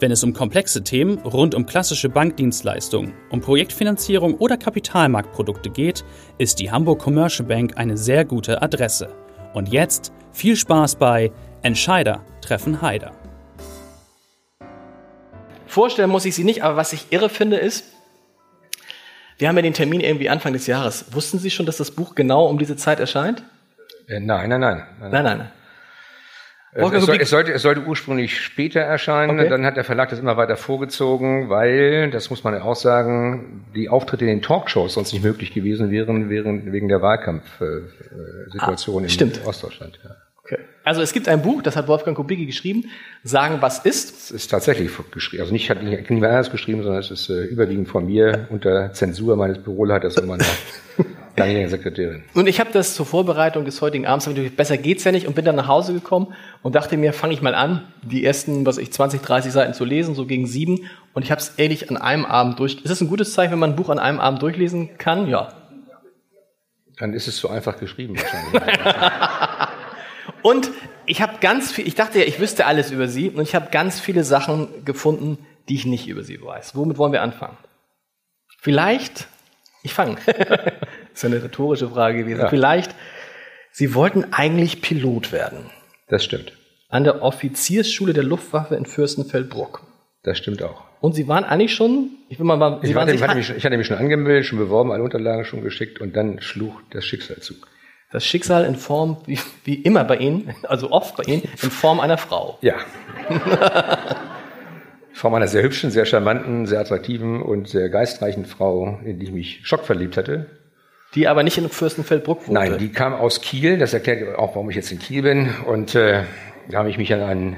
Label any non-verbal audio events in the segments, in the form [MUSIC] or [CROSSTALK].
Wenn es um komplexe Themen rund um klassische Bankdienstleistungen, um Projektfinanzierung oder Kapitalmarktprodukte geht, ist die Hamburg Commercial Bank eine sehr gute Adresse. Und jetzt viel Spaß bei Entscheider treffen Heider. Vorstellen muss ich sie nicht, aber was ich irre finde ist, wir haben ja den Termin irgendwie Anfang des Jahres. Wussten Sie schon, dass das Buch genau um diese Zeit erscheint? Äh, nein, nein, nein. Nein, nein. nein. Es, es, soll, es, sollte, es sollte ursprünglich später erscheinen, Okay. dann hat der Verlag das immer weiter vorgezogen, weil, das muss man ja auch sagen, die Auftritte in den Talkshows sonst nicht möglich gewesen wären, während, wegen der Wahlkampfsituation Ah, in. Ostdeutschland. Ja. Okay. Also es gibt ein Buch, das hat Wolfgang Kubicki geschrieben, Sagen, was ist. Es ist tatsächlich geschrieben, also nicht hat nicht niemand anders geschrieben, sondern es ist äh, überwiegend von mir unter Zensur meines Büroleiters und meiner [LAUGHS] langjährigen Sekretärin. Und ich habe das zur Vorbereitung des heutigen Abends, hab ich gedacht, besser geht's ja nicht, und bin dann nach Hause gekommen und dachte mir, fange ich mal an, die ersten, was ich, 20, 30 Seiten zu lesen, so gegen sieben. Und ich habe es ehrlich an einem Abend durch. Ist das ein gutes Zeichen, wenn man ein Buch an einem Abend durchlesen kann? Ja. Dann ist es so einfach geschrieben wahrscheinlich. [LAUGHS] Und ich habe ganz viel, ich dachte ja, ich wüsste alles über sie und ich habe ganz viele Sachen gefunden, die ich nicht über sie weiß. Womit wollen wir anfangen? Vielleicht, ich fange. Das ist eine rhetorische Frage gewesen. Ja. Vielleicht, Sie wollten eigentlich Pilot werden Das stimmt. an der Offiziersschule der Luftwaffe in Fürstenfeldbruck. Das stimmt auch. Und Sie waren eigentlich schon, ich will mal, mal Sie Ich waren hatte, hatte mich, schon- ich hatte mich schon angemeldet, schon beworben, alle Unterlagen schon geschickt und dann schlug das Schicksal zu. das Schicksal in Form, wie, wie immer bei Ihnen, also oft bei Ihnen, in Form einer Frau. Ja. Form einer sehr hübschen, sehr charmanten, sehr attraktiven und sehr geistreichen Frau, in die ich mich schockverliebt hatte. Die aber nicht in Fürstenfeldbruck wohnte. Nein, die kam aus Kiel, das erklärt auch, warum ich jetzt in Kiel bin. Und äh, da habe ich mich an einen,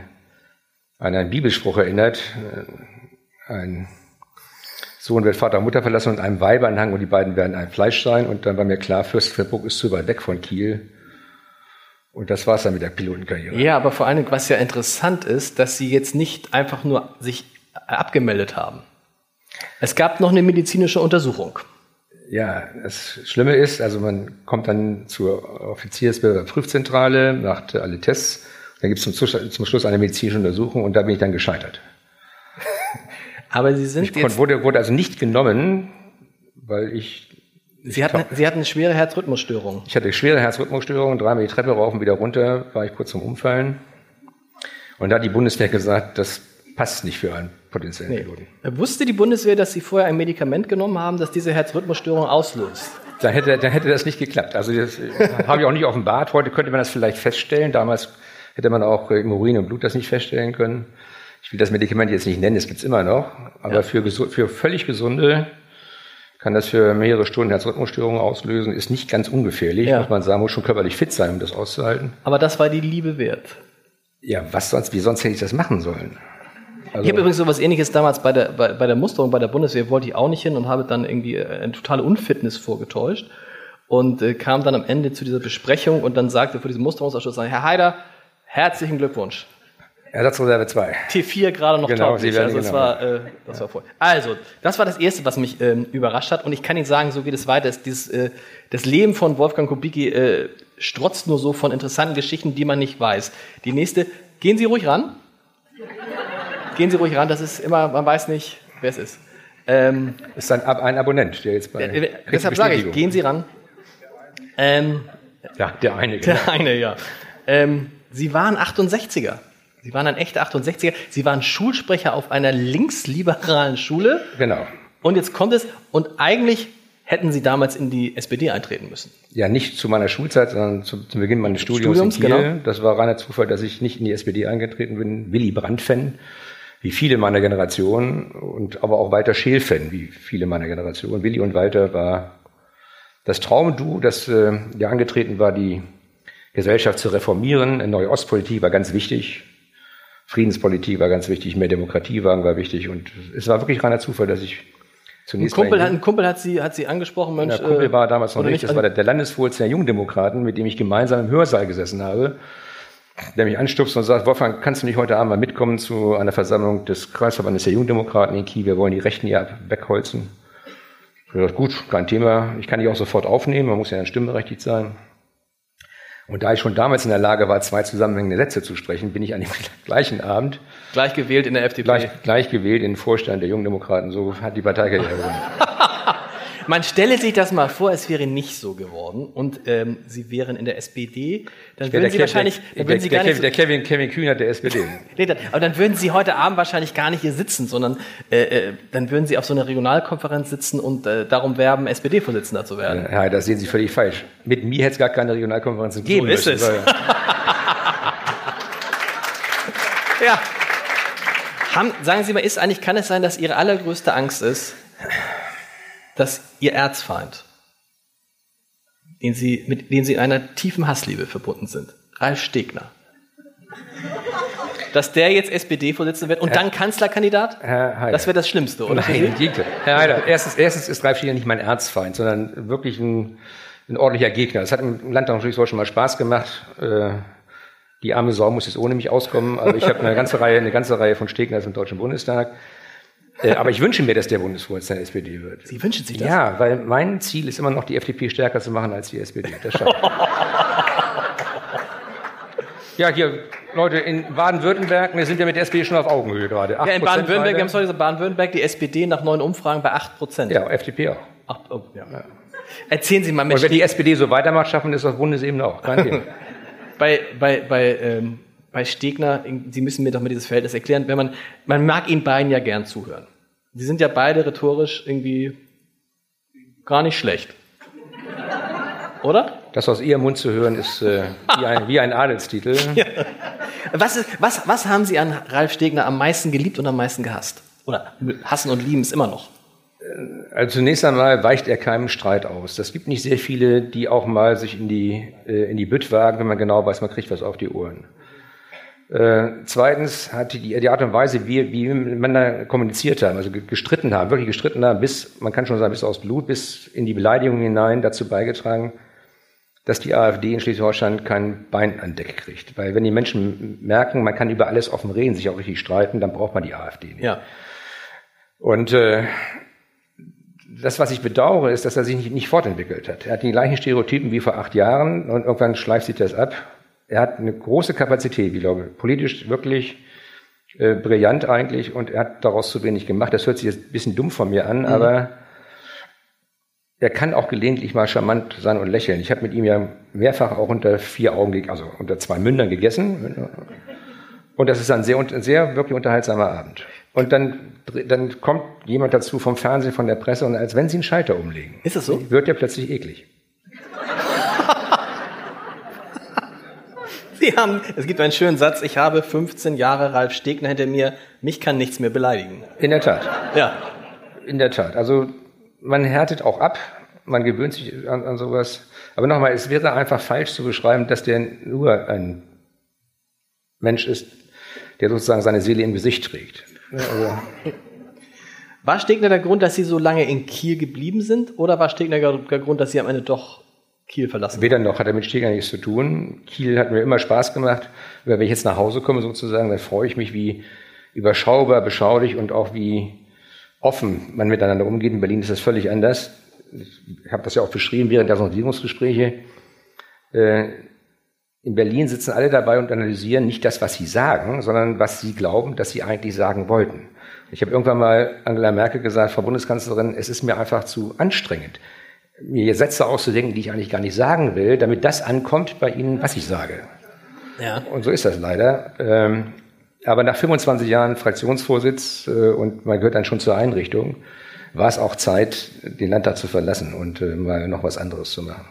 an einen Bibelspruch erinnert. Äh, Ein Sohn wird Vater und Mutter verlassen und einem Weibeanhang und die beiden werden ein Fleisch sein. Und dann war mir klar, Fürstenfeldbruck ist zu weit weg von Kiel. Und das war's dann mit der Pilotenkarriere. Ja, aber vor allem, was ja interessant ist, dass Sie jetzt nicht einfach nur sich abgemeldet haben. Es gab noch eine medizinische Untersuchung. Ja, das Schlimme ist, also man kommt dann zur Offiziersprüfzentrale, macht alle Tests, dann gibt es zum, Schluss- zum Schluss eine medizinische Untersuchung und da bin ich dann gescheitert. [LAUGHS] Aber Sie sind Ich jetzt, wurde, wurde also nicht genommen, weil ich, Sie hatten, Sie hatten eine schwere Herzrhythmusstörung. ich hatte schwere Herzrhythmusstörungen, dreimal die Treppe rauf und wieder runter, war ich kurz zum Umfallen. Und da hat die Bundeswehr gesagt, das passt nicht für einen potenziellen Piloten. Wusste die Bundeswehr, dass Sie vorher ein Medikament genommen haben, das diese Herzrhythmusstörung auslöst? Da hätte, da hätte das nicht geklappt. Also das äh, [LAUGHS] habe ich auch nicht offenbart. Heute könnte man das vielleicht feststellen. Damals hätte man auch äh, im Urin und Blut das nicht feststellen können. Ich will das Medikament jetzt nicht nennen, es gibt's immer noch. Aber für, gesu- für völlig gesunde kann das für mehrere Stunden Herzrhythmusstörungen auslösen. Ist nicht ganz ungefährlich, Ja. muss man sagen. Muss schon körperlich fit sein, um das auszuhalten. Aber das war die Liebe wert. Ja, was sonst? Wie sonst hätte ich das machen sollen? Also, Ich habe übrigens sowas ähnliches damals bei der, bei, bei der Musterung bei der Bundeswehr, wollte ich auch nicht hin und habe dann irgendwie äh, eine totale Unfitness vorgetäuscht und äh, kam dann am Ende zu dieser Besprechung und dann sagte vor diesem Musterungsausschuss, Herr Heider, herzlichen Glückwunsch. Ersatzreserve 2. T4 gerade noch Genau, tauglich. Also das genau. war, äh, das war voll. Also, das war das Erste, was mich ähm, überrascht hat. Und ich kann Ihnen sagen, so geht es weiter. Es- Dieses, äh, das Leben von Wolfgang Kubicki äh, strotzt nur so von interessanten Geschichten, die man nicht weiß. Die nächste, gehen Sie ruhig ran. Gehen Sie ruhig ran, das ist immer, man weiß nicht, wer es ist. Ähm, Ist ein, Ab- ein Abonnent, der jetzt bei. kriegt deshalb sage ich, gehen Sie ran. Ähm, Ja, der eine. genau. Der eine, ja. Ähm, Sie waren 68er. Sie waren ein echter 68er. Sie waren Schulsprecher auf einer linksliberalen Schule. Genau. Und jetzt kommt es, und eigentlich hätten Sie damals in die SPD eintreten müssen. Ja, nicht zu meiner Schulzeit, sondern zu, zu Beginn meines Studiums, Studiums, in Kiel. genau. Das war reiner Zufall, dass ich nicht in die SPD eingetreten bin. Willy Brandt-Fan, wie viele meiner Generation, und aber auch Walter Scheel-Fan, wie viele meiner Generation. Willy und Walter war das Traumduo, das äh, ja angetreten war, die Gesellschaft zu reformieren. Eine neue Ostpolitik war ganz wichtig. Friedenspolitik war ganz wichtig, mehr Demokratie war, war wichtig. Und es war wirklich reiner Zufall, dass ich zunächst. Ein Kumpel, hat, ein Kumpel hat sie, hat sie angesprochen, Mensch. Der Kumpel äh, war damals noch nicht, das war der, der Landesvorsitzende der Jungdemokraten, mit dem ich gemeinsam im Hörsaal gesessen habe, der mich anstupst und sagt, Wolfgang, kannst du nicht heute Abend mal mitkommen zu einer Versammlung des Kreisverbandes der Jungdemokraten in Kiel? Wir wollen die Rechten hier wegholzen. Ich gesagt, gut, kein Thema. Ich kann die auch sofort aufnehmen. Man muss ja dann stimmberechtigt sein. Und da ich schon damals in der Lage war, zwei zusammenhängende Sätze zu sprechen, bin ich an dem [LAUGHS] gleichen Abend gleich gewählt in der FDP. Gleich, gleich gewählt in den Vorstand der Jungdemokraten. So hat die Partei [LAUGHS] gewonnen. Man stelle sich das mal vor, es wäre nicht so geworden und ähm, Sie wären in der SPD, dann würden Sie Kev, wahrscheinlich, dann würden der, Sie gar der, nicht, der Kevin, Kevin Kühnert der SPD. [LAUGHS] nee, dann, aber dann würden Sie heute Abend wahrscheinlich gar nicht hier sitzen, sondern äh, äh, dann würden Sie auf so einer Regionalkonferenz sitzen und äh, darum werben, SPD-Vorsitzender zu werden. Ja, das sehen Sie völlig falsch. Mit mir hätte es gar keine Regionalkonferenzen geben so ist müssen. Es. [LAUGHS] ja. Haben, sagen Sie mal, ist eigentlich, kann es sein, dass Ihre allergrößte Angst ist, dass Ihr Erzfeind, den Sie, mit dem Sie in einer tiefen Hassliebe verbunden sind, Ralf Stegner, dass der jetzt SPD-Vorsitzender wird und Herr, dann Kanzlerkandidat? Das wäre das Schlimmste, oder? Nein. Herr Heider, erstens, erstens ist Ralf Stegner nicht mein Erzfeind, sondern wirklich ein, ein ordentlicher Gegner. Es hat im Landtag natürlich schon mal Spaß gemacht. Äh, die arme Sau muss jetzt ohne mich auskommen. Also ich habe eine ganze Reihe, eine ganze Reihe von Stegners im Deutschen Bundestag. Äh, aber ich wünsche mir, dass der Bundesvorsitzende der SPD wird. Sie wünschen sich das? Ja, weil mein Ziel ist immer noch, die FDP stärker zu machen als die SPD. Das schafft. [LAUGHS] ja, hier, Leute, in Baden-Württemberg, wir sind ja mit der SPD schon auf Augenhöhe gerade. Ja, in Baden-Württemberg, wir haben es heute gesagt, Baden-Württemberg, die SPD nach neuen Umfragen bei 8 Prozent. Ja, FDP auch. Ach, oh, ja. Erzählen Sie mal, Und wenn die SPD so weitermacht, schaffen wir das auf Bundesebene auch. Kein Thema. [LAUGHS] bei, bei, bei, ähm, bei Stegner, Sie müssen mir doch mal dieses Verhältnis erklären, wenn man, man mag Ihnen beiden ja gern zuhören. Sie sind ja beide rhetorisch irgendwie gar nicht schlecht. Oder? Das aus Ihrem Mund zu hören, ist äh, wie, ein, wie ein Adelstitel. [LAUGHS] Ja. Was, ist, was, was haben Sie an Ralf Stegner am meisten geliebt und am meisten gehasst? Oder hassen und lieben es immer noch? Also zunächst einmal weicht er keinem Streit aus. Das gibt nicht sehr viele, die auch mal sich in die, äh, in die Bütt wagen, wenn man genau weiß, man kriegt was auf die Ohren. Äh, zweitens hat die, die Art und Weise, wie, wie Männer kommuniziert haben, also gestritten haben, wirklich gestritten haben, bis, man kann schon sagen, bis aus Blut, bis in die Beleidigung hinein dazu beigetragen, dass die AfD in Schleswig-Holstein kein Bein an Deck kriegt. Weil wenn die Menschen merken, man kann über alles offen reden, sich auch richtig streiten, dann braucht man die AfD nicht. Ja. Und äh, das, was ich bedauere, ist, dass er sich nicht, nicht fortentwickelt hat. Er hat die gleichen Stereotypen wie vor acht Jahren und irgendwann schleift sich das ab. Er hat eine große Kapazität, ich glaube, politisch wirklich äh, brillant eigentlich und er hat daraus zu wenig gemacht. Das hört sich jetzt ein bisschen dumm von mir an, mhm. aber er kann auch gelegentlich mal charmant sein und lächeln. Ich habe mit ihm ja mehrfach auch unter vier Augen, also unter zwei Mündern gegessen. Und das ist ein sehr, sehr wirklich unterhaltsamer Abend. Und dann, dann kommt jemand dazu vom Fernsehen, von der Presse und als wenn sie einen Schalter umlegen. Ist das so? Wird der plötzlich eklig. Sie haben, es gibt einen schönen Satz, ich habe 15 Jahre Ralf Stegner hinter mir, mich kann nichts mehr beleidigen. In der Tat. Ja. In der Tat. Also man härtet auch ab, man gewöhnt sich an, an sowas. Aber nochmal, es wäre einfach falsch zu beschreiben, dass der nur ein Mensch ist, der sozusagen seine Seele im Gesicht trägt. Also war Stegner der Grund, dass Sie so lange in Kiel geblieben sind? Oder war Stegner der Grund, dass Sie am Ende doch Kiel verlassen Weder noch hat er mit Stegner nichts zu tun. Kiel hat mir immer Spaß gemacht. Aber wenn ich jetzt nach Hause komme sozusagen, dann freue ich mich, wie überschaubar, beschaulich und auch wie offen man miteinander umgeht. In Berlin ist das völlig anders. Ich habe das ja auch beschrieben während der Sondierungsgespräche. Äh, in Berlin sitzen alle dabei und analysieren nicht das, was sie sagen, sondern was sie glauben, dass sie eigentlich sagen wollten. Ich habe irgendwann mal Angela Merkel gesagt, Frau Bundeskanzlerin, es ist mir einfach zu anstrengend, mir Sätze auszudenken, die ich eigentlich gar nicht sagen will, damit das ankommt bei Ihnen, was ich sage. Ja. Und so ist das leider. Ähm, aber nach 25 Jahren Fraktionsvorsitz äh, und man gehört dann schon zur Einrichtung, war es auch Zeit, den Landtag zu verlassen und äh, mal noch was anderes zu machen.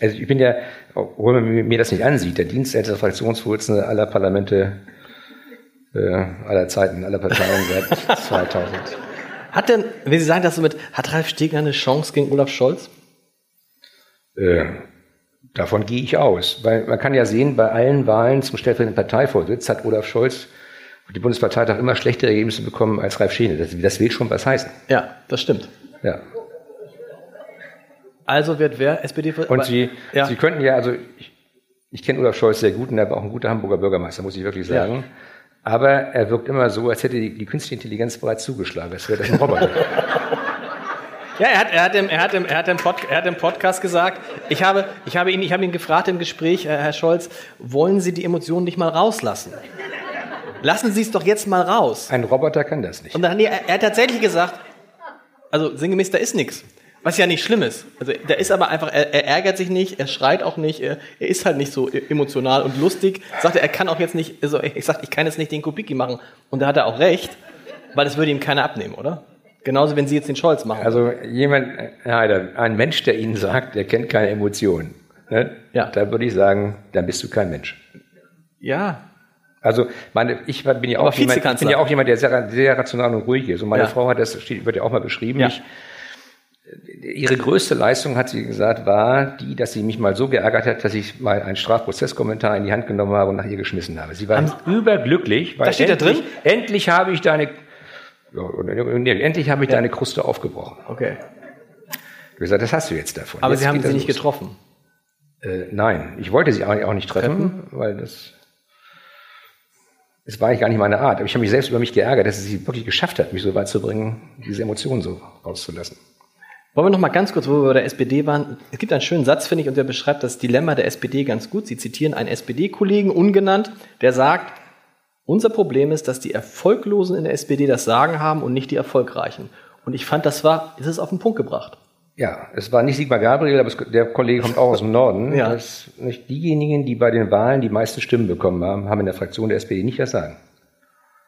Also ich bin ja, obwohl man mir das nicht ansieht, der dienstälteste Fraktionsvorsitzende aller Parlamente äh, aller Zeiten, aller Parteien seit [LAUGHS] 2000. Hat denn, wenn Sie sagen das so mit, hat Ralf Stegner eine Chance gegen Olaf Scholz? Äh, Davon gehe ich aus. Weil man kann ja sehen, bei allen Wahlen zum stellvertretenden Parteivorsitz hat Olaf Scholz die Bundesparteitag immer schlechtere Ergebnisse bekommen als Ralf Schene. Das, das will schon was heißen. Ja, das stimmt. Ja. Also wird wer SPD Und Sie, ja. Sie könnten ja, also ich, ich kenne Olaf Scholz sehr gut und er war auch ein guter Hamburger Bürgermeister, muss ich wirklich sagen. Ja. Aber er wirkt immer so, als hätte die, die künstliche Intelligenz bereits zugeschlagen. Als wäre das ein Roboter. [LAUGHS] Ja, er hat, er hat, im, er hat, im, er hat, im, Pod, er hat im Podcast gesagt, ich habe, ich, habe ihn, ich habe ihn gefragt im Gespräch, Herr Scholz, wollen Sie die Emotionen nicht mal rauslassen? Lassen Sie es doch jetzt mal raus. Ein Roboter kann das nicht. Und dann, er, er hat tatsächlich gesagt, also sinngemäß, da ist nichts. Was ja nicht schlimm ist. Also der ist aber einfach, er, er ärgert sich nicht, er schreit auch nicht, er, er, ist halt nicht so emotional und lustig. Sagt er, er kann auch jetzt nicht, also ich sag, ich kann jetzt nicht den Kubicki machen. Und da hat er auch recht, weil das würde ihm keiner abnehmen, oder? Genauso, wenn Sie jetzt den Scholz machen. Also jemand, Herr Heider, ein Mensch, der Ihnen sagt, der kennt keine Emotionen, ne? ja. da würde ich sagen, dann bist du kein Mensch. Ja. Also meine, ich bin ja auch jemand, ich bin ja auch jemand, der sehr, sehr rational und ruhig ist. Und meine ja. Frau hat das steht, wird ja auch mal beschrieben. Ja. Ich, ihre größte Leistung, hat sie gesagt, war die, dass sie mich mal so geärgert hat, dass ich mal einen Strafprozesskommentar in die Hand genommen habe und nach ihr geschmissen habe. Sie war Haben überglücklich, weil da steht endlich, da drin? endlich habe ich deine Nee, endlich habe ich ja. deine Kruste aufgebrochen. Okay. Du gesagt, das hast du jetzt davon. Aber jetzt Sie haben sie nicht los. getroffen? Äh, nein, ich wollte sie auch nicht treffen, treffen? weil das es war eigentlich gar nicht meine Art. Aber ich habe mich selbst über mich geärgert, dass sie wirklich geschafft hat, mich so weit zu bringen, diese Emotionen so rauszulassen. Wollen wir noch mal ganz kurz, wo wir bei der SPD waren. Es gibt einen schönen Satz, finde ich, und der beschreibt das Dilemma der SPD ganz gut. Sie zitieren einen SPD-Kollegen, ungenannt, der sagt, unser Problem ist, dass die Erfolglosen in der SPD das Sagen haben und nicht die Erfolgreichen. Und ich fand, das war, ist es auf den Punkt gebracht. Ja, es war nicht Sigmar Gabriel, aber es, der Kollege kommt auch aus dem Norden. ja. Das, nicht diejenigen, die bei den Wahlen die meisten Stimmen bekommen haben, haben in der Fraktion der SPD nicht das Sagen.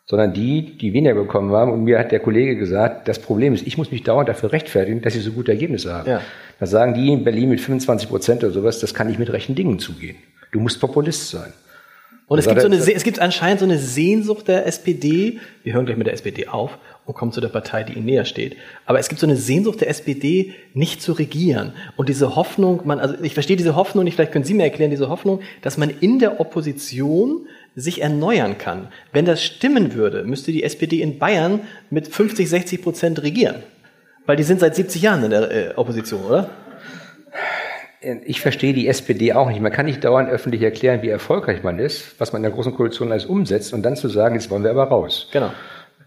Sondern die, die weniger bekommen haben. Und mir hat der Kollege gesagt, das Problem ist, ich muss mich dauernd dafür rechtfertigen, dass sie so gute Ergebnisse haben. Ja. Da sagen die in Berlin mit 25 Prozent oder sowas, das kann nicht mit rechten Dingen zugehen. Du musst Populist sein. Und es gibt, so eine, es gibt anscheinend so eine Sehnsucht der SPD, wir hören gleich mit der SPD auf und kommen zu der Partei, die ihnen näher steht. Aber es gibt so eine Sehnsucht der SPD, nicht zu regieren. Und diese Hoffnung, man, also ich verstehe diese Hoffnung nicht, vielleicht können Sie mir erklären, diese Hoffnung, dass man in der Opposition sich erneuern kann. Wenn das stimmen würde, müsste die SPD in Bayern mit 50, 60 Prozent regieren. Weil die sind seit 70 Jahren in der äh, Opposition, oder? ich verstehe die SPD auch nicht. Man kann nicht dauernd öffentlich erklären, wie erfolgreich man ist, was man in der großen Koalition alles umsetzt und dann zu sagen, jetzt wollen wir aber raus. Genau.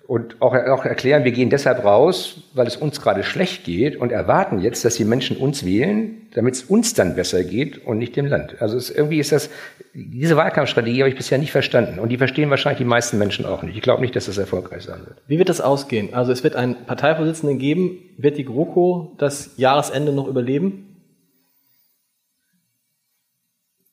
Und auch, auch erklären, wir gehen deshalb raus, weil es uns gerade schlecht geht und erwarten jetzt, dass die Menschen uns wählen, damit es uns dann besser geht und nicht dem Land. Also es, irgendwie ist das, diese Wahlkampfstrategie habe ich bisher nicht verstanden und die verstehen wahrscheinlich die meisten Menschen auch nicht. Ich glaube nicht, dass das erfolgreich sein wird. Wie wird das ausgehen? Also es wird einen Parteivorsitzenden geben. Wird die GroKo das Jahresende noch überleben?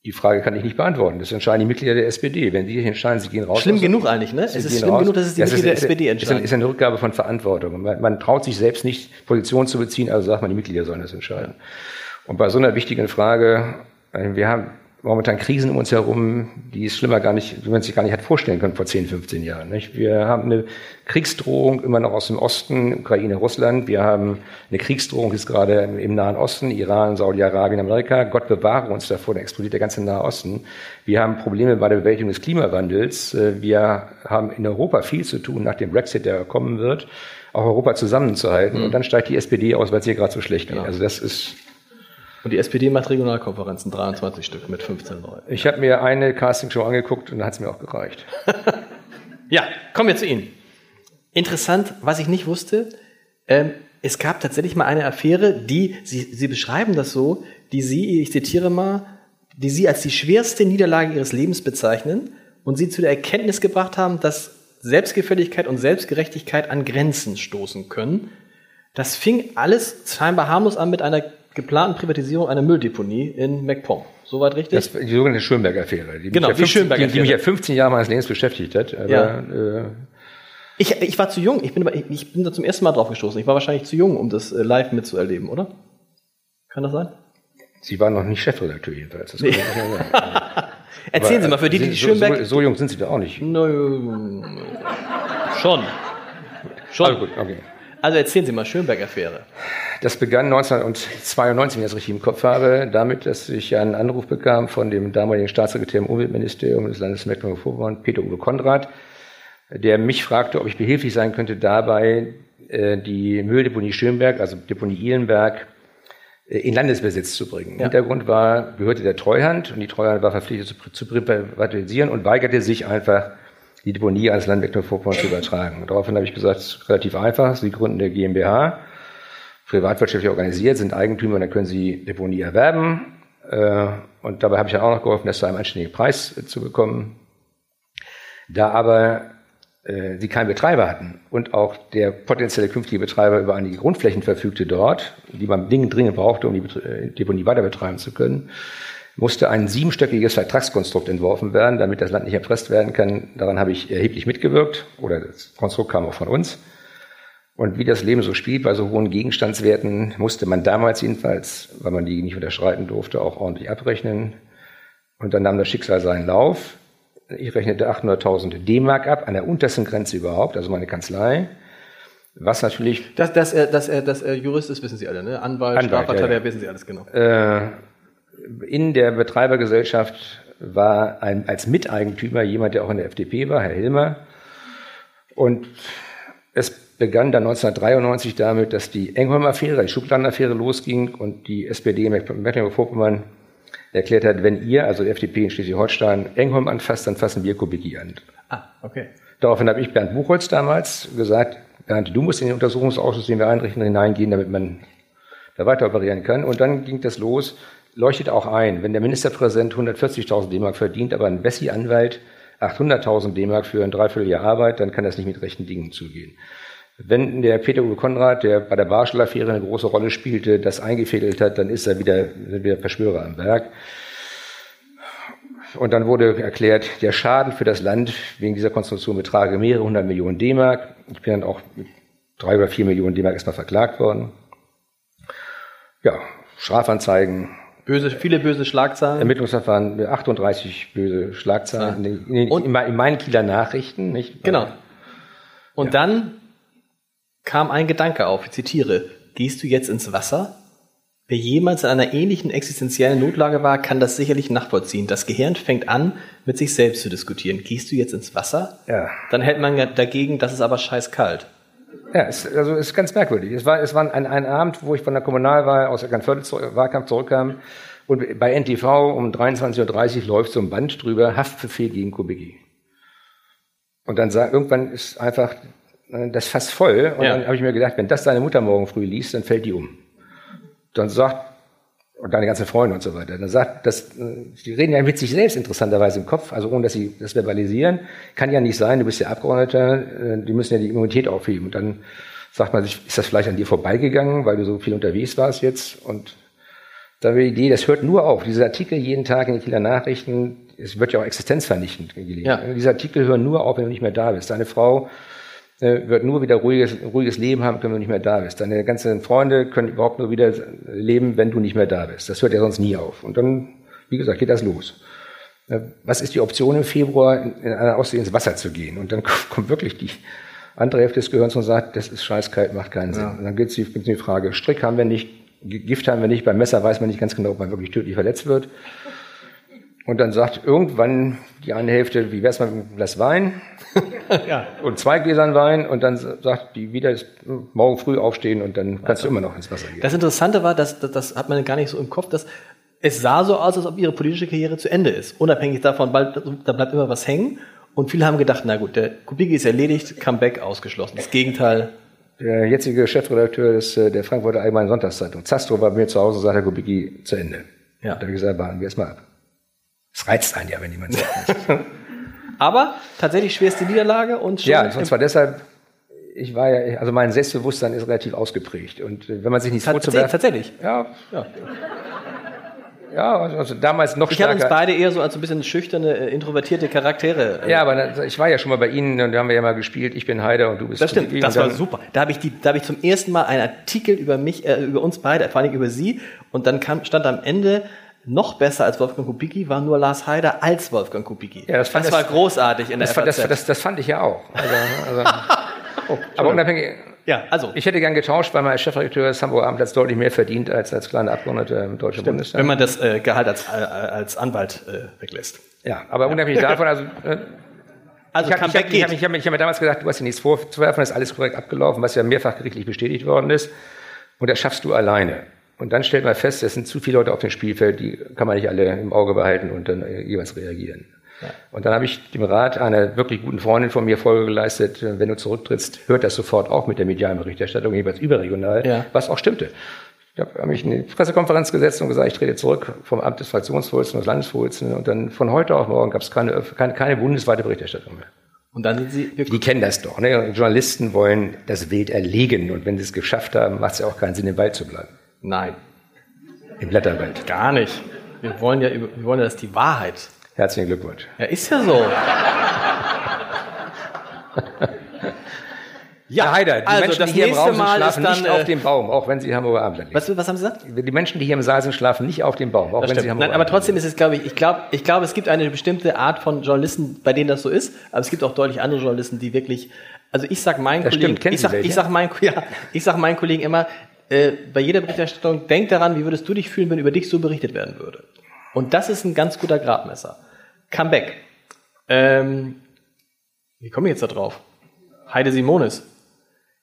Die Frage kann ich nicht beantworten. Das entscheiden die Mitglieder der SPD. Wenn die entscheiden, sie gehen raus. Schlimm genug eigentlich, ne? Es ist schlimm raus. genug, dass es die das Mitglieder ist, der SPD entscheiden. Es ist eine Rückgabe von Verantwortung. Man, man, traut sich selbst nicht, Position zu beziehen, also sagt man, die Mitglieder sollen das entscheiden. Und bei so einer wichtigen Frage, äh, wir haben momentan Krisen um uns herum, die es schlimmer gar nicht, wie man sich gar nicht hat vorstellen können vor 10, 15 Jahren. Nicht? Wir haben eine Kriegsdrohung immer noch aus dem Osten, Ukraine, Russland. Wir haben eine Kriegsdrohung jetzt gerade im Nahen Osten, Iran, Saudi-Arabien, Amerika. Gott bewahre uns davor, da explodiert der ganze Nahe Osten. Wir haben Probleme bei der Bewältigung des Klimawandels. Wir haben in Europa viel zu tun nach dem Brexit, der kommen wird, auch Europa zusammenzuhalten. Mhm. Und dann steigt die SPD aus, weil es hier gerade so schlecht geht. Genau. Also das ist und die SPD macht Regionalkonferenzen, 23 Stück mit 15 Leuten. Ich habe mir eine Castingshow angeguckt und da hat es mir auch gereicht. [LAUGHS] ja, kommen wir zu Ihnen. Interessant, was ich nicht wusste, ähm, es gab tatsächlich mal eine Affäre, die, Sie, Sie beschreiben das so, die Sie, ich zitiere mal, die Sie als die schwerste Niederlage Ihres Lebens bezeichnen und Sie zu der Erkenntnis gebracht haben, dass Selbstgefälligkeit und Selbstgerechtigkeit an Grenzen stoßen können. Das fing alles scheinbar harmlos an mit einer geplanten Privatisierung einer Mülldeponie in MacPom. Soweit richtig? Das, die sogenannte Schönberg-Affäre. Die genau, die Schönberg-Affäre. Die, die, mich ja 15 Jahre meines Lebens beschäftigt hat. Aber, ja. Äh, ich, ich war zu jung. Ich bin, ich, ich bin da zum ersten Mal drauf gestoßen. Ich war wahrscheinlich zu jung, um das äh, live mitzuerleben, oder? Kann das sein? Sie waren noch nicht Chefredakteur jedenfalls. Das nee. [LAUGHS] Erzählen aber, Sie mal, für die, die die Schönberg... So, so, jung sind Sie da auch nicht. No, schon. Schon. Also, gut, okay. also erzählen Sie mal, Schönberg-Affäre. Das begann 1992, wenn ich das richtig im Kopf habe, damit, dass ich einen Anruf bekam von dem damaligen Staatssekretär im Umweltministerium des Landes Mecklenburg-Vorpommern, Peter Uwe Konrad, der mich fragte, ob ich behilflich sein könnte dabei, äh, die Mülldeponie Schönberg, also Deponie Ihlenberg, äh, in Landesbesitz zu bringen. Ja. Hintergrund war, gehörte der Treuhand und die Treuhand war verpflichtet zu, zu privatisieren und weigerte sich einfach, die Deponie ans Land Mecklenburg-Vorpommern zu übertragen. Daraufhin habe ich gesagt, relativ einfach, Sie gründen eine GmbH, privatwirtschaftlich organisiert, sind Eigentümer, dann können Sie Deponie erwerben. Äh, und dabei habe ich dann auch noch geholfen, das zu einem anständigen Preis zu bekommen. Da aber äh, sie keinen Betreiber hatten und auch der potenzielle künftige Betreiber über einige Grundflächen verfügte dort, die man dringend brauchte, um die äh, Deponie weiter betreiben zu können, musste ein siebenstöckiges Vertragskonstrukt entworfen werden, damit das Land nicht erpresst werden kann. Daran habe ich erheblich mitgewirkt oder das Konstrukt kam auch von uns. Und wie das Leben so spielt, bei so hohen Gegenstandswerten musste man damals jedenfalls, weil man die nicht unterschreiten durfte, auch ordentlich abrechnen. Und dann nahm das Schicksal seinen Lauf ich rechnete 800.000 D-Mark ab, an der untersten Grenze überhaupt, also meine Kanzlei. Was natürlich. Dass, dass, er, dass, er, dass er Jurist ist, wissen Sie alle, ne? Anwalt, Anwalt Strafverteidiger, ja, ja. wissen Sie alles genau. Äh, in der Betreibergesellschaft war ein, als Miteigentümer jemand, der auch in der FDP war, Herr Hilmer. Und es begann dann 1993 damit, dass die Engholm-Affäre, die Schubladenaffäre losging und die SPD in Mecklenburg-Vorpommern erklärt hat, wenn ihr, also die FDP in Schleswig-Holstein, Engholm anfasst, dann fassen wir Kubicki an. Ah, okay. Daraufhin habe ich Bernd Buchholz damals gesagt, Bernd, du musst in den Untersuchungsausschuss, den wir einrichten, hineingehen, damit man da weiter operieren kann. Und dann ging das los, leuchtet auch ein, wenn der Ministerpräsident 140.000 D-Mark verdient, aber ein Wessi-Anwalt 800.000 D-Mark für ein Dreivierteljahr Arbeit, dann kann das nicht mit rechten Dingen zugehen. Wenn der Peter Uwe Konrad, der bei der Barschel-Affäre eine große Rolle spielte, das eingefädelt hat, dann ist er wieder, wieder Verschwörer am Werk. Und dann wurde erklärt, der Schaden für das Land wegen dieser Konstruktion betrage mehrere hundert Millionen D-Mark. Ich bin dann auch mit drei oder vier Millionen D-Mark erstmal verklagt worden. Ja, Strafanzeigen. Böse, viele böse Schlagzeilen. Ermittlungsverfahren, 38 böse Schlagzeilen. Ja. In, in, in, in, meinen Kieler Nachrichten, nicht? Genau. Und ja. dann kam ein Gedanke auf, ich zitiere, gehst du jetzt ins Wasser? Wer jemals in einer ähnlichen existenziellen Notlage war, kann das sicherlich nachvollziehen. Das Gehirn fängt an, mit sich selbst zu diskutieren. Gehst du jetzt ins Wasser? Ja. Dann hält man dagegen, das ist aber scheiß kalt. Ja, es, also es ist ganz merkwürdig. Es war, es war ein, ein Abend, wo ich von der Kommunalwahl aus Eckernförde Wahlkampf zurückkam und bei NTV um 23.30 Uhr läuft so ein Band drüber, Haftbefehl gegen Kubicki. Und dann sagt, irgendwann ist einfach das fast voll. Und ja. dann habe ich mir gedacht, wenn das deine Mutter morgen früh liest, dann fällt die um. Dann sagt, und deine ganzen Freunde und so weiter, dann sagt, das, äh, die reden ja mit sich selbst interessanterweise im Kopf, also ohne dass sie das verbalisieren. Kann ja nicht sein, du bist ja Abgeordneter, äh, die müssen ja die Immunität aufheben. Und dann sagt man sich, ist das vielleicht an dir vorbeigegangen, weil du so viel unterwegs warst jetzt? Und da wäre die Idee, das hört nur auf. Diese Artikel jeden Tag in den Kieler Nachrichten, es wird ja auch existenzvernichtend gelegt. Ja. Diese Artikel hören nur auf, wenn du nicht mehr da bist. Deine Frau wird nur wieder ruhiges, ruhiges Leben haben, wenn du nicht mehr da bist. Deine ganzen Freunde können überhaupt nur wieder leben, wenn du nicht mehr da bist. Das hört ja sonst nie auf. Und dann, wie gesagt, geht das los. Äh, was ist die Option im Februar, in einer Ostsee ins Wasser zu gehen? Und dann [LAUGHS] kommt wirklich die andere Hälfte des Gehirns und sagt, das ist scheißkalt, macht keinen Sinn. Ja. Und dann gibt es die, die Frage, Strick haben wir nicht, Gift haben wir nicht, beim Messer weiß man nicht ganz genau, ob man wirklich tödlich verletzt wird. Und dann sagt irgendwann die eine Hälfte, wie wär's mal mit einem Glas Wein? [LAUGHS] ja. Und zwei Gläsern Wein und dann sagt die wieder, morgen früh aufstehen und dann kannst also, du immer noch ins Wasser gehen. Das Interessante war, dass, das, das hat man gar nicht so im Kopf, dass es sah so aus, als ob ihre politische Karriere zu Ende ist. Unabhängig davon, bald, da bleibt immer was hängen. Und viele haben gedacht, na gut, der Kubicki ist erledigt, Comeback ausgeschlossen. Das Gegenteil. Der jetzige Chefredakteur des, äh, der Frankfurter Allgemeinen Sonntagszeitung, Zastro, war bei mir zu Hause und sagte, Kubicki zu Ende. Ja. Da habe ich gesagt, warten wir erstmal ab. Es reizt einen ja, wenn jemand sagt. [LAUGHS] Aber tatsächlich schwerste Niederlage und schon Ja, und zwar deshalb, ich war ja, also mein Selbstbewusstsein ist relativ ausgeprägt. Und wenn man sich nicht vorzuwerfen. Tatsächlich? Ja. ja. Ja, also, also damals noch ich stärker. Ich habe uns beide eher so als ein bisschen schüchterne, äh, introvertierte Charaktere. Äh, ja, aber ich war ja schon mal bei Ihnen und da haben wir ja mal gespielt, ich bin Heider und du bist Das stimmt, das war super. Da habe ich, die, da ich zum ersten Mal einen Artikel über mich, äh, über uns beide, vor allem über Sie und dann kam, stand am Ende, noch besser als Wolfgang Kubicki war nur Lars Heider als Wolfgang Kubicki. Ja, das, das war großartig in der das, das, das, das, fand ich ja auch. Also, also, [LAUGHS] oh, aber unabhängig, Ja, also. Ich hätte gern getauscht, weil als Chefredakteur des Hamburger Abendblatts deutlich mehr verdient als als kleiner Abgeordneter im Deutschen Bundestag. Wenn man das äh, Gehalt als, äh, als Anwalt äh, weglässt. ja, aber unabhängig davon, also äh, Also ich habe Comeback hab, ich hab, ich hab mir damals gesagt, du hast dir nichts vorzuwerfen, das ist alles korrekt abgelaufen, was ja mehrfach gerichtlich bestätigt worden ist. Und das schaffst du alleine. Und dann stellt man fest, es sind zu viele Leute auf dem Spielfeld, die kann man nicht alle im Auge behalten und dann äh, jeweils reagieren. Und dann habe ich dem Rat einer wirklich guten Freundin von mir Folge geleistet, wenn du zurücktrittst, hört das sofort auf mit der medialen Berichterstattung, jeweils überregional, Ja. was auch stimmte. Ich habe mich in die Pressekonferenz gesetzt und gesagt, ich trete zurück vom Amt des Fraktionsvorsitzenden, des Landesvorsitzenden und dann von heute auf morgen gab es keine, keine, keine bundesweite Berichterstattung mehr. Und dann sind sie Die kennen das doch. Ne? Journalisten wollen das Wild erlegen und wenn sie es geschafft haben, macht es ja auch keinen Sinn, im Wald zu bleiben. Nein, Im Blätterwald. gar nicht. Wir wollen ja, wir wollen ja, dass die Wahrheit. Herzlichen Glückwunsch. Ja, ist ja so. Ja, Heider, die also Menschen, die hier im Raum sind, schlafen dann. nicht auf Äh, dem Baum, auch wenn sie Hamburger Abendland lesen. was, was haben Sie gesagt? Die Menschen, die hier im Saal sind, schlafen nicht auf dem Baum, auch Das wenn sie stimmt. Hamburger Nein, aber trotzdem ist es, glaube ich, ich glaube, ich glaube, es gibt eine bestimmte Art von Journalisten, bei denen das so ist, aber es gibt auch deutlich andere Journalisten, die wirklich, also ich sag meinen Das Kollegen, stimmt. Kennen ich Sie sag, ich sag meinen, [LAUGHS] ja, ich sag meinen Kollegen immer, äh, bei jeder Berichterstattung, denk daran, wie würdest du dich fühlen, wenn über dich so berichtet werden würde. Und das ist ein ganz guter Gradmesser. Comeback. Ähm, wie komme ich jetzt da drauf? Heide Simonis.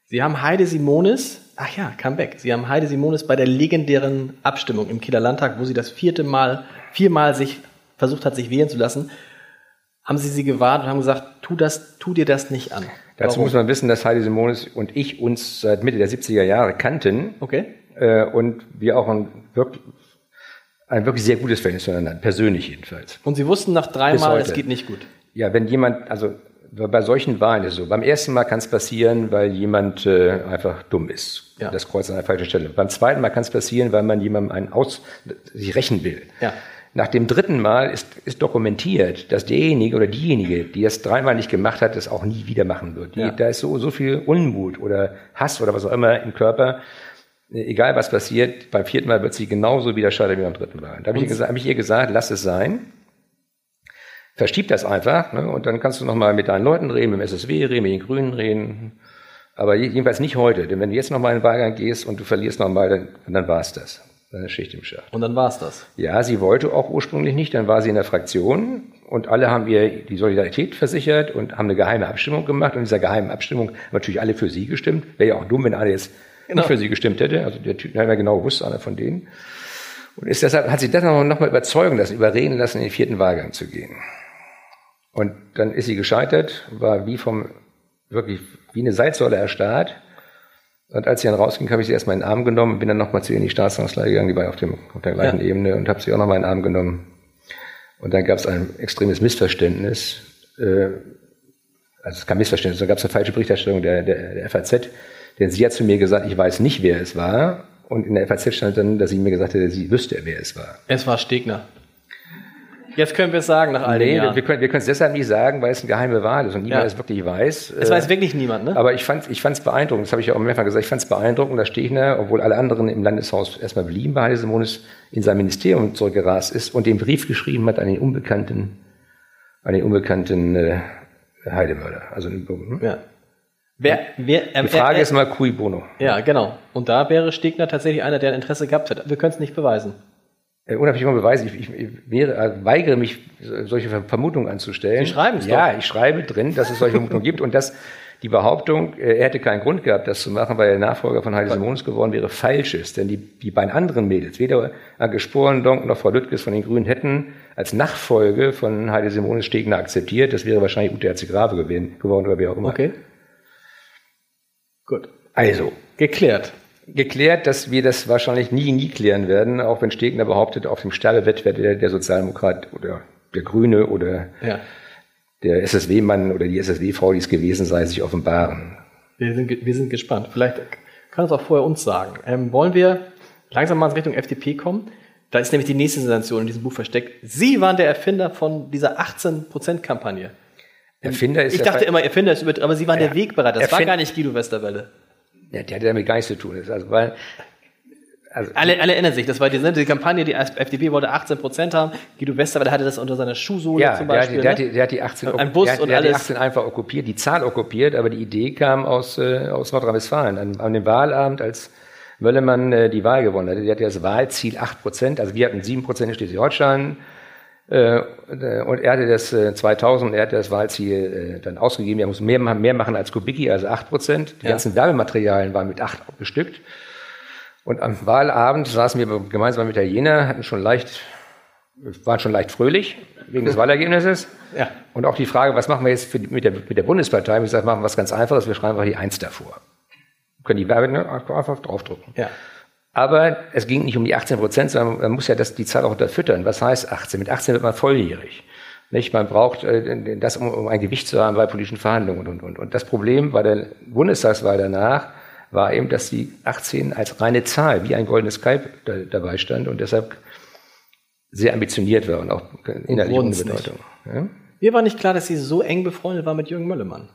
Sie haben Heide Simonis, ach ja, Comeback. Sie haben Heide Simonis bei der legendären Abstimmung im Kieler Landtag, wo sie das vierte Mal, viermal sich versucht hat, sich wählen zu lassen, haben sie sie gewarnt und haben gesagt, tu das, tu dir das nicht an. Dazu Warum? muss man wissen, dass Heidi Simonis und ich uns seit Mitte der 70er Jahre kannten Okay. äh, und wir auch ein wirklich, ein wirklich sehr gutes Verhältnis zueinander persönlich jedenfalls. Und sie wussten nach dreimal, es geht nicht gut. Ja, wenn jemand, also bei solchen Wahlen ist es so, beim ersten Mal kann es passieren, weil jemand äh, einfach dumm ist. Ja. Das Kreuz an der falschen Stelle. Beim zweiten Mal kann es passieren, weil man jemandem einen aus, sich rächen will. Ja. Nach dem dritten Mal ist, ist dokumentiert, dass derjenige oder diejenige, die es dreimal nicht gemacht hat, das auch nie wieder machen wird. Die, Ja. Da ist so, so viel Unmut oder Hass oder was auch immer im Körper. Äh, Egal was passiert, beim vierten Mal wird sie genauso wieder scheitern wie beim dritten Mal. Da habe ich, ihr gesagt- hab ich ihr gesagt, lass es sein. Verschieb das einfach ne, und dann kannst du nochmal mit deinen Leuten reden, mit dem SSW reden, mit den Grünen reden. Aber je- jedenfalls nicht heute, denn wenn du jetzt nochmal in den Wahlgang gehst und du verlierst nochmal, dann, dann war es das. Ist Schicht im Schacht. Und dann war's das. Ja, sie wollte auch ursprünglich nicht, dann war sie in der Fraktion und alle haben ihr die Solidarität versichert und haben eine geheime Abstimmung gemacht und in dieser geheimen Abstimmung haben natürlich alle für sie gestimmt. Wäre ja auch dumm, wenn alle jetzt Genau. nicht für sie gestimmt hätte. Also der Typ, ja genau gewusst, einer von denen. Und ist deshalb, hat sie das noch, noch mal überzeugen lassen, überreden lassen, in den vierten Wahlgang zu gehen. Und dann ist sie gescheitert, war wie vom, wirklich wie eine Salzsäule erstarrt. Und als sie dann rausging, habe ich sie erstmal in den Arm genommen, bin dann nochmal zu ihr in die Staatskanzlei gegangen, die war auf, dem, auf der gleichen Ja. Ebene und habe sie auch nochmal in den Arm genommen. Und dann gab es ein extremes Missverständnis. Äh, also es kein Missverständnis, da gab es eine falsche Berichterstattung der, der, der FAZ. Denn sie hat zu mir gesagt, ich weiß nicht, wer es war. Und in der FAZ stand dann, dass sie mir gesagt hätte, sie wüsste, wer es war. Es war Stegner. Jetzt können wir es sagen nach all den Nee, Jahren. wir können wir können es deshalb nicht sagen, weil es eine geheime Wahl ist und niemand Ja. es wirklich weiß. Es Äh, weiß wirklich niemand, ne? Aber ich fand ich fand's beeindruckend, das habe ich ja auch mehrfach gesagt, ich fand es beeindruckend, dass Stegner, obwohl alle anderen im Landeshaus erstmal blieben bei Heide Simonis, in sein Ministerium zurückgerast ist und den Brief geschrieben hat an den unbekannten, an den unbekannten äh, Heidemörder. Also hm? ja. Wer, wer, die Frage er, er, ist mal cui bono. Ja, genau. Und da wäre Stegner tatsächlich einer, der ein Interesse gehabt hätte. Wir können es nicht beweisen. Äh, unabhängig von Beweisen, ich, ich, wäre, äh, weigere mich, solche Vermutungen anzustellen. Sie schreiben's Ja, doch. ich schreibe drin, dass es solche Vermutungen gibt und dass die Behauptung, äh, er hätte keinen Grund gehabt, das zu machen, weil er Nachfolger von Heidi Simonis geworden wäre, falsch ist. Denn die, die beiden anderen Mädels, weder Anke Sporendonk noch Frau Lüttges von den Grünen, hätten als Nachfolge von Heidi Simonis Stegner akzeptiert. Das wäre wahrscheinlich Ute Herzig-Grave gewesen- geworden oder wer auch immer. Okay. Gut. Also, Geklärt. Geklärt, dass wir das wahrscheinlich nie, nie klären werden, auch wenn Stegner behauptet, auf dem Sterbebett wäre der, der Sozialdemokrat oder der Grüne oder Ja. der SSW-Mann oder die SSW-Frau, die es gewesen sei, sich offenbaren. Wir sind, wir sind gespannt. Vielleicht kann es auch vorher uns sagen. Ähm, wollen wir langsam mal in Richtung FDP kommen? Da ist nämlich die nächste Sensation in diesem Buch versteckt. Sie waren der Erfinder von dieser 18%-Kampagne. Erfinder ist Ich ja dachte immer, Erfinder ist über, aber Sie waren der Wegbereiter. Das war Erfind- gar nicht Guido Westerwelle. Ja, der hat damit gar nichts zu tun. Also, weil also alle, alle erinnern sich, das war die, ne, die Kampagne, die FDP wollte 18 Prozent haben. Guido Westerwelle hatte das unter seiner Schuhsohle ja, zum Beispiel. Der, der, ne? der, hat die, der hat die 18, ein Bus der, und der alles. Hat die 18 einfach okkupiert, die Zahl okkupiert, aber die Idee kam aus, äh, aus Nordrhein-Westfalen. An, an dem Wahlabend, als Möllemann äh, die Wahl gewonnen hatte, der hatte das Wahlziel 8 Prozent, also wir hatten 7 Prozent in Schleswig-Holstein, und er hatte das äh, 2000, er hatte das Wahlziel äh, dann ausgegeben, er muss mehr, mehr machen als Kubicki, also 8 Prozent. Die ja. ganzen Werbematerialien waren mit 8 bestückt. Und am Wahlabend saßen wir gemeinsam mit Italiener, hatten schon leicht, waren schon leicht fröhlich wegen des [LAUGHS] Wahlergebnisses. Ja. Und auch die Frage, was machen wir jetzt die, mit, der, mit der Bundespartei? Ich sage, machen wir was ganz Einfaches, wir schreiben einfach die Eins davor. Können die Werbe einfach draufdrucken. Ja. Aber es ging nicht um die 18 Prozent, sondern man muss ja das, die Zahl auch unterfüttern. Was heißt 18? Mit 18 wird man volljährig. Nicht? Man braucht äh, das, um, um ein Gewicht zu haben bei politischen Verhandlungen und, und, und. Das Problem bei der Bundestagswahl danach war eben, dass die 18 als reine Zahl, wie ein goldenes Kalb da, dabei stand und deshalb sehr ambitioniert war und auch innerlich ohne Bedeutung. Ja? Mir war nicht klar, dass sie so eng befreundet war mit Jürgen Möllemann.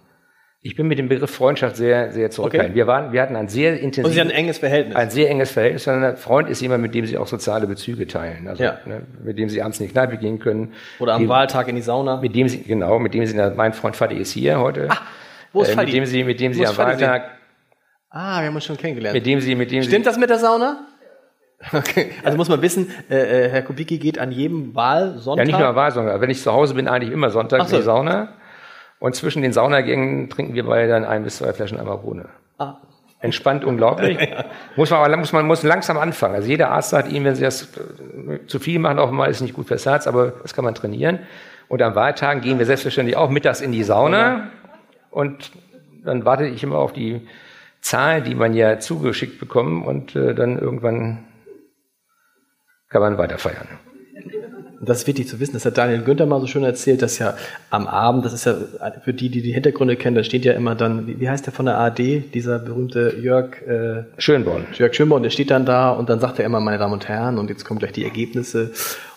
Ich bin mit dem Begriff Freundschaft sehr, sehr zurückhaltend. Okay. Wir waren, wir hatten ein sehr intensives. Und Sie hatten ein enges Verhältnis. Ein sehr enges Verhältnis. Ein Freund ist jemand, mit dem Sie auch soziale Bezüge teilen. Also, ja. ne, mit dem Sie abends in die Kneipe gehen können. Oder am dem, Wahltag in die Sauna. Mit dem Sie, genau, mit dem Sie, mein Freund Vati ist hier heute. Ah, wo ist äh, Mit dem Sie, mit dem Sie am Wahltag. Ah, wir haben uns schon kennengelernt. Mit dem Sie, mit dem Stimmt Sie, das mit der Sauna? Okay. Also muss man wissen, äh, äh, Herr Kubicki geht an jedem Wahlsonntag. Ja, nicht nur Wahlsonntag. Wenn ich zu Hause bin, eigentlich immer Sonntag so. in die Sauna. Und zwischen den Saunagängen trinken wir beide dann ein bis zwei Flaschen Amarone. Ah. Entspannt unglaublich. [LAUGHS] muss man aber muss man muss langsam anfangen. Also jeder Arzt sagt ihm, wenn Sie das äh, zu viel machen, auch mal ist nicht gut fürs Herz, aber das kann man trainieren. Und am Wahltagen gehen wir selbstverständlich auch mittags in die Sauna. Und dann warte ich immer auf die Zahlen, die man ja zugeschickt bekommt und äh, dann irgendwann kann man weiter feiern das ist wichtig zu wissen, das hat Daniel Günther mal so schön erzählt, dass ja am Abend, das ist ja für die, die die Hintergründe kennen, da steht ja immer dann, wie, wie heißt der von der AD, dieser berühmte Jörg äh, Schönborn. Jörg Schönborn, der steht dann da und dann sagt er immer, meine Damen und Herren, und jetzt kommen gleich die Ergebnisse.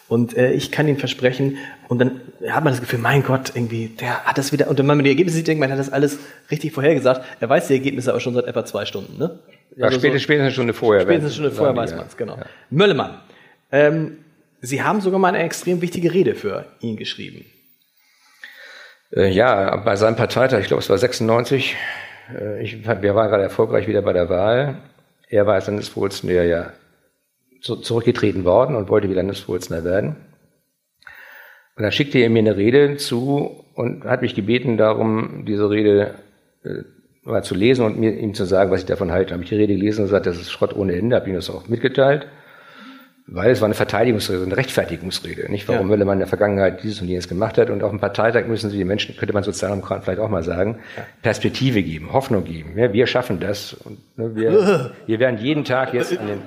Und äh, ich kann Ihnen versprechen, und dann hat man das Gefühl, mein Gott, irgendwie, der hat das wieder, und wenn man die Ergebnisse sieht, denkt man, er hat das alles richtig vorhergesagt. Er weiß die Ergebnisse aber schon seit etwa zwei Stunden, ne? Ja, also spätestens, so, spätestens eine Stunde vorher. Spätestens eine Stunde vorher weiß man es, genau. Ja. Möllemann. Ähm, Sie haben sogar mal eine extrem wichtige Rede für ihn geschrieben. Äh, ja, bei seinem Parteitag, ich glaube, es war 96. Äh, ich, wir waren gerade erfolgreich wieder bei der Wahl. Er war als Landesvorsitzender ja zurückgetreten worden und wollte wieder Landesvorsitzender werden. Und dann schickte er mir eine Rede zu und hat mich gebeten, darum diese Rede äh, mal zu lesen und mir ihm zu sagen, was ich davon halte. Dann habe ich die Rede gelesen und gesagt, das ist Schrott ohne Ende, habe ihm das auch mitgeteilt. Weil es war eine Verteidigungsrede, eine Rechtfertigungsrede, nicht? Warum ja. Möllermann in der Vergangenheit dieses und jenes gemacht hat. Und auf dem Parteitag müssen Sie den Menschen, könnte man Sozialdemokraten vielleicht auch mal sagen. Perspektive geben, Hoffnung geben. Ja, wir schaffen das. Und, ne, wir, [LAUGHS] wir werden jeden Tag jetzt an den,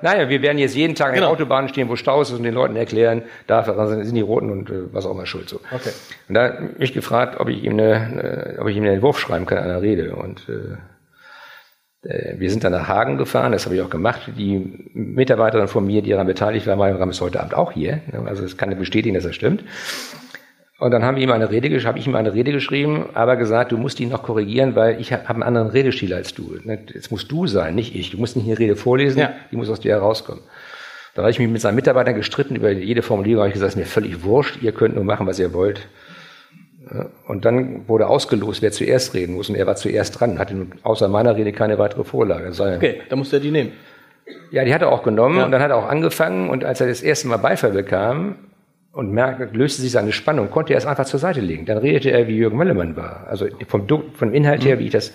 naja, wir werden jetzt jeden Tag an genau. den Autobahnen stehen, wo Staus ist und den Leuten erklären, da sind die Roten und äh, was auch immer schuld so. Okay. Und da mich gefragt, ob ich ihm eine, eine, ob ich ihm einen Entwurf schreiben kann an einer Rede. Und äh, äh, wir sind dann nach Hagen gefahren, das habe ich auch gemacht. Die Mitarbeiterin von mir, die daran beteiligt war, war ist heute Abend auch hier. Also es kann bestätigen, dass das stimmt. Und dann haben wir ihm eine Rede, habe ich ihm eine Rede geschrieben, aber gesagt, du musst ihn noch korrigieren, weil ich habe einen anderen Redestil als du. Jetzt musst du sein, nicht ich. Du musst nicht eine Rede vorlesen, ja. die muss aus dir herauskommen. Da habe ich mich mit seinen Mitarbeitern gestritten über jede Formulierung, habe ich gesagt, es ist mir völlig wurscht, ihr könnt nur machen, was ihr wollt. Und dann wurde ausgelost, wer zuerst reden muss. Und er war zuerst dran, hatte außer meiner Rede keine weitere Vorlage. Okay, dann musste er die nehmen. Ja, die hat er auch genommen ja. und dann hat er auch angefangen und als er das erste Mal Beifall bekam und merkte, löste sich seine Spannung, konnte er es einfach zur Seite legen. Dann redete er, wie Jürgen Möllemann war. Also vom, vom Inhalt her, mhm. wie ich das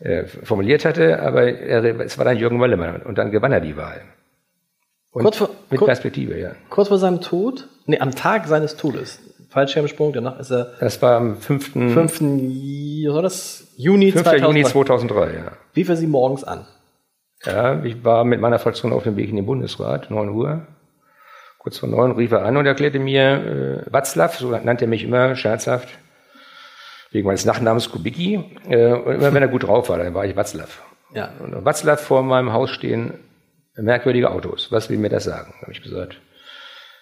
äh, formuliert hatte, aber er, es war dann Jürgen Möllemann und dann gewann er die Wahl. Und kurz vor, mit kurz, Perspektive, ja. Kurz vor seinem Tod, nee, am Tag seines Todes, Fallschirmsprung, danach ist er. Das war am 5. 5. Was das? Juni 5. 2003. Juni 2003, ja. Wie für Sie morgens an? Ja, ich war mit meiner Fraktion auf dem Weg in den Bundesrat, 9 Uhr. Kurz vor 9 rief er an und erklärte mir, äh, Watzlaw, so nannte er mich immer scherzhaft, wegen meines Nachnamens Kubicki. Äh, und immer wenn er gut drauf war, dann war ich Watzlaw. Ja. Und Watzlaw vor meinem Haus stehen merkwürdige Autos. Was will mir das sagen? Habe ich gesagt.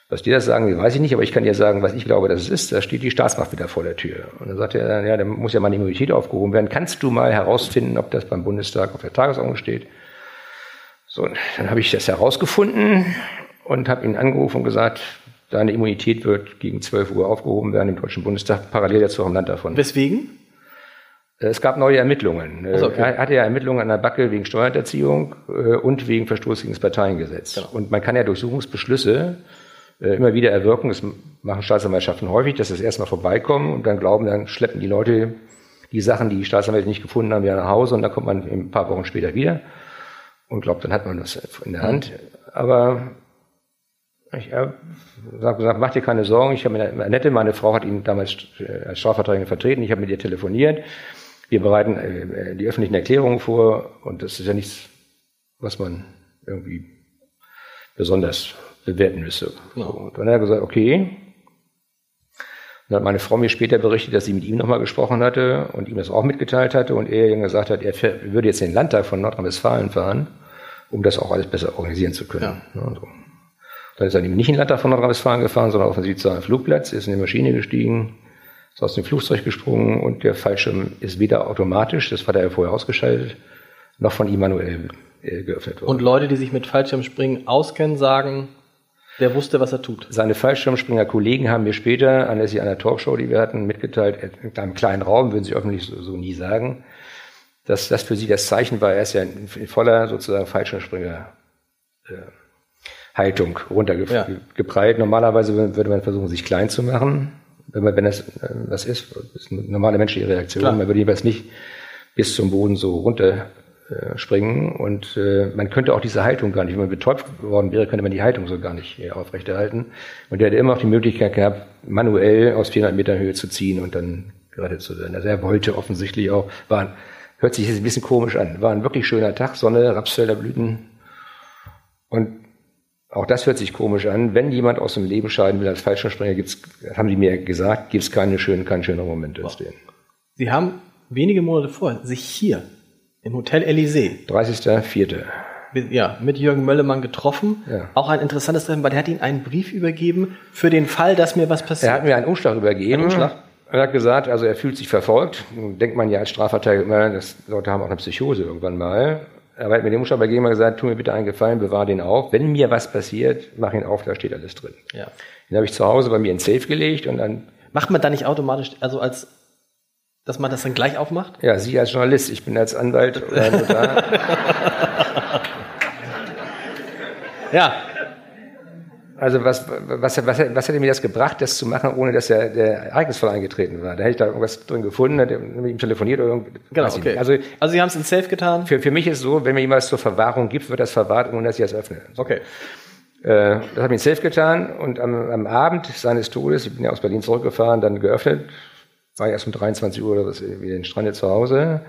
Was die das sagen, weiß ich nicht, aber ich kann dir sagen, was ich glaube, dass es ist. Da steht die Staatsmacht wieder vor der Tür. Und dann sagt er, ja, da muss ja mal eine Immunität aufgehoben werden. Kannst du mal herausfinden, ob das beim Bundestag auf der Tagesordnung steht? So, dann habe ich das herausgefunden und habe ihn angerufen und gesagt, deine Immunität wird gegen 12 Uhr aufgehoben werden im Deutschen Bundestag, parallel dazu auch im Land davon. Weswegen? Es gab neue Ermittlungen. Also okay. Er hatte ja Ermittlungen an der Backe wegen Steuerhinterziehung äh, und wegen Verstoß gegen das Parteiengesetz. Genau. Und man kann ja Durchsuchungsbeschlüsse äh, immer wieder erwirken. Das machen Staatsanwaltschaften häufig, dass das erstmal vorbeikommen und dann glauben, dann schleppen die Leute die Sachen, die die Staatsanwälte nicht gefunden haben, wieder nach Hause und dann kommt man ein paar Wochen später wieder und glaubt, dann hat man was in der Hand. Aber ich habe gesagt, mach dir keine Sorgen. Ich habe mit Annette, meine Frau hat ihn damals äh, als Strafverteidiger vertreten. Ich habe mit ihr telefoniert. Wir bereiten äh, die öffentlichen Erklärungen vor und das ist ja nichts, was man irgendwie besonders bewerten müsste. Genau. Und dann hat er gesagt, okay. Dann hat meine Frau mir später berichtet, dass sie mit ihm nochmal gesprochen hatte und ihm das auch mitgeteilt hatte und er ihm gesagt hat, er fährt- würde jetzt den Landtag von Nordrhein-Westfalen fahren, um das auch alles besser organisieren zu können. Ja. so. Dann ist er eben nicht in den Landtag von Nordrhein-Westfalen gefahren, sondern auf den Südsaalen Flugplatz, ist in die Maschine gestiegen, ist aus dem Flugzeug gesprungen und der Fallschirm ist weder automatisch, das hat er ja vorher ausgeschaltet, noch von ihm manuell äh, geöffnet worden. Und Leute, die sich mit Fallschirmspringen auskennen, sagen, der wusste, was er tut. Seine Fallschirmspringer-Kollegen haben mir später, anlässlich einer Talkshow, die wir hatten, mitgeteilt, in einem kleinen Raum, würden sie öffentlich so, so nie sagen, dass das für sie das Zeichen war, er ist ja in, voller sozusagen Fallschirmspringer äh, Haltung runtergeprallt. Ja. Normalerweise würde man versuchen, sich klein zu machen, wenn man, wenn das äh, was ist, das ist eine normale menschliche Reaktion. Klar. Man würde jeweils nicht bis zum Boden so runter äh, springen und äh, man könnte auch diese Haltung gar nicht, wenn man betäubt worden wäre, könnte man die Haltung so gar nicht äh, aufrechterhalten. Und er hätte immer auch die Möglichkeit gehabt, manuell aus 400 Meter Höhe zu ziehen und dann gerettet zu werden. Also er wollte offensichtlich auch, war, ein- hört sich jetzt ein bisschen komisch an, war ein wirklich schöner Tag, Sonne, Rapsfelder Blüten und auch das hört sich komisch an. Wenn jemand aus dem Leben scheiden will als Fallschirmspringer, gibt's, haben die mir gesagt, gibt's keine schönen, keine schöneren Momente als den. Sie haben wenige Monate vorher sich hier im Hotel Elysée 30.04. mit, ja, mit Jürgen Möllemann getroffen. Ja. Auch ein interessantes Treffen, weil der hat Ihnen einen Brief übergeben für den Fall, dass mir was passiert. Er hat mir einen Umschlag übergeben. Einen Umschlag? Er hat gesagt, also er fühlt sich verfolgt. Denkt man ja als Strafverteidiger immer, dass Leute haben auch eine Psychose irgendwann mal. Aber er hat mir den Umschlag übergeben und gesagt, tu mir bitte einen Gefallen, bewahr den auf. Wenn mir was passiert, mach ihn auf, da steht alles drin. ja. Den habe ich zu Hause bei mir in Safe gelegt und dann, Macht man da nicht automatisch, also als, dass man das dann gleich aufmacht? ja, Sie als Journalist, ich bin als Anwalt oder Notar. [LAUGHS] Ja. Also was, was, was, was hätte mir das gebracht, das zu machen, ohne dass der, der Ereignisfall eingetreten war? Da hätte ich da irgendwas drin gefunden, hätte mit ihm telefoniert oder irgend- Genau, okay. Also also Sie haben es ins Safe getan? für, für mich ist es so, wenn mir jemand was zur Verwahrung gibt, wird das verwahrt, ohne dass ich das öffne. Okay. Äh, das habe ich safe getan und am, am Abend seines Todes, ich bin ja aus Berlin zurückgefahren, dann geöffnet, war ich erst um 23 Uhr oder was, wieder in Strande zu Hause,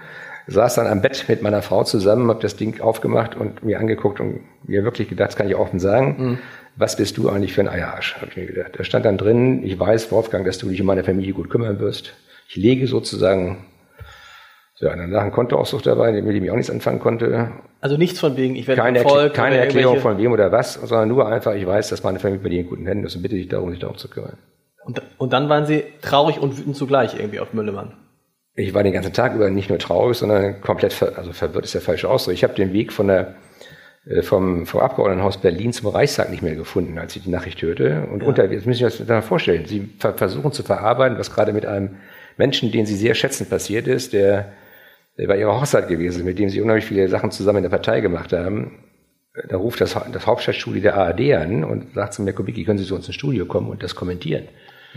saß dann am Bett mit meiner Frau zusammen, habe das Ding aufgemacht und mir angeguckt und mir wirklich gedacht, das kann ich offen sagen, was bist du eigentlich für ein Eierarsch, habe ich mir gedacht. Da stand dann drin, ich weiß, Wolfgang, dass du dich um meine Familie gut kümmern wirst. Ich lege sozusagen ja, ein Kontoauszug dabei, mit dem ich auch nichts anfangen konnte Also nichts von wegen, ich werde keine, verfolgt. keine Erklärung von wem oder was, sondern nur einfach, ich weiß, dass meine Familie bei dir in guten Händen ist und bitte dich darum, sich darum zu kümmern. Und, und dann waren Sie traurig und wütend zugleich irgendwie auf Möllemann. Ich war den ganzen Tag über nicht nur traurig, sondern komplett, ver also verwirrt ist der falsche Ausdruck. Ich habe den Weg von der, äh, vom, vom Abgeordnetenhaus Berlin zum Reichstag nicht mehr gefunden, als ich die Nachricht hörte. Und unter, jetzt müssen Sie sich das vorstellen. Sie ver versuchen zu verarbeiten, was gerade mit einem Menschen, den Sie sehr schätzen, passiert ist, der, der bei Ihrer Hochzeit gewesen ist, mit dem Sie unheimlich viele Sachen zusammen in der Partei gemacht haben. Da ruft das, das Hauptstadtstudio der ARD an und sagt zu mir, Kubicki, können Sie zu uns ins Studio kommen und das kommentieren?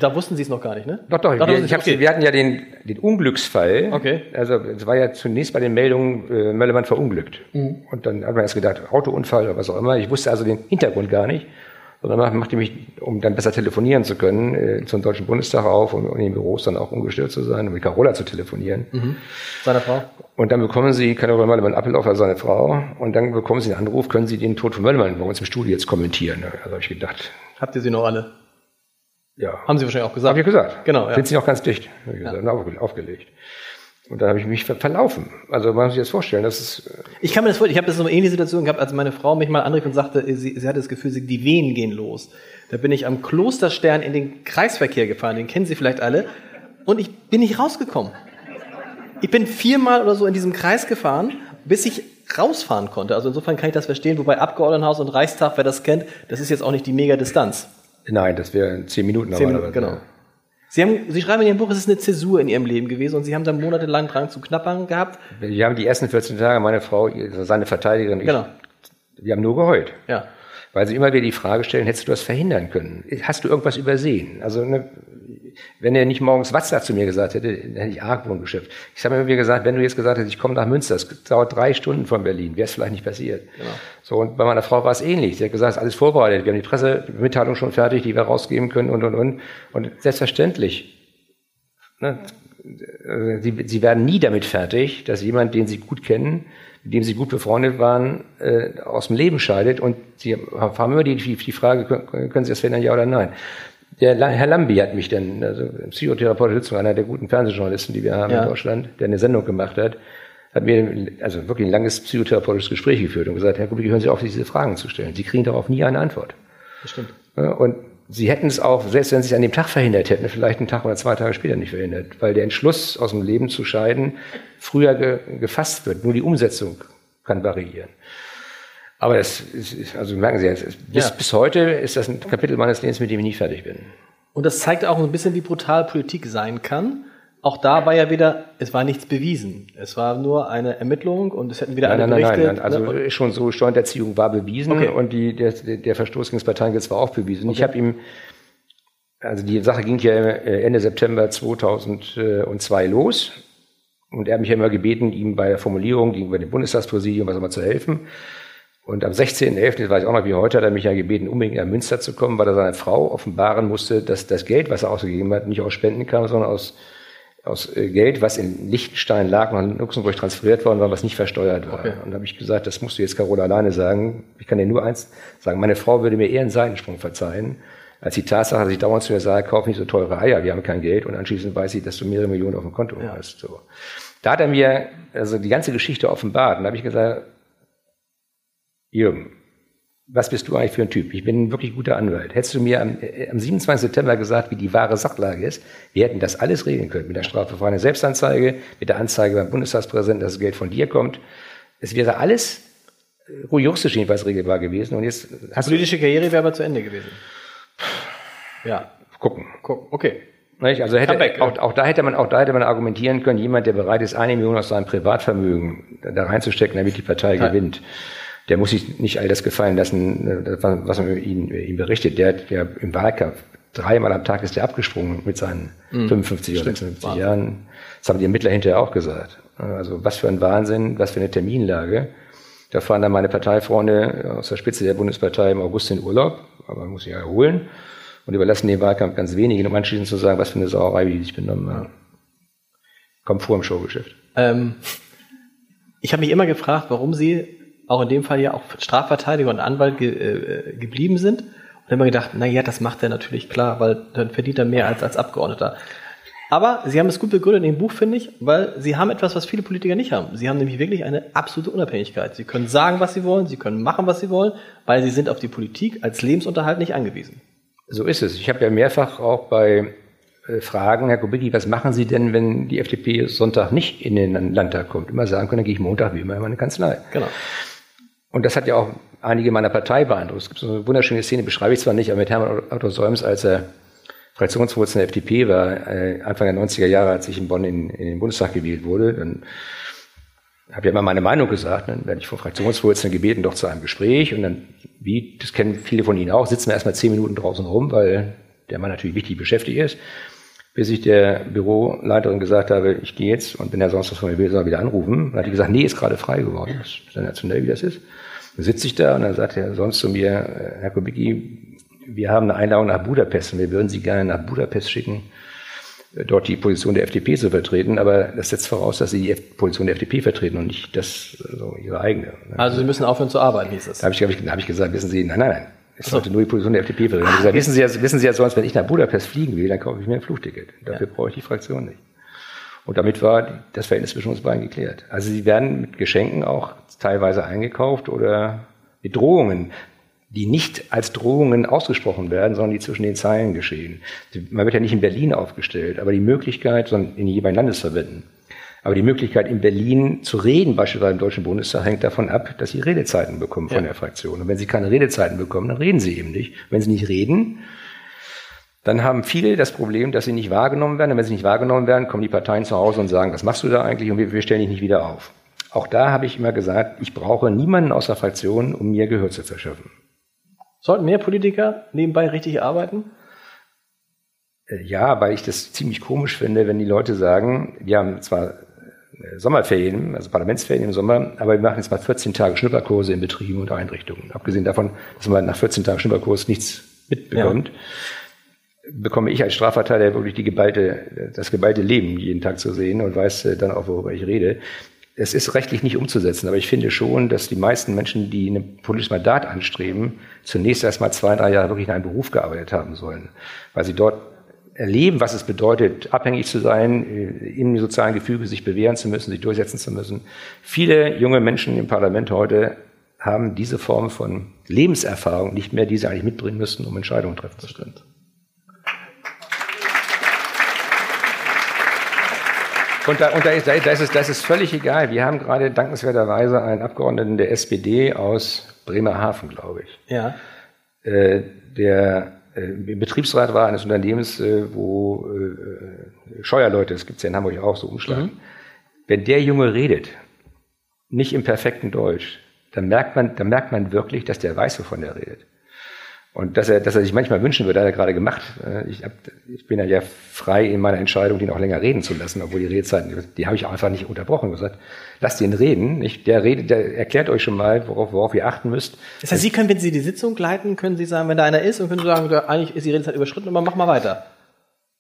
Da wussten Sie es noch gar nicht, ne? Doch, doch, Doch, wir, ich okay. wir hatten ja den, den Unglücksfall. Okay. Also es war ja zunächst bei den Meldungen äh, Möllermann verunglückt. Mhm. Und dann hat man erst gedacht, Autounfall oder was auch immer. Ich wusste also den Hintergrund gar nicht. Sondern mach- machte mich, um dann besser telefonieren zu können, äh, zum Deutschen Bundestag auf, um in den Büros dann auch ungestört zu sein, um mit Carola zu telefonieren. Seiner Frau? Und dann bekommen Sie, Carola Möllermann Appelhoff, also seine Frau, und dann bekommen Sie einen Anruf, können Sie den Tod von Möllermann bei uns im Studio jetzt kommentieren. Also habe ich gedacht, Habt ihr sie noch alle? Ja. Haben Sie wahrscheinlich auch gesagt. Habe ich gesagt. Genau, ja. Sie noch ganz dicht? Hab ich gesagt, aufge- aufgelegt. Und da habe ich mich ver verlaufen. Also man muss sich das vorstellen, das ist, äh, Ich kann mir das vorstellen, ich habe das so eine ähnliche Situation gehabt, als meine Frau mich mal anrief und sagte, sie, sie hatte das Gefühl, sie, die Wehen gehen los. Da bin ich am Klosterstern in den Kreisverkehr gefahren, den kennen Sie vielleicht alle, und ich bin nicht rausgekommen. Ich bin viermal oder so in diesem Kreis gefahren, bis ich rausfahren konnte. Also insofern kann ich das verstehen, wobei Abgeordnetenhaus und Reichstag, wer das kennt, das ist jetzt auch nicht die Mega-Distanz. Nein, das wäre zehn Minuten. Zehn Minuten, genau. Sie, haben, Sie schreiben in Ihrem Buch, es ist eine Zäsur in Ihrem Leben gewesen und Sie haben da monatelang dran zu knappern gehabt. Wir haben die ersten 14 Tage, meine Frau, seine Verteidigerin, genau. ich, wir haben nur geheult. Ja. Weil sie immer wieder die Frage stellen, hättest du das verhindern können? Hast du irgendwas übersehen? Also ne, wenn er nicht morgens Watzler zu mir gesagt hätte, dann hätte ich Argwohn geschöpft. Ich habe mir gesagt, wenn du jetzt gesagt hättest, ich komme nach Münster, das dauert drei Stunden von Berlin, wäre es vielleicht nicht passiert. Genau. So, und bei meiner Frau war es ähnlich. Sie hat gesagt, es ist alles vorbereitet, wir haben die Pressemitteilung schon fertig, die wir rausgeben können und, und, und. Und selbstverständlich, ne, sie, sie werden nie damit fertig, dass jemand, den sie gut kennen, mit dem sie gut befreundet waren, äh, aus dem Leben scheidet. Und sie haben immer die, die, die Frage, können, können Sie das verändern, ja oder nein? Der Herr Lambi hat mich dann, also psychotherapeutische Sitzung, einer der guten Fernsehjournalisten, die wir haben ja. in Deutschland, der eine Sendung gemacht hat, hat mir also wirklich ein langes psychotherapeutisches Gespräch geführt und gesagt, Herr Kubicki, hören Sie auf, diese Fragen zu stellen. Sie kriegen darauf nie eine Antwort. Das stimmt. Und Sie hätten es auch, selbst wenn Sie es an dem Tag verhindert hätten, vielleicht einen Tag oder zwei Tage später nicht verhindert, weil der Entschluss, aus dem Leben zu scheiden, früher ge gefasst wird. Nur die Umsetzung kann variieren. Aber das ist, also merken Sie jetzt, bis, ja. bis heute ist das ein Kapitel meines Lebens, mit dem ich nie fertig bin. Und das zeigt auch ein bisschen, wie brutal Politik sein kann. Auch da war ja wieder, es war nichts bewiesen. Es war nur eine Ermittlung und es hätten wieder nein, alle nein, Berichte. Nein, nein, also ne? schon so Steuererziehung war bewiesen okay. und die, der, der Verstoß gegen das Parteiengesetz war auch bewiesen. Okay. Ich habe ihm, also die Sache ging ja Ende September 2002 los und er hat mich ja immer gebeten, ihm bei der Formulierung gegenüber dem Bundestagspräsidium was immer zu helfen. Und am 16.11., das weiß ich auch noch wie heute, hat er mich ja gebeten, unbedingt nach Münster zu kommen, weil er seiner Frau offenbaren musste, dass das Geld, was er ausgegeben hat, nicht aus Spenden kam, sondern aus, aus äh, Geld, was in Liechtenstein lag und in Luxemburg transferiert worden war, was nicht versteuert war. Okay. Und da habe ich gesagt, das musst du jetzt Carola alleine sagen. Ich kann dir nur eins sagen, meine Frau würde mir eher einen Seitensprung verzeihen, als die Tatsache, dass ich dauernd zu mir sage, kauf nicht so teure Eier, wir haben kein Geld und anschließend weiß ich, dass du mehrere Millionen auf dem Konto ja. hast. So. Da hat er mir also die ganze Geschichte offenbart und da habe ich gesagt, Jürgen, was bist du eigentlich für ein Typ? Ich bin ein wirklich guter Anwalt. Hättest du mir am, äh, am 27. September gesagt, wie die wahre Sachlage ist, wir hätten das alles regeln können. Mit der strafverfahrenen Selbstanzeige, mit der Anzeige beim Bundestagspräsidenten, dass das Geld von dir kommt. Es wäre alles äh, juristisch jedenfalls regelbar gewesen. Und jetzt hast Politische Karriere wäre aber zu Ende gewesen. Ja. Gucken. Gucken. Okay. Also hätte, back, auch, auch, da hätte man, auch da hätte man argumentieren können, jemand, der bereit ist, eine Million aus seinem Privatvermögen da reinzustecken, damit die Partei ja. gewinnt der muss sich nicht all das gefallen lassen, äh, was man über ihn, ihm berichtet. Der, der im Wahlkampf dreimal am Tag ist der abgesprungen mit seinen mhm. 55 oder 56 Wahnsinn. Jahren. Das haben die Ermittler hinterher auch gesagt. Also was für ein Wahnsinn, was für eine Terminlage. Da fahren dann meine Parteifreunde aus der Spitze der Bundespartei im August in Urlaub, aber man muss sich ja erholen und überlassen den Wahlkampf ganz wenigen, um anschließend zu sagen, was für eine Sauerei, wie die sich benommen haben. Kommt vor im Showgeschäft. Ähm, ich habe mich immer gefragt, warum Sie auch in dem Fall ja auch Strafverteidiger und Anwalt ge, äh, geblieben sind. Und dann haben wir gedacht, na ja, das macht er natürlich klar, weil dann verdient er mehr als als Abgeordneter. Aber Sie haben es gut begründet in dem Buch, finde ich, weil Sie haben etwas, was viele Politiker nicht haben. Sie haben nämlich wirklich eine absolute Unabhängigkeit. Sie können sagen, was Sie wollen, Sie können machen, was Sie wollen, weil Sie sind auf die Politik als Lebensunterhalt nicht angewiesen. So ist es. Ich habe ja mehrfach auch bei äh, Fragen, Herr Kubicki, was machen Sie denn, wenn die FDP Sonntag nicht in den Landtag kommt? Immer sagen können, dann gehe ich Montag wie immer in meine Kanzlei. Genau. Und das hat ja auch einige meiner Partei beeindruckt. Es gibt so eine wunderschöne Szene, beschreibe ich zwar nicht, aber mit Hermann Otto Solms, als er Fraktionsvorsitzender der FDP war, äh, Anfang der 90er Jahre, als ich in Bonn in, in den Bundestag gewählt wurde, dann habe ich immer meine Meinung gesagt, dann werde ich vom Fraktionsvorsitzenden gebeten, doch zu einem Gespräch und dann, wie, das kennen viele von Ihnen auch, sitzen wir erstmal zehn Minuten draußen rum, weil der Mann natürlich wichtig beschäftigt ist, bis ich der Büroleiterin gesagt habe, ich gehe jetzt und wenn er sonst was von mir will, soll er wieder anrufen. Dann hat die gesagt, nee, ist gerade frei geworden. Das ist sensationell, wie das ist. Dann sitze ich da und dann sagt er sonst zu mir, äh, Herr Kubicki, wir haben eine Einladung nach Budapest und wir würden Sie gerne nach Budapest schicken, äh, dort die Position der FDP zu vertreten, aber das setzt voraus, dass Sie die Position der FDP vertreten und nicht das, also Ihre eigene. Also Sie müssen aufhören zu arbeiten, hieß es. Da habe ich, hab ich, hab ich gesagt, wissen Sie, nein, nein, nein. Ich so. sollte nur die Position der FDP vertreten. Ich gesagt, wissen Sie, ja, wissen Sie ja sonst, wenn ich nach Budapest fliegen will, dann kaufe ich mir ein Flugticket. Dafür ja. brauche ich die Fraktion nicht. Und damit war das Verhältnis zwischen uns beiden geklärt. Also sie werden mit Geschenken auch teilweise eingekauft oder mit Drohungen, die nicht als Drohungen ausgesprochen werden, sondern die zwischen den Zeilen geschehen. Man wird ja nicht in Berlin aufgestellt, aber die Möglichkeit, sondern in jeweiligen Landesverbänden, Aber die Möglichkeit in Berlin zu reden, beispielsweise im Deutschen Bundestag, hängt davon ab, dass sie Redezeiten bekommen von ja. der Fraktion. Und wenn sie keine Redezeiten bekommen, dann reden sie eben nicht. Wenn sie nicht reden, dann haben viele das Problem, dass sie nicht wahrgenommen werden. Und wenn sie nicht wahrgenommen werden, kommen die Parteien zu Hause und sagen, was machst du da eigentlich? Und wir, wir stellen dich nicht wieder auf. Auch da habe ich immer gesagt, ich brauche niemanden aus der Fraktion, um mir Gehör zu verschaffen. Sollten mehr Politiker nebenbei richtig arbeiten? Äh, ja, weil ich das ziemlich komisch finde, wenn die Leute sagen, wir haben zwar Sommerferien, also Parlamentsferien im Sommer, aber wir machen jetzt mal 14 Tage Schnupperkurse in Betrieben und Einrichtungen. Abgesehen davon, dass man nach 14 Tagen Schnupperkurs nichts mitbekommt. Ja bekomme ich als Strafverteidiger wirklich die geballte, das geballte Leben jeden Tag zu sehen und weiß äh, dann auch, worüber ich rede. Es ist rechtlich nicht umzusetzen, aber ich finde schon, dass die meisten Menschen, die ein politisches Mandat anstreben, zunächst erst mal zwei, drei Jahre wirklich in einem Beruf gearbeitet haben sollen, weil sie dort erleben, was es bedeutet, abhängig zu sein, äh, im sozialen Gefüge sich bewähren zu müssen, sich durchsetzen zu müssen. Viele junge Menschen im Parlament heute haben diese Form von Lebenserfahrung nicht mehr, die sie eigentlich mitbringen müssten, um Entscheidungen treffen zu können. Und, da, und da, ist, da, ist es, das ist völlig egal. Wir haben gerade dankenswerterweise einen Abgeordneten der SPD aus Bremerhaven, glaube ich. Ja. Äh, der äh, Betriebsrat war eines Unternehmens, äh, wo äh, Scheuerleute, das gibt's ja in Hamburg auch, so umschlagen. Mhm. Wenn der Junge redet, nicht im perfekten Deutsch, dann merkt man, dann merkt man wirklich, dass der weiß, wovon er redet. Und dass er, dass er sich manchmal wünschen würde, hat er gerade gemacht. Äh, ich, hab, ich bin ja frei in meiner Entscheidung, den auch länger reden zu lassen, obwohl die Redezeiten, die habe ich auch einfach nicht unterbrochen. gesagt, lasst ihn reden. Nicht? Der redet, der erklärt euch schon mal, worauf, worauf ihr achten müsst. Das heißt, Sie können, wenn Sie die Sitzung leiten, können Sie sagen, wenn da einer ist und können Sie sagen, eigentlich ist die Redezeit überschritten, aber mach mal weiter.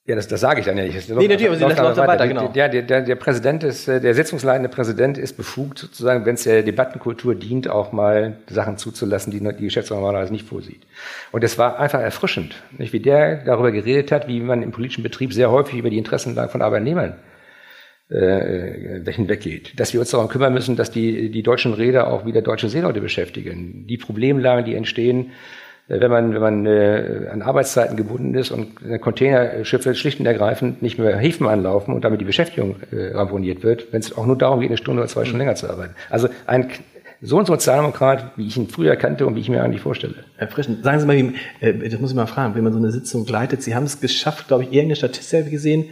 Ja, das, das sage ich dann ja nicht. Das nee, natürlich, aber Sie lassen weiter, weiter, genau. Ja, der, der, der Präsident ist, äh, der sitzungsleitende Präsident ist befugt, sozusagen, wenn es der Debattenkultur dient, auch mal Sachen zuzulassen, die die Geschäftsordnung normalerweise nicht vorsieht. Und es war einfach erfrischend, nicht, wie der darüber geredet hat, wie man im politischen Betrieb sehr häufig über die Interessenlagen von Arbeitnehmern äh, äh hinweggeht. Dass wir uns darum kümmern müssen, dass die, die deutschen Räder auch wieder deutsche Seeleute beschäftigen. Die Problemlagen, die entstehen, wenn man, wenn man äh, an Arbeitszeiten gebunden ist und Containerschiffe schlicht und ergreifend nicht mehr Häfen anlaufen und damit die Beschäftigung äh, ramponiert wird, wenn es auch nur darum geht, eine Stunde oder zwei Stunden länger zu arbeiten. Also ein so ein Sozialdemokrat, wie ich ihn früher kannte und wie ich mir eigentlich vorstelle. Herr Frischen, sagen Sie mal, wie, äh, das muss ich mal fragen, wenn man so eine Sitzung leitet, Sie haben es geschafft, glaube ich, irgendeine Statistik gesehen,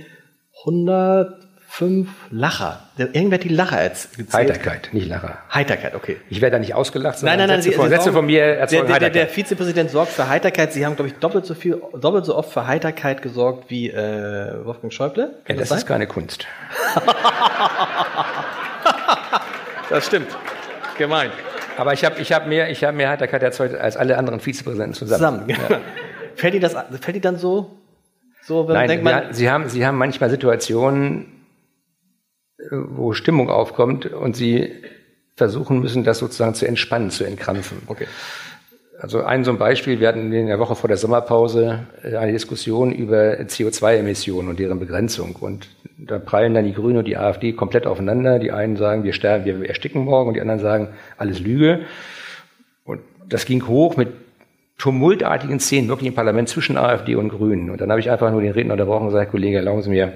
100 fünf Lacher. Irgendwer hat die Lacher erzählt. Heiterkeit, nicht Lacher. Heiterkeit, okay. Ich werde da nicht ausgelacht, sondern nein, nein, nein, Sätze, Sie, von, Sätze von mir erzeugen der, der, der Vizepräsident sorgt für Heiterkeit. Sie haben, glaube ich, doppelt so viel, doppelt so oft für Heiterkeit gesorgt wie äh, Wolfgang Schäuble. Ja, das, das ist keine Kunst. [LAUGHS] das stimmt. Gemein. Aber ich habe ich hab mehr, ich hab mehr Heiterkeit erzeugt als alle anderen Vizepräsidenten zusammen. zusammen. Ja. fällt Ihnen das, fällt Ihnen dann so, so, wenn Nein, man denkt, man, ja, Sie haben, Sie haben manchmal Situationen, wo Stimmung aufkommt und sie versuchen müssen, das sozusagen zu entspannen, zu entkrampfen. Okay. Also ein so ein Beispiel, wir hatten in der Woche vor der Sommerpause äh, eine Diskussion über CO2-Emissionen und deren Begrenzung. Und da prallen dann die Grünen und die AfD komplett aufeinander. Die einen sagen, wir sterben, wir ersticken morgen und die anderen sagen, alles Lüge. Und das ging hoch mit tumultartigen Szenen wirklich im Parlament zwischen AfD und Grünen. Und dann habe ich einfach nur den Redner unterbrochen und gesagt, Kollege, erlauben Sie mir,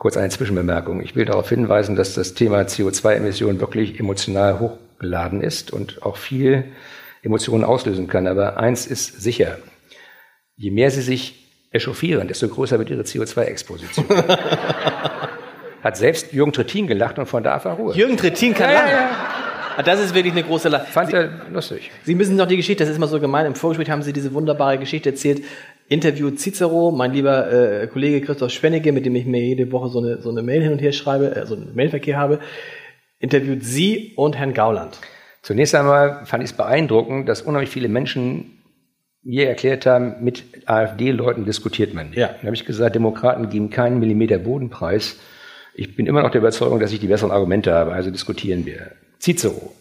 Kurz eine Zwischenbemerkung. Ich will darauf hinweisen, dass das Thema CO2-Emissionen wirklich emotional hochgeladen ist und auch viel Emotionen auslösen kann. Aber eins ist sicher. Je mehr Sie sich echauffieren, desto größer wird Ihre CO2-Exposition. [LAUGHS] Hat selbst Jürgen Trittin gelacht und von da auf Ruhe. Jürgen Trittin kann ja, lachen. Ja, ja. Ah, das ist wirklich eine große Lache. Fand er lustig. Sie müssen noch die Geschichte, das ist immer so gemein, im Vorgespräch haben Sie diese wunderbare Geschichte erzählt, Interview Cicero, mein lieber äh, Kollege Christoph Schwennecke, mit dem ich mir jede Woche so eine, so eine Mail hin und her schreibe, äh, so einen Mailverkehr habe, interviewt Sie und Herrn Gauland. Zunächst einmal fand ich es beeindruckend, dass unheimlich viele Menschen mir erklärt haben, mit AfD-Leuten diskutiert man nicht. Ja. Dann habe ich gesagt, Demokraten geben keinen Millimeter Bodenpreis. Ich bin immer noch der Überzeugung, dass ich die besseren Argumente habe, also diskutieren wir. Cicero.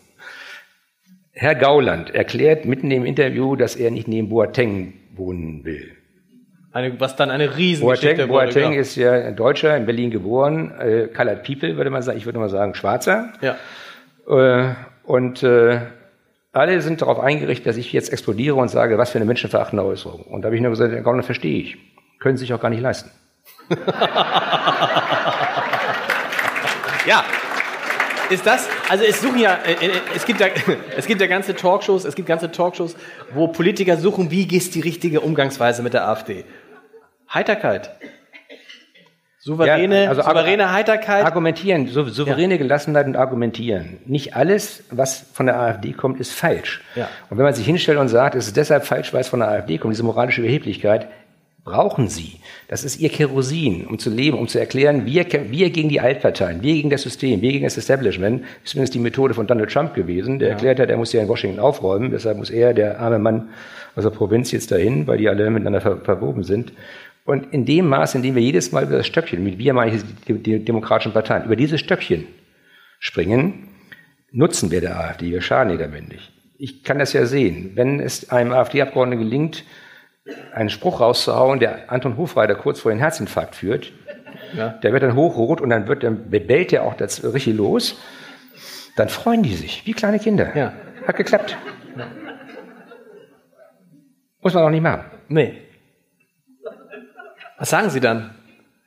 Herr Gauland erklärt mitten im Interview, dass er nicht neben Boateng wohnen will. Eine, was dann eine Riesengeschichte Boateng, wurde. Boateng ist ja ein Deutscher, in Berlin geboren, äh, Colored People, würde man sagen. Ich würde mal sagen, Schwarzer. Ja. Äh, und äh, alle sind darauf eingerichtet, dass ich jetzt explodiere und sage, was für eine menschenverachtende Äußerung. Und da habe ich nur gesagt, das verstehe ich. Können Sie sich auch gar nicht leisten. [LAUGHS] Ja. Ist das, also es suchen ja, äh, äh, es gibt ja, [LAUGHS] es gibt ja ganze Talkshows, es gibt ganze Talkshows, wo Politiker suchen, wie ist die richtige Umgangsweise mit der AfD. Heiterkeit. Souveräne, Ja, also souveräne Heiterkeit. Argumentieren, sou- souveräne Gelassenheit und argumentieren. Nicht alles, was von der AfD kommt, ist falsch. Ja. Und wenn man sich hinstellt und sagt, es ist deshalb falsch, weil es von der AfD kommt, diese moralische Überheblichkeit, brauchen sie. Das ist ihr Kerosin, um zu leben, um zu erklären, wir, wir gegen die Altparteien, wir gegen das System, wir gegen das Establishment. Das ist zumindest die Methode von Donald Trump gewesen. Der erklärt hat, er muss ja in Washington aufräumen. Deshalb muss er, der arme Mann aus der Provinz, jetzt dahin, weil die alle miteinander ver verwoben sind. Und in dem Maß, in dem wir jedes Mal über das Stöckchen, mit wir meine ich die, die demokratischen Parteien, über dieses Stöckchen springen, nutzen wir der AfD, wir schaden ihr damit nicht. Ich kann das ja sehen. Wenn es einem AfD-Abgeordneten gelingt, einen Spruch rauszuhauen, der Anton Hofreiter kurz vor den Herzinfarkt führt, Ja. der wird dann hochrot und dann wird dann bellt er auch das richtig los, dann freuen die sich, wie kleine Kinder. Ja. Hat geklappt. Muss man auch nicht machen. Nee. Was sagen Sie dann?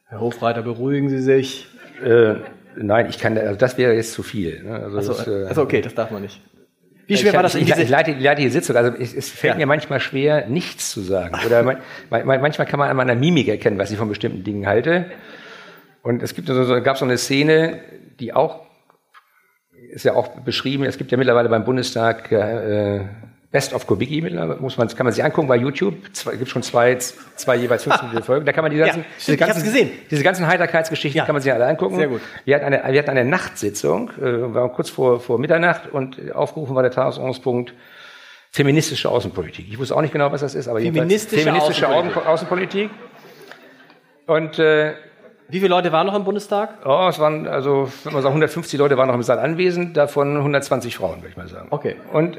Herr Hofreiter, beruhigen Sie sich. Äh, nein, ich kann, also das wäre jetzt zu viel. Ne? Also, Also, das, äh, also okay, das darf man nicht. Wie Ich, schwer war das ich, ich, leite, ich leite die Sitzung. Also es, es fällt Ja. mir manchmal schwer, nichts zu sagen. Oder man, man, manchmal kann man an meiner Mimik erkennen, was ich von bestimmten Dingen halte. Und es gibt so, gab so eine Szene, die auch ist ja auch beschrieben. Es gibt ja mittlerweile beim Bundestag äh, Best of Kubicki mittlerweile, muss man, kann man sich angucken bei YouTube. Zwei, gibt schon zwei, zwei jeweils 15 Minuten [LAUGHS] Folgen. Da kann man die ganzen, Ja, ich hab's gesehen. diese ganzen Heiterkeitsgeschichten Ja. kann man sich alle angucken. Sehr gut. Wir hatten eine, wir hatten eine Nachtsitzung, äh, war kurz vor, vor Mitternacht und aufgerufen war der Tagesordnungspunkt feministische Außenpolitik. Ich wusste auch nicht genau, was das ist, aber Feministische feministische Außenpolitik. Außenpolitik. Und äh, Wie viele Leute waren noch im Bundestag? oh, es waren also, wenn man sagen, 150 Leute waren noch im Saal anwesend, davon 120 Frauen, würde ich mal sagen. Okay. Und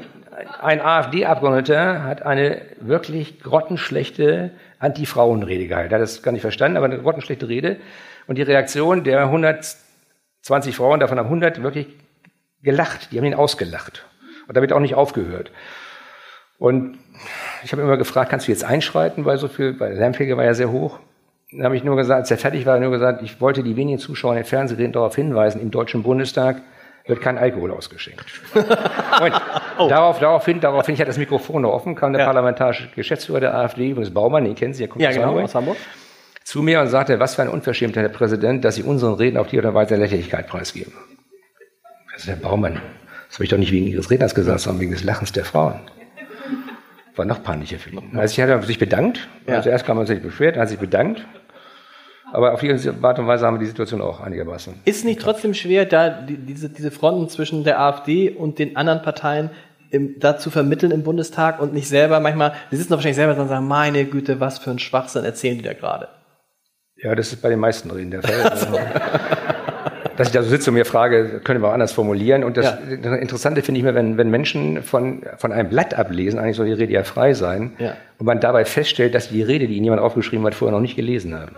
ein AfD-Abgeordneter hat eine wirklich grottenschlechte Anti-Frauen-Rede gehalten. Er hat das gar nicht verstanden, aber eine grottenschlechte Rede. Und die Reaktion der 120 Frauen, davon haben 100 wirklich gelacht. Die haben ihn ausgelacht. Und damit auch nicht aufgehört. Und ich habe immer gefragt, kannst du jetzt einschreiten, weil so viel, weil der Lärmpegel war ja sehr hoch. Dann habe ich nur gesagt, als er fertig war, nur gesagt, ich wollte die wenigen Zuschauer in den Fernsehgeräten darauf hinweisen, im Deutschen Bundestag wird kein Alkohol ausgeschenkt. [LAUGHS] Und darauf, daraufhin, daraufhin, ich hatte das Mikrofon noch offen, kam der Oh. Ja. parlamentarische Geschäftsführer der AfD, übrigens Baumann, den kennen Sie, der kommt Ja, aus genau, Hamburg, aus Hamburg. zu mir und sagte, was für ein Unverschämter, Herr Präsident, dass Sie unseren Reden auf die oder Weise Lächerlichkeit preisgeben. Also Herr Baumann, das habe ich doch nicht wegen Ihres Redners gesagt, sondern wegen des Lachens der Frauen. War noch peinlicher für ihn. Also ich hatte sich bedankt. Ja. Also erst kam man sich beschwert, hat sich bedankt. Aber auf diese Art und Weise haben wir die Situation auch einigermaßen. Ist nicht trotzdem schwer, da die, diese, diese Fronten zwischen der AfD und den anderen Parteien im, da zu vermitteln im Bundestag und nicht selber manchmal, die sitzen doch wahrscheinlich selber und sagen, meine Güte, was für ein Schwachsinn erzählen die da gerade. Ja, das ist bei den meisten Reden der Fall. [LAUGHS] [LAUGHS] Dass ich da so sitze und mir frage, können wir auch anders formulieren. Und das, Ja. Interessante finde ich mir, wenn, wenn Menschen von, von einem Blatt ablesen, eigentlich soll die Rede ja frei sein, Ja. und man dabei feststellt, dass die Rede, die ihnen jemand aufgeschrieben hat, vorher noch nicht gelesen haben.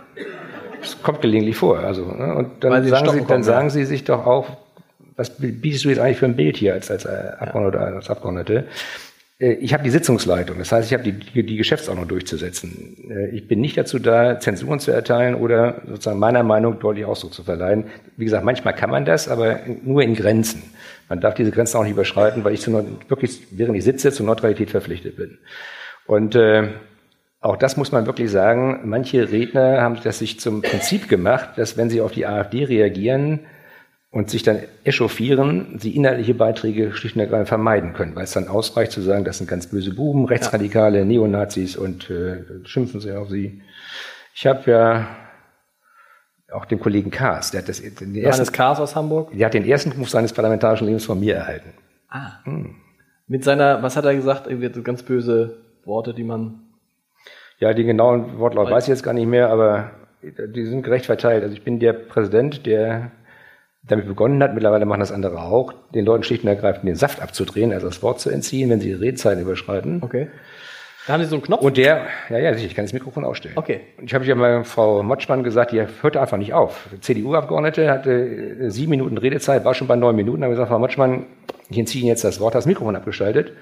Das kommt gelegentlich vor. Also, ne? Und dann, sagen sie, dann kommen, ja. sagen sie sich doch auch, was bietest du jetzt eigentlich für ein Bild hier als, als äh, Abgeordneter als Abgeordnete? Äh, Ich habe die Sitzungsleitung, das heißt, ich habe die, die, die Geschäftsordnung durchzusetzen. Äh, Ich bin nicht dazu da, Zensuren zu erteilen oder sozusagen meiner Meinung deutlich Ausdruck zu verleihen. Wie gesagt, manchmal kann man das, aber nur in Grenzen. Man darf diese Grenzen auch nicht überschreiten, weil ich zu, wirklich, während ich sitze, zur Neutralität verpflichtet bin. Und äh, auch das muss man wirklich sagen. Manche Redner haben das sich zum Prinzip gemacht, dass wenn sie auf die AfD reagieren und sich dann echauffieren, sie inhaltliche Beiträge schlicht und ergreifend vermeiden können, weil es dann ausreicht zu sagen, das sind ganz böse Buben, Rechtsradikale, Neonazis und äh, schimpfen sie auf sie. Ich habe ja auch den Kollegen Kaas, der hat, das, den Johannes ersten, Kahrs aus Hamburg. der hat den ersten Ruf seines parlamentarischen Lebens von mir erhalten. Ah. Mit seiner, was hat er gesagt? Irgendwie so ganz böse Worte, die man. Ja, den genauen Wortlaut weiß ich jetzt gar nicht mehr, aber die sind gerecht verteilt. Also ich bin der Präsident, der damit begonnen hat, mittlerweile machen das andere auch, den Leuten schlicht und ergreifend den Saft abzudrehen, also das Wort zu entziehen, wenn sie die Redezeiten überschreiten. Okay. Da haben sie so einen Knopf. Und der, ja, ja, sicher, ich kann das Mikrofon ausstellen. Okay. Und ich habe ja mal Frau Motschmann gesagt, die hörte einfach nicht auf. CDU-Abgeordnete hatte äh, sieben Minuten Redezeit, war schon bei neun Minuten, habe gesagt, Frau Motschmann, ich entziehe Ihnen jetzt das Wort, das Mikrofon abgeschaltet.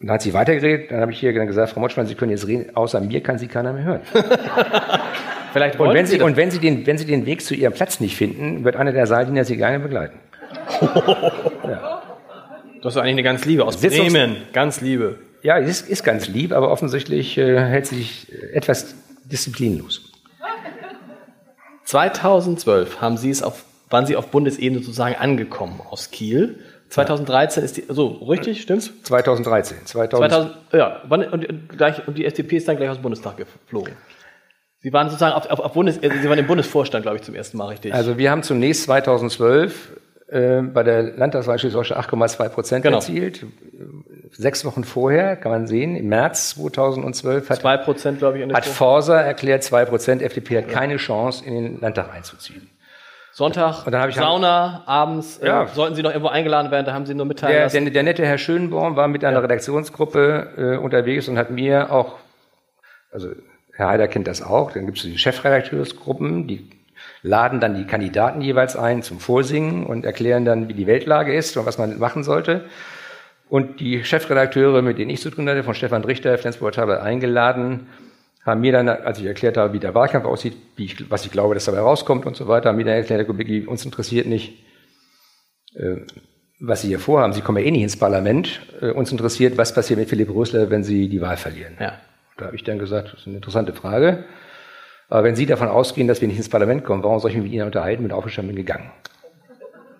Und dann hat sie weitergeredet, dann habe ich hier gesagt, Frau Motschmann, Sie können jetzt reden, außer mir kann Sie keiner mehr hören. [LAUGHS] Vielleicht Und wenn, Sie und wenn, sie den, wenn Sie den Weg zu Ihrem Platz nicht finden, wird einer der Saaldiener Sie gerne begleiten. [LAUGHS] Das ist eigentlich eine ganz Liebe aus Sitzungs- Bremen. Ganz Liebe. Ja, ist, ist ganz lieb, aber offensichtlich äh, hält sie sich äh, etwas disziplinlos. 2012 haben Sie es auf, waren Sie auf Bundesebene sozusagen angekommen aus Kiel. 2013 ist die, so, richtig, stimmt's? 2013. 2000, 2000, ja, wann, und, gleich, und die FDP ist dann gleich aus dem Bundestag geflogen. Sie waren sozusagen auf, auf, auf Bundes, also Sie waren im Bundesvorstand, glaube ich, zum ersten Mal, richtig? Also wir haben zunächst 2012 äh, bei der Landtagswahl Schleswig-Holstein 8,2 Prozent Genau. erzielt. Sechs Wochen vorher, kann man sehen, im März 2012 hat, 2 Prozent, glaube ich, in der hat Forsa erklärt, 2 Prozent, FDP hat keine Chance, in den Landtag einzuziehen. Sonntag, Sauna, abends, äh, Ja. sollten Sie noch irgendwo eingeladen werden, da haben Sie nur mitteilen Der, der, der nette Herr Schönborn war mit einer Redaktionsgruppe äh, unterwegs und hat mir auch, also Herr Heider kennt das auch, dann gibt es die Chefredakteursgruppen, die laden dann die Kandidaten jeweils ein zum Vorsingen und erklären dann, wie die Weltlage ist und was man machen sollte. Und die Chefredakteure, mit denen ich zu tun hatte, von Stefan Richter, Flensburger Tablet eingeladen, haben mir dann, als ich erklärt habe, wie der Wahlkampf aussieht, wie ich, was ich glaube, dass dabei rauskommt und so weiter, haben mir dann erklärt, Herr Kubicki, uns interessiert nicht, äh, was Sie hier vorhaben. Sie kommen ja eh nicht ins Parlament. Äh, uns interessiert, was passiert mit Philipp Rösler, wenn Sie die Wahl verlieren. ja. Da habe ich dann gesagt, das ist eine interessante Frage. Aber wenn Sie davon ausgehen, dass wir nicht ins Parlament kommen, warum soll ich mich mit Ihnen unterhalten? Bin aufgestanden, bin gegangen.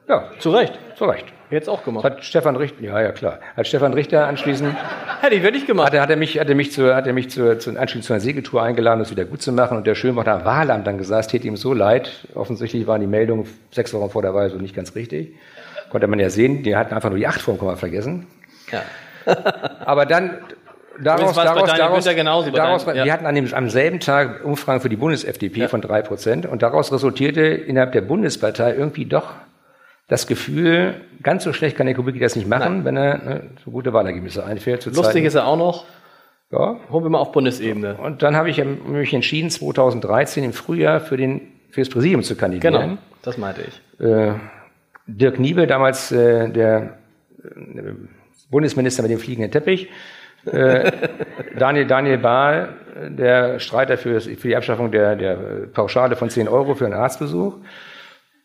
Ja, Zu Recht. zu Recht. Jetzt auch gemacht. Hat Stefan Richter, ja, ja, klar. Hat Stefan Richter anschließend, [LAUGHS] Hätte ich wirklich gemacht. hat er, hat er mich, hat er mich zu, hat er mich zu, zu, anschließend zu einer Segeltour eingeladen, das wieder gut zu machen. Und der Schönbach am Wahlamt dann gesagt, es täte ihm so leid. Offensichtlich waren die Meldungen sechs Wochen vor der Wahl so nicht ganz richtig. Konnte man ja sehen, die hatten einfach nur die acht Komma vergessen. Ja. [LAUGHS] Aber dann daraus, daraus, daraus, genauso, daraus Daniel- ja. wir hatten an dem, am selben Tag Umfragen für die Bundes-FDP von drei Prozent und daraus resultierte innerhalb der Bundespartei irgendwie doch das Gefühl, ganz so schlecht kann der Kubicki das nicht machen, wenn er ne, so gute Wahlergebnisse einfährt. Lustig Zeiten- ist er auch noch. ja. Holen wir mal auf Bundesebene. Und dann habe ich mich entschieden, 2013 im Frühjahr für den fürs Präsidium zu kandidieren. Genau, das meinte ich. Äh, Dirk Niebel, damals äh, der äh, Bundesminister mit dem fliegenden Teppich, äh, [LAUGHS] Daniel, Daniel Bahl, der Streiter für, das, für die Abschaffung der, der Pauschale von 10 Euro für einen Arztbesuch,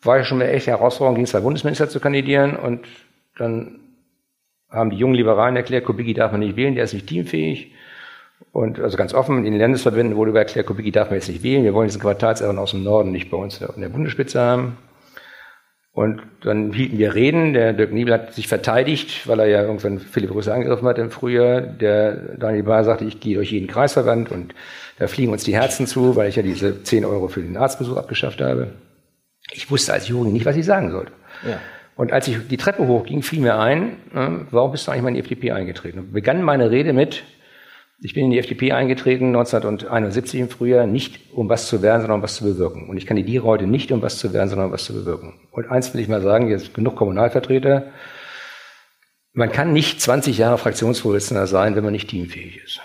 war ja schon eine echte Herausforderung, gegen zwei Bundesminister zu kandidieren und dann haben die jungen Liberalen erklärt, Kubicki darf man nicht wählen, der ist nicht teamfähig. Und also ganz offen, in den Landesverbänden wurde über erklärt, Kubicki darf man jetzt nicht wählen, wir wollen diesen Quartalserben aus dem Norden nicht bei uns in der Bundesspitze haben. Und dann hielten wir Reden. Der Dirk Niebel hat sich verteidigt, weil er ja irgendwann Philipp Rösler angegriffen hat im Frühjahr. Der Daniel Bahr sagte, ich gehe durch jeden Kreisverband und da fliegen uns die Herzen zu, weil ich ja diese 10 Euro für den Arztbesuch abgeschafft habe. Ich wusste als Juri nicht, was ich sagen sollte. Ja. Und als ich die Treppe hochging, fiel mir ein, äh, warum bist du eigentlich mal in die FDP eingetreten? Und begann meine Rede mit, ich bin in die FDP eingetreten 1971 im Frühjahr, nicht um was zu werden, sondern um was zu bewirken. Und ich kandidiere heute nicht um was zu werden, sondern um was zu bewirken. Und eins will ich mal sagen, jetzt genug Kommunalvertreter. Man kann nicht 20 Jahre Fraktionsvorsitzender sein, wenn man nicht teamfähig ist.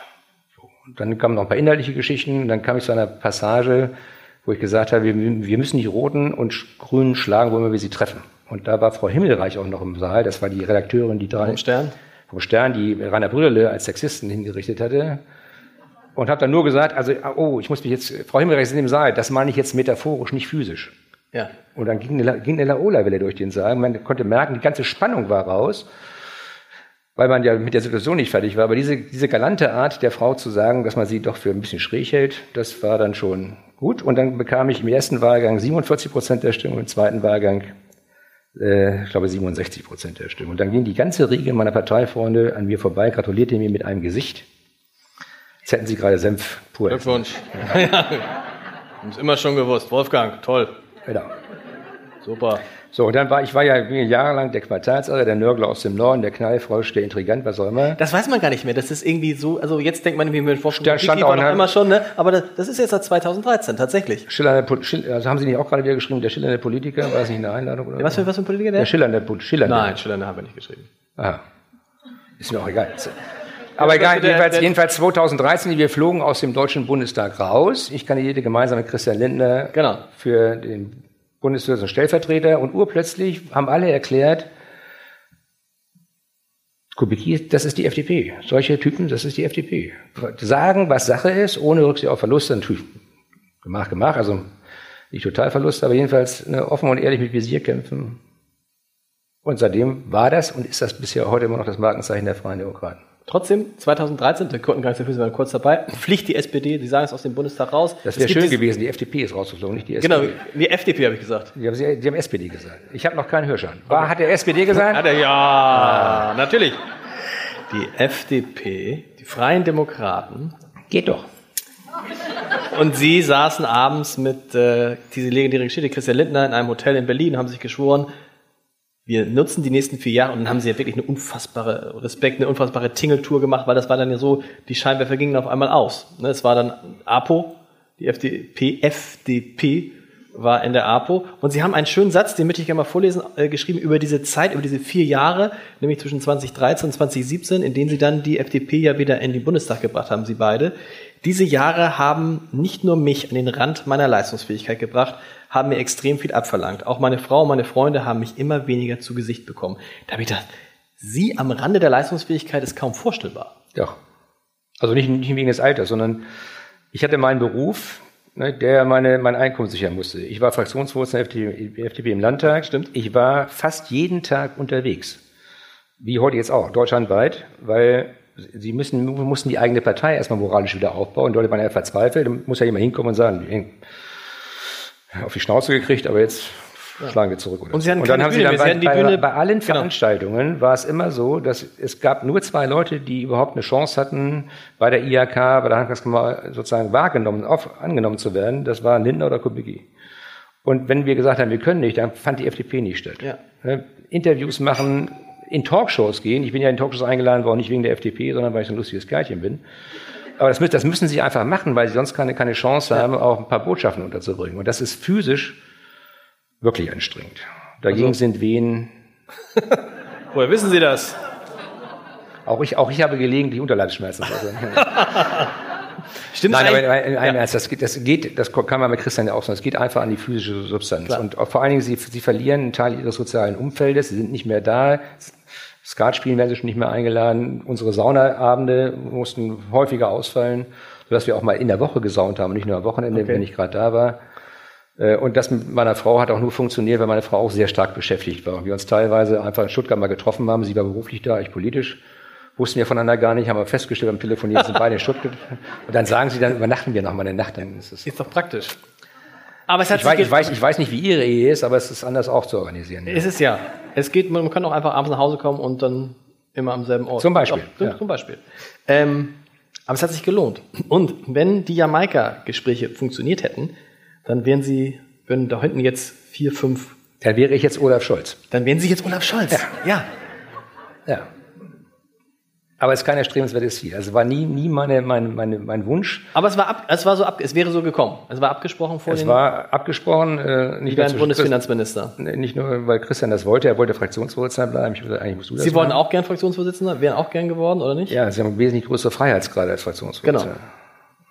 So. Und dann kamen noch ein paar inhaltliche Geschichten. Dann kam ich zu einer Passage, wo ich gesagt habe, wir, wir müssen die Roten und Grünen schlagen, wo immer wir sie treffen. Und da war Frau Himmelreich auch noch im Saal. Das war die Redakteurin, die drei Vom Stern? vom Stern, die Rainer Brüderle als Sexisten hingerichtet hatte. Und habe dann nur gesagt, also, oh, ich muss mich jetzt, Frau Himmelreich ist in dem Saal, das meine ich jetzt metaphorisch, nicht physisch. Ja. Und dann ging eine, ging eine Laola-Welle durch den Saal. Man konnte merken, die ganze Spannung war raus, weil man ja mit der Situation nicht fertig war. Aber diese, diese galante Art der Frau zu sagen, dass man sie doch für ein bisschen schräg hält, das war dann schon gut. Und dann bekam ich im ersten Wahlgang 47 Prozent der Stimmen, im zweiten Wahlgang, äh, ich glaube, 67 Prozent der Stimmen. Und dann ging die ganze Riege meiner Parteifreunde an mir vorbei, gratulierte mir mit einem Gesicht. Jetzt hätten sie gerade Senf pur. Glückwunsch. [LAUGHS] ja. Haben es immer schon gewusst. Wolfgang, toll. Genau. Super. So, und dann war ich war ja jahrelang der Quartalsarre, der Nörgler aus dem Norden, der Knallfrosch, der Intrigant, was auch immer. Das weiß man gar nicht mehr. Das ist irgendwie so, also jetzt denkt man, wie mit Wolfgang Da stand auch immer schon, ne? Aber das, das ist jetzt seit 2013, tatsächlich. Schillernde, Schill, also haben Sie nicht auch gerade wieder geschrieben, der schillernde Politiker, war das nicht eine Einladung? Oder Was für, was für ein Politiker Der der? schillernde, schillernde. Nein, Schiller haben wir nicht geschrieben. Aha. Ist mir auch egal. Aber egal, jedenfalls, jedenfalls 2013, wir flogen aus dem Deutschen Bundestag raus. Ich kandidierte gemeinsam mit Christian Lindner Genau. für den Bundesvorsitzenden Stellvertreter und urplötzlich haben alle erklärt, Kubicki, das ist die FDP. Solche Typen, das ist die FDP. Sagen, was Sache ist, ohne Rücksicht auf Verluste, natürlich Gemach, Gemach, also nicht Totalverlust, aber jedenfalls ne, offen und ehrlich mit Visier kämpfen. Und seitdem war das und ist das bisher heute immer noch das Markenzeichen der Freien Demokraten. Trotzdem, 2013, der konnten gar nicht dafür, Sie waren kurz dabei, Pflicht die SPD, Sie sagen es aus dem Bundestag raus. Das wäre schön gewesen, die FDP ist rausgeflogen, nicht die SPD. Genau, die FDP habe ich gesagt. Die haben, die haben SPD gesagt. Ich habe noch keinen Hörschein. War, hat der SPD gesagt? Hat er, ja, natürlich. Die FDP, die Freien Demokraten, Geht doch. und Sie saßen abends mit äh, diese legendäre Geschichte, Christian Lindner, in einem Hotel in Berlin, haben sich geschworen, wir nutzen die nächsten vier Jahre und dann haben sie ja wirklich eine unfassbare Respekt, eine unfassbare Tingeltour gemacht, weil das war dann ja so, die Scheinwerfer gingen auf einmal aus. Ne, Es war dann APO, die FDP, FDP war in der APO und sie haben einen schönen Satz, den möchte ich gerne mal vorlesen, äh, geschrieben über diese Zeit, über diese vier Jahre, nämlich zwischen 2013 und 2017, in denen sie dann die FDP ja wieder in den Bundestag gebracht haben, sie beide. Diese Jahre haben nicht nur mich an den Rand meiner Leistungsfähigkeit gebracht, haben mir extrem viel abverlangt. Auch meine Frau und meine Freunde haben mich immer weniger zu Gesicht bekommen. Da habe ich gedacht, Sie am Rande der Leistungsfähigkeit ist kaum vorstellbar. Doch. Also nicht, nicht wegen des Alters, sondern ich hatte meinen Beruf, ne, der meine, mein Einkommen sichern musste. Ich war Fraktionsvorsitzender der FDP, FDP im Landtag. Stimmt. Ich war fast jeden Tag unterwegs. Wie heute jetzt auch, deutschlandweit, weil sie müssen, mussten die eigene Partei erstmal moralisch wieder aufbauen. Leute waren ja verzweifelt. Da muss ja jemand hinkommen und sagen, auf die Schnauze gekriegt, aber jetzt schlagen wir zurück. Oder Und Sie hatten und dann haben sie Bühne dann. Sie bei, hatten die bei, Bühne- bei allen Genau. Veranstaltungen war es immer so, dass es gab nur zwei Leute, die überhaupt eine Chance hatten, bei der IHK, bei der Handwerkskammer sozusagen wahrgenommen, auf, angenommen zu werden. Das waren Lindner oder Kubicki. Und wenn wir gesagt haben, wir können nicht, dann fand die FDP nicht statt. Ja. Ne, Interviews machen, in Talkshows gehen. Ich bin ja in Talkshows eingeladen worden, nicht wegen der FDP, sondern weil ich so ein lustiges Kerlchen bin. Aber das, das müssen sie einfach machen, weil sie sonst keine, keine Chance haben, auch ein paar Botschaften unterzubringen. Und das ist physisch wirklich anstrengend. Dagegen Also- sind Wehen, [LAUGHS] Woher wissen Sie das? auch ich, auch ich habe gelegentlich Unterleibsschmerzen. Also, [LAUGHS] Stimmt Nein, aber in einem Ernst, das geht, das geht, das kann man mit Christian ja auch sagen, es geht einfach an die physische Substanz. Klar. Und vor allen Dingen, sie, sie verlieren einen Teil ihres sozialen Umfeldes, sie sind nicht mehr da. Skat spielen werden sie schon nicht mehr eingeladen. Unsere Saunaabende mussten häufiger ausfallen, sodass wir auch mal in der Woche gesaunt haben, nicht nur am Wochenende, Okay. wenn ich gerade da war. Äh, Und das mit meiner Frau hat auch nur funktioniert, weil meine Frau auch sehr stark beschäftigt war. Wir uns teilweise einfach in Stuttgart mal getroffen haben. Sie war beruflich da, ich politisch. Wussten wir voneinander gar nicht, haben wir festgestellt beim Telefonieren, sind beide in Stuttgart. [LAUGHS] Und dann sagen sie, dann übernachten wir noch mal eine Nacht. Dann ist es Ist doch praktisch. Aber es hat ich, weiß, ich, weiß, ich weiß nicht, wie Ihre Ehe ist, aber es ist anders auch zu organisieren. Es ist ja. Es geht, man kann auch einfach abends nach Hause kommen und dann immer am selben Ort. Zum Beispiel, Doch, ja. Zum Beispiel. Ähm, aber es hat sich gelohnt. Und wenn die Jamaika-Gespräche funktioniert hätten, dann wären sie, würden da hinten jetzt vier, fünf, Dann wäre ich jetzt Olaf Scholz. dann wären sie jetzt Olaf Scholz. Ja. Ja. Aber es ist kein erstrebenswertes Ziel. Also war nie, nie meine, mein, meine, mein Wunsch. Aber es war ab, es war so ab, es wäre so gekommen. Es war abgesprochen vor Es war abgesprochen, äh, nicht, nur zwischen Bundesfinanzminister. Christ- nicht nur, weil Christian das wollte, er wollte Fraktionsvorsitzender bleiben. Ich gesagt, eigentlich musst du das Sie wollten auch gern Fraktionsvorsitzender, wären auch gern geworden, oder nicht? Ja, sie haben wesentlich größere Freiheitsgrade als Fraktionsvorsitzender.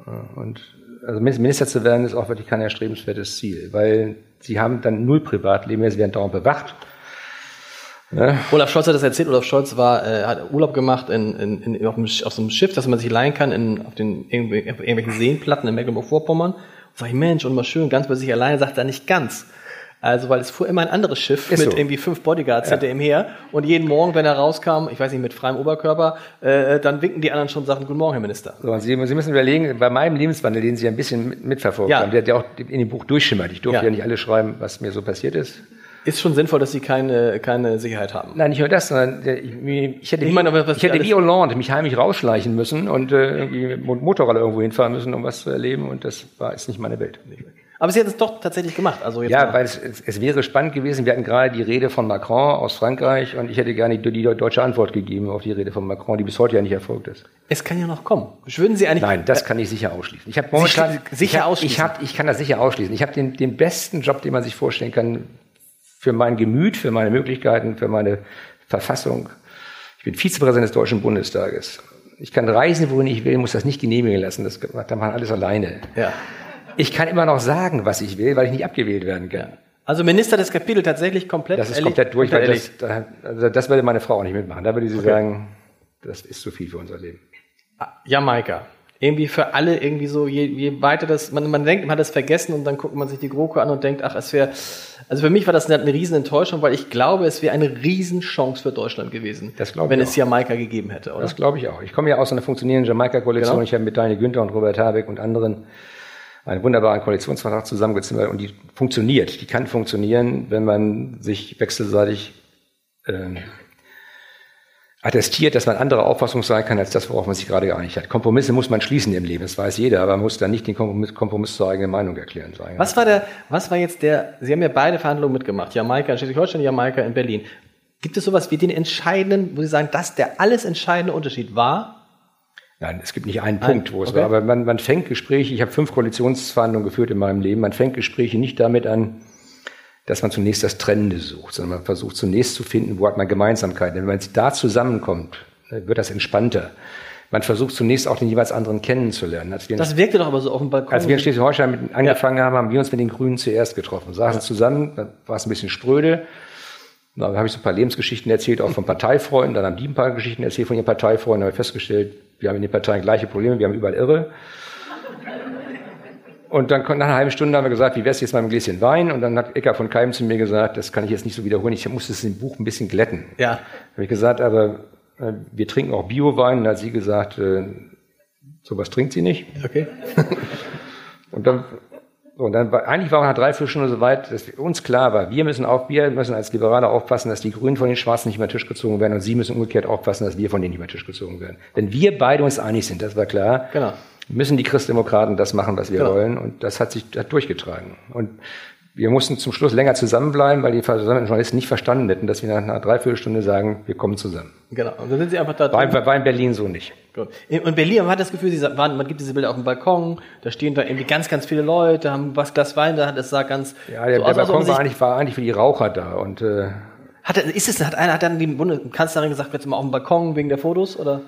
Genau. Und also Minister zu werden ist auch wirklich kein erstrebenswertes Ziel, weil sie haben dann null Privatleben, sie werden dauernd bewacht. Olaf Scholz hat das erzählt. Olaf Scholz war, äh, hat Urlaub gemacht in, in, in, auf, einem, auf so einem Schiff, das man sich leihen kann, in, auf den irgendw- auf irgendwelchen Seenplatten in Mecklenburg-Vorpommern. Und sag ich, Mensch, und mal schön, ganz bei sich alleine, sagt er nicht ganz. Also, weil es fuhr immer ein anderes Schiff Ist mit so. irgendwie fünf Bodyguards hinter ihm her. Und jeden Morgen, wenn er rauskam, ich weiß nicht, mit freiem Oberkörper, äh, dann winken die anderen schon und sagen, Guten Morgen, Herr Minister. So, Sie, Sie müssen überlegen, bei meinem Lebenswandel, den Sie ein bisschen mit- mitverfolgt Ja. haben, der, der auch in dem Buch durchschimmert. Ich durfte Ja. ja. nicht alles schreiben, was mir so passiert ist. Ist schon sinnvoll, dass Sie keine, keine Sicherheit haben. Nein, nicht nur das, sondern der, ich, ich hätte, Ich wie, meine, was ich hätte wie Hollande mich heimlich rausschleichen müssen und äh, irgendwie mit Motorrad irgendwo hinfahren müssen, um was zu erleben. Und das war ist nicht meine Welt. Aber Sie hätten es doch tatsächlich gemacht. Also jetzt Ja, mal- weil es, es, es wäre spannend gewesen. Wir hatten gerade die Rede von Macron aus Frankreich und ich hätte gerne die, die deutsche Antwort gegeben auf die Rede von Macron, die bis heute ja nicht erfolgt ist. es kann ja noch kommen. Würden Sie eigentlich. Nein, das kann ich sicher ausschließen. Ich habe momentan Sicher- sicher ich hab, ausschließen? Ich, hab, ich kann das sicher ausschließen. Ich habe den, den besten Job, den man sich vorstellen kann, für mein Gemüt, für meine Möglichkeiten, für meine Verfassung. Ich bin Vizepräsident des Deutschen Bundestages. Ich kann reisen, wohin ich will, muss das nicht genehmigen lassen. Das macht man alles alleine. Ja. Ich kann immer noch sagen, was ich will, weil ich nicht abgewählt werden kann. Also Minister des Kapitel tatsächlich komplett. Das ist ehrlich- komplett durch, weil das, da, also das würde meine Frau auch nicht mitmachen. Da würde sie sagen, das ist zu viel für unser Leben. Jamaika. Irgendwie für alle irgendwie so, je, je weiter das, man, man denkt, man hat es vergessen und dann guckt man sich die GroKo an und denkt, ach, es wäre, also für mich war das eine, eine riesen Enttäuschung, weil ich glaube, es wäre eine Riesenchance für Deutschland gewesen, Das wenn es auch. Jamaika gegeben hätte, oder? Das glaube ich auch. Ich komme ja aus einer funktionierenden Jamaika-Koalition. Genau. Ich habe mit Daniel Günther und Robert Habeck und anderen einen wunderbaren Koalitionsvertrag zusammengezimmert und die funktioniert. Die kann funktionieren, wenn man sich wechselseitig ähm, attestiert, dass man anderer Auffassung sein kann als das, worauf man sich gerade geeinigt hat. Kompromisse muss man schließen im Leben, das weiß jeder, aber man muss dann nicht den Kompromiss, Kompromiss zur eigenen Meinung erklären. Sagen. Was war der, was war jetzt der, Sie haben ja beide Verhandlungen mitgemacht, Jamaika in Schleswig-Holstein, Jamaika in Berlin. Gibt es sowas wie den entscheidenden, wo Sie sagen, dass der alles entscheidende Unterschied war? Nein, es gibt nicht einen Punkt, wo es okay. war, aber man, man fängt Gespräche, ich habe fünf Koalitionsverhandlungen geführt in meinem Leben, man fängt Gespräche nicht damit an, dass man zunächst das Trennende sucht, sondern man versucht zunächst zu finden, wo hat man Gemeinsamkeiten. Denn wenn man da zusammenkommt, wird das entspannter. Man versucht zunächst auch den jeweils anderen kennenzulernen. Als wir, Das wirkte doch aber so auf dem Balkon. als wir in Schleswig-Holstein angefangen haben, haben wir uns mit den Grünen zuerst getroffen, saßen zusammen, dann war es ein bisschen spröde. Dann habe ich so ein paar Lebensgeschichten erzählt, auch von Parteifreunden. Dann haben die ein paar Geschichten erzählt von ihren Parteifreunden. Dann habe ich festgestellt, wir haben in den Parteien gleiche Probleme, wir haben überall Irre. Und dann nach einer halben Stunde haben wir gesagt, wie wär's jetzt mal mit einem Gläschen Wein? Und dann hat Ecker von Keim zu mir gesagt, das kann ich jetzt nicht so wiederholen, ich muss das im Buch ein bisschen glätten. ja. Habe ich gesagt, aber äh, wir trinken auch Bio-Wein. Und dann hat sie gesagt, äh, sowas trinkt sie nicht. Okay. [LAUGHS] Und dann, so, und dann war, eigentlich war nach drei, vier Stunden so weit, dass uns klar war, wir müssen auf, wir müssen als Liberale aufpassen, dass die Grünen von den Schwarzen nicht mehr Tisch gezogen werden und sie müssen umgekehrt aufpassen, dass wir von denen nicht mehr Tisch gezogen werden. Wenn wir beide uns einig sind, das war klar, Genau. Müssen die Christdemokraten das machen, was wir Genau. wollen. Und das hat sich hat durchgetragen. Und wir mussten zum Schluss länger zusammenbleiben, weil die versammelten Journalisten nicht verstanden hätten, dass wir nach einer Dreiviertelstunde sagen, wir kommen zusammen. Genau. Und dann sind Sie einfach da War, drin. war in Berlin so nicht. Gut. In in Berlin, man hat das Gefühl, sie waren, man gibt diese Bilder auf dem Balkon, da stehen da irgendwie ganz, ganz viele Leute, haben was Glas Wein, da hat es sah ganz Ja, der, so der aus, Balkon man war eigentlich, war eigentlich für die Raucher da. Und äh, Hat, ist es, hat einer, hat dann die Bundeskanzlerin gesagt, jetzt mal auf dem Balkon wegen der Fotos, oder?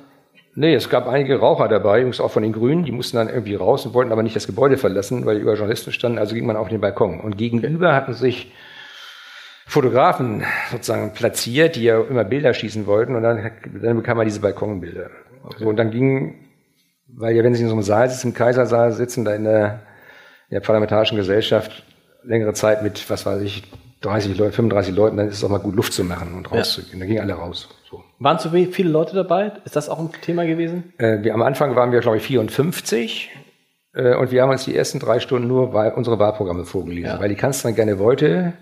Nee, es gab einige Raucher dabei, übrigens auch von den Grünen, die mussten dann irgendwie raus und wollten aber nicht das Gebäude verlassen, weil die über Journalisten standen, also ging man auf den Balkon. Und gegenüber hatten sich Fotografen sozusagen platziert, die ja immer Bilder schießen wollten und dann, dann bekam man diese Balkonbilder. So, und dann ging, weil ja, wenn Sie in so einem Saal sitzen, im Kaisersaal sitzen, da in der, in der parlamentarischen Gesellschaft längere Zeit mit, was weiß ich, 30 Leuten, 35 Leuten, dann ist es auch mal gut Luft zu machen und rauszugehen. Dann gingen alle raus. So. Waren zu viele Leute dabei? Ist das auch ein Thema gewesen? Äh, wir, am Anfang waren wir, glaube ich, 54. Äh, und wir haben uns die ersten drei Stunden nur Wahl, unsere Wahlprogramme vorgelesen, Ja. weil die Kanzlerin gerne wollte.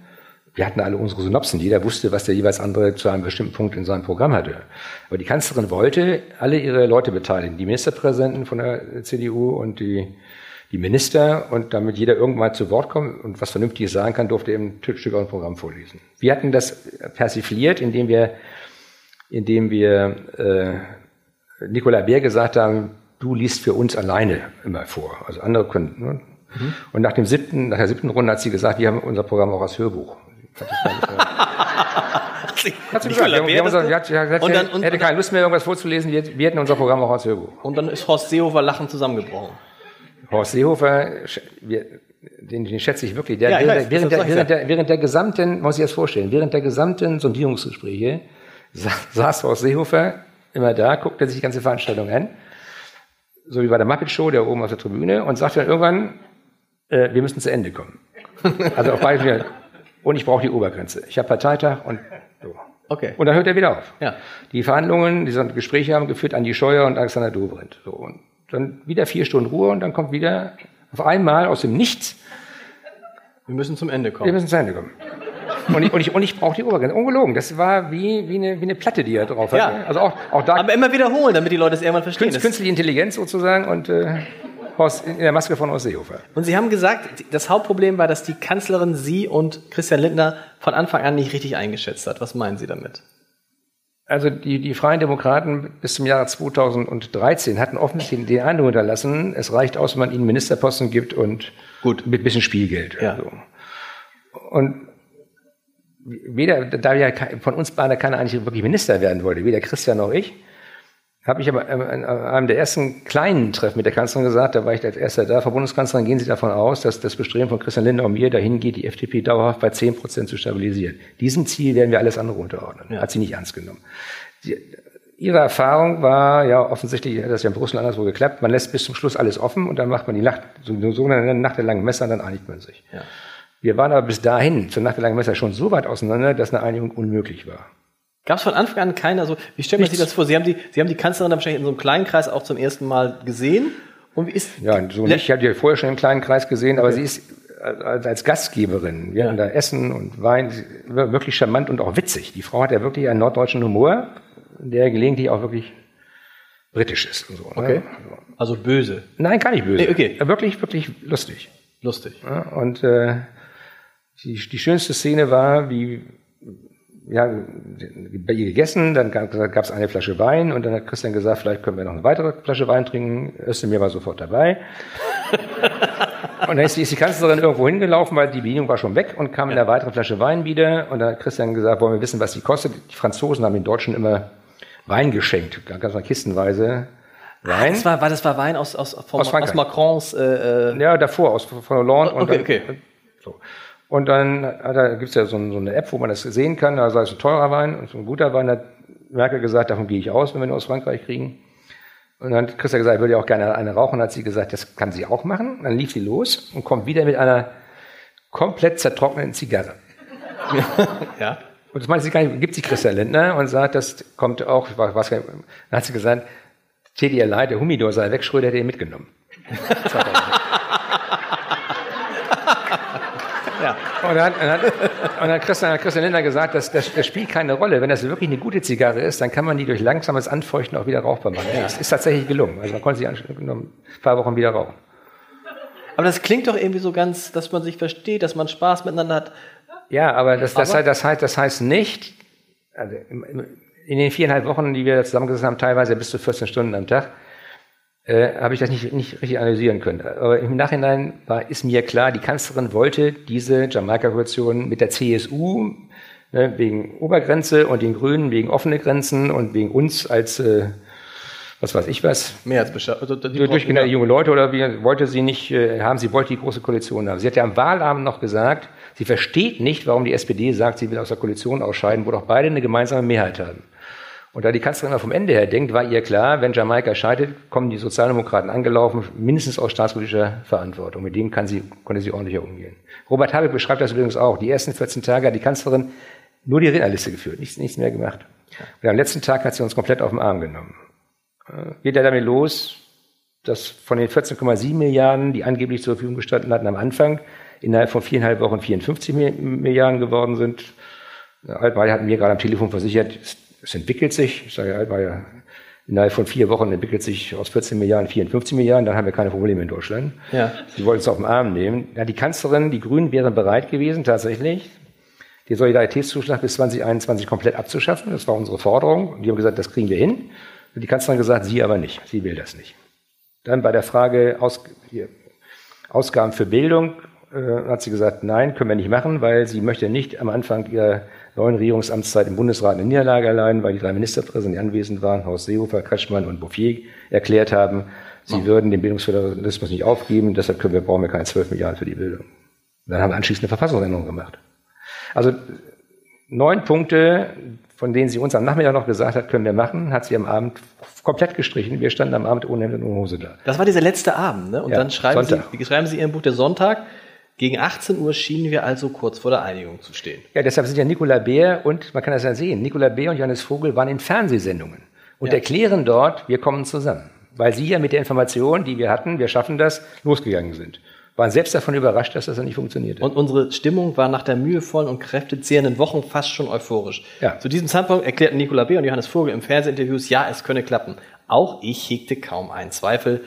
Wir hatten alle unsere Synopsen. Jeder wusste, was der jeweils andere zu einem bestimmten Punkt in seinem Programm hatte. Aber die Kanzlerin wollte alle ihre Leute beteiligen. Die Ministerpräsidenten von der CDU und die, die Minister. Und damit jeder irgendwann zu Wort kommt und was Vernünftiges sagen kann, durfte er eben ein Stück aus dem Programm vorlesen. Wir hatten das persifliert, indem wir, indem wir, äh, Nicola Bär gesagt haben, du liest für uns alleine immer vor. Also andere können. Ne? Und nach dem siebten, nach der siebten Runde hat sie gesagt, wir haben unser Programm auch als Hörbuch. Hat sie gesagt, wir haben, wir haben unser, sie hat, sie hat gesagt, Und sie dann- und- hätte keine Lust mehr, irgendwas vorzulesen, wir, wir hätten unser Programm auch als Hörbuch. Und dann ist Horst Seehofer lachend zusammengebrochen. Horst Seehofer, wir, den, den schätze ich wirklich. Der, Ja, ich während, weiß, während, der, während, der, während der gesamten, muss ich das vorstellen, während der gesamten Sondierungsgespräche sa [LAUGHS] saß Horst Seehofer immer da, guckte sich die ganze Veranstaltung an, so wie bei der Muppet Show, der oben auf der Tribüne, und sagte dann irgendwann, äh, wir müssen zu Ende kommen. [LAUGHS] Also auf beiden, und ich brauche die Obergrenze. Ich habe Parteitag und so. Okay. Und dann hört er wieder auf. Ja. Die Verhandlungen, diese Gespräche haben geführt Andi Scheuer und Alexander Dobrindt. So, und dann wieder vier Stunden Ruhe und dann kommt wieder auf einmal aus dem Nichts, Wir müssen zum Ende wir kommen. müssen zu Ende kommen. Und ich, und ich, und ich brauche die Obergrenze. Ungelogen. Das war wie, wie, eine, wie eine Platte, die er drauf hat. Ja. Also auch, auch da Aber immer wiederholen, damit die Leute es irgendwann verstehen. künst, künstliche Intelligenz sozusagen und äh, Horst, in der Maske von Horst Seehofer. Und Sie haben gesagt, das Hauptproblem war, dass die Kanzlerin Sie und Christian Lindner von Anfang an nicht richtig eingeschätzt hat. Was meinen Sie damit? Also die, die Freien Demokraten bis zum Jahre 2013 hatten offensichtlich den Eindruck hinterlassen, es reicht aus, wenn man ihnen Ministerposten gibt und Gut. mit bisschen Spielgeld. Ja. So. Und weder, da ja von uns beiden keiner eigentlich wirklich Minister werden wollte, weder Christian noch ich, habe ich aber ähm, an einem der ersten kleinen Treffen mit der Kanzlerin gesagt, da war ich als erster da, Frau Bundeskanzlerin, gehen Sie davon aus, dass das Bestreben von Christian Lindner und mir dahin geht, die FDP dauerhaft bei 10 Prozent zu stabilisieren. Diesem Ziel werden wir alles andere unterordnen. Hat sie nicht ernst genommen. Sie, Ihre Erfahrung war ja offensichtlich, hat das ja in Brüssel anderswo geklappt. Man lässt bis zum Schluss alles offen und dann macht man die Nacht, so eine sogenannte Nacht der langen Messer, dann einigt man sich. Ja. Wir waren aber bis dahin, zur Nacht der langen Messer, schon so weit auseinander, dass eine Einigung unmöglich war. Gab es von Anfang an keiner so, wie stellt man sich das vor? Sie haben, die, Sie haben die Kanzlerin dann wahrscheinlich in so einem kleinen Kreis auch zum ersten Mal gesehen. Und wie ist Ja, so nicht. Ich hatte die vorher schon im kleinen Kreis gesehen, aber sie ist als Gastgeberin. Wir Ja. hatten da Essen und Wein, wirklich charmant und auch witzig. Die Frau hat ja wirklich einen norddeutschen Humor, der gelegentlich auch wirklich britisch ist. Und so, ne? Okay. Also böse. Nein, gar nicht böse. Nee, okay. Wirklich, wirklich lustig. Lustig. Ja, und äh, die, die schönste Szene war, wie ja, gegessen, dann gab es eine Flasche Wein und dann hat Christian gesagt, vielleicht können wir noch eine weitere Flasche Wein trinken. Özdemir war sofort dabei. [LAUGHS] und dann ist die, Kanzlerin irgendwo hingelaufen, weil die Bedienung war schon weg und kam mit einer weiteren Flasche Wein wieder. Und dann hat Christian gesagt, wollen wir wissen, was die kostet. Die Franzosen haben den Deutschen immer Wein geschenkt, ganz mal kistenweise Wein. Das war, war, das war Wein aus, aus, vom, Aus aus. Macrons. Äh, äh, Ja, davor, aus von Hollande. und Okay, dann, okay. So. Und dann hat er, gibt's ja so, so eine App, wo man das sehen kann. Da sei es ein teurer Wein und so ein guter Wein. Da hat Merkel gesagt, davon gehe ich aus, wenn wir ihn aus Frankreich kriegen. Und dann hat Christa gesagt, er würde ja auch gerne eine rauchen. Dann hat sie gesagt, das kann sie auch machen. Dann lief sie los und kommt wieder mit einer komplett zertrockneten Zigarre. [LAUGHS] ja. Und das meinte sie gar nicht, gibt sie Christian Lindner und sagt, das kommt auch, ich nicht, dann hat sie gesagt, täte ihr leid, der Humidor sei weg, Schröder hätte ihn mitgenommen. [LAUGHS] Ja. Und dann, und dann, und dann hat Christian, hat Christian Lindner gesagt, das, das, das spielt keine Rolle. Wenn das wirklich eine gute Zigarre ist, dann kann man die durch langsames Anfeuchten auch wieder rauchbar machen. Das ist tatsächlich gelungen. Also man konnte sie ein paar Wochen wieder rauchen. Aber das klingt doch irgendwie so ganz, dass man sich versteht, dass man Spaß miteinander hat. Ja, aber das, das, heißt, das, heißt, das heißt nicht, also in den viereinhalb Wochen, die wir zusammengesessen haben, teilweise bis zu 14 Stunden am Tag, äh, habe ich das nicht, nicht richtig analysieren können. Aber im Nachhinein war, ist mir klar, die Kanzlerin wollte diese Jamaika-Koalition mit der CSU ne, wegen Obergrenze und den Grünen wegen offene Grenzen und wegen uns als, äh, was weiß ich was, Mehrheitsbeschaffer. Also, die durch genau, junge Leute oder wie wollte sie nicht äh, haben, sie wollte die große Koalition haben. Sie hat ja am Wahlabend noch gesagt, sie versteht nicht, warum die SPD sagt, sie will aus der Koalition ausscheiden, wo doch beide eine gemeinsame Mehrheit haben. Und da die Kanzlerin immer vom Ende her denkt, war ihr klar, wenn Jamaika scheidet, kommen die Sozialdemokraten angelaufen, mindestens aus staatspolitischer Verantwortung. Mit denen kann sie, konnte sie ordentlicher umgehen. Robert Habeck beschreibt das übrigens auch. Die ersten 14 Tage hat die Kanzlerin nur die Rednerliste geführt, nichts, nichts mehr gemacht. Und am letzten Tag hat sie uns komplett auf den Arm genommen. Äh, Geht er damit los, dass von den 14,7 Milliarden, die angeblich zur Verfügung gestanden hatten am Anfang, innerhalb von viereinhalb Wochen 54 Mi- Milliarden geworden sind. Altmaier hat mir gerade am Telefon versichert, es, entwickelt sich. Ich sage, Altmaier, innerhalb von vier Wochen entwickelt sich aus 14 Milliarden 54 Milliarden, dann haben wir keine Probleme in Deutschland. Ja. Sie wollten es auf den Arm nehmen. Ja, die Kanzlerin, die Grünen wären bereit gewesen, tatsächlich, den Solidaritätszuschlag bis 2021 komplett abzuschaffen. Das war unsere Forderung. Und die haben gesagt, das kriegen wir hin. Und die Kanzlerin hat gesagt, sie aber nicht. Sie will das nicht. Dann bei der Frage Aus, hier, Ausgaben für Bildung äh, hat sie gesagt, nein, können wir nicht machen, weil sie möchte nicht am Anfang ihrer neuen Regierungsamtszeit im Bundesrat eine Niederlage allein, weil die drei Ministerpräsidenten, die anwesend waren, Horst Seehofer, Kretschmann und Bouffier, erklärt haben, sie würden den Bildungsföderalismus nicht aufgeben, deshalb können wir, brauchen wir keine 12 Milliarden für die Bildung. Dann haben wir anschließend eine Verfassungsänderung gemacht. Also neun Punkte, von denen sie uns am Nachmittag noch gesagt hat, können wir machen, hat sie am Abend komplett gestrichen. Wir standen am Abend ohne Hemd und ohne Hose da. Das war dieser letzte Abend, ne? Und Ja, dann schreiben Sonntag. Sie, schreiben Sie in Ihrem Buch der Sonntag, gegen 18 Uhr schienen wir also kurz vor der Einigung zu stehen. Ja, deshalb sind ja Nicola Beer und, man kann das ja sehen, Nicola Beer und Johannes Vogel waren in Fernsehsendungen und Ja. erklären dort, wir kommen zusammen. Weil sie ja mit der Information, die wir hatten, wir schaffen das, losgegangen sind. Waren selbst davon überrascht, dass das dann nicht funktioniert hat. Und unsere Stimmung war nach der mühevollen und kräftezehrenden Wochen fast schon euphorisch. Ja. Zu diesem Zeitpunkt erklärten Nicola B. und Johannes Vogel im Fernsehinterviews, ja, es könne klappen. Auch ich hegte kaum einen Zweifel,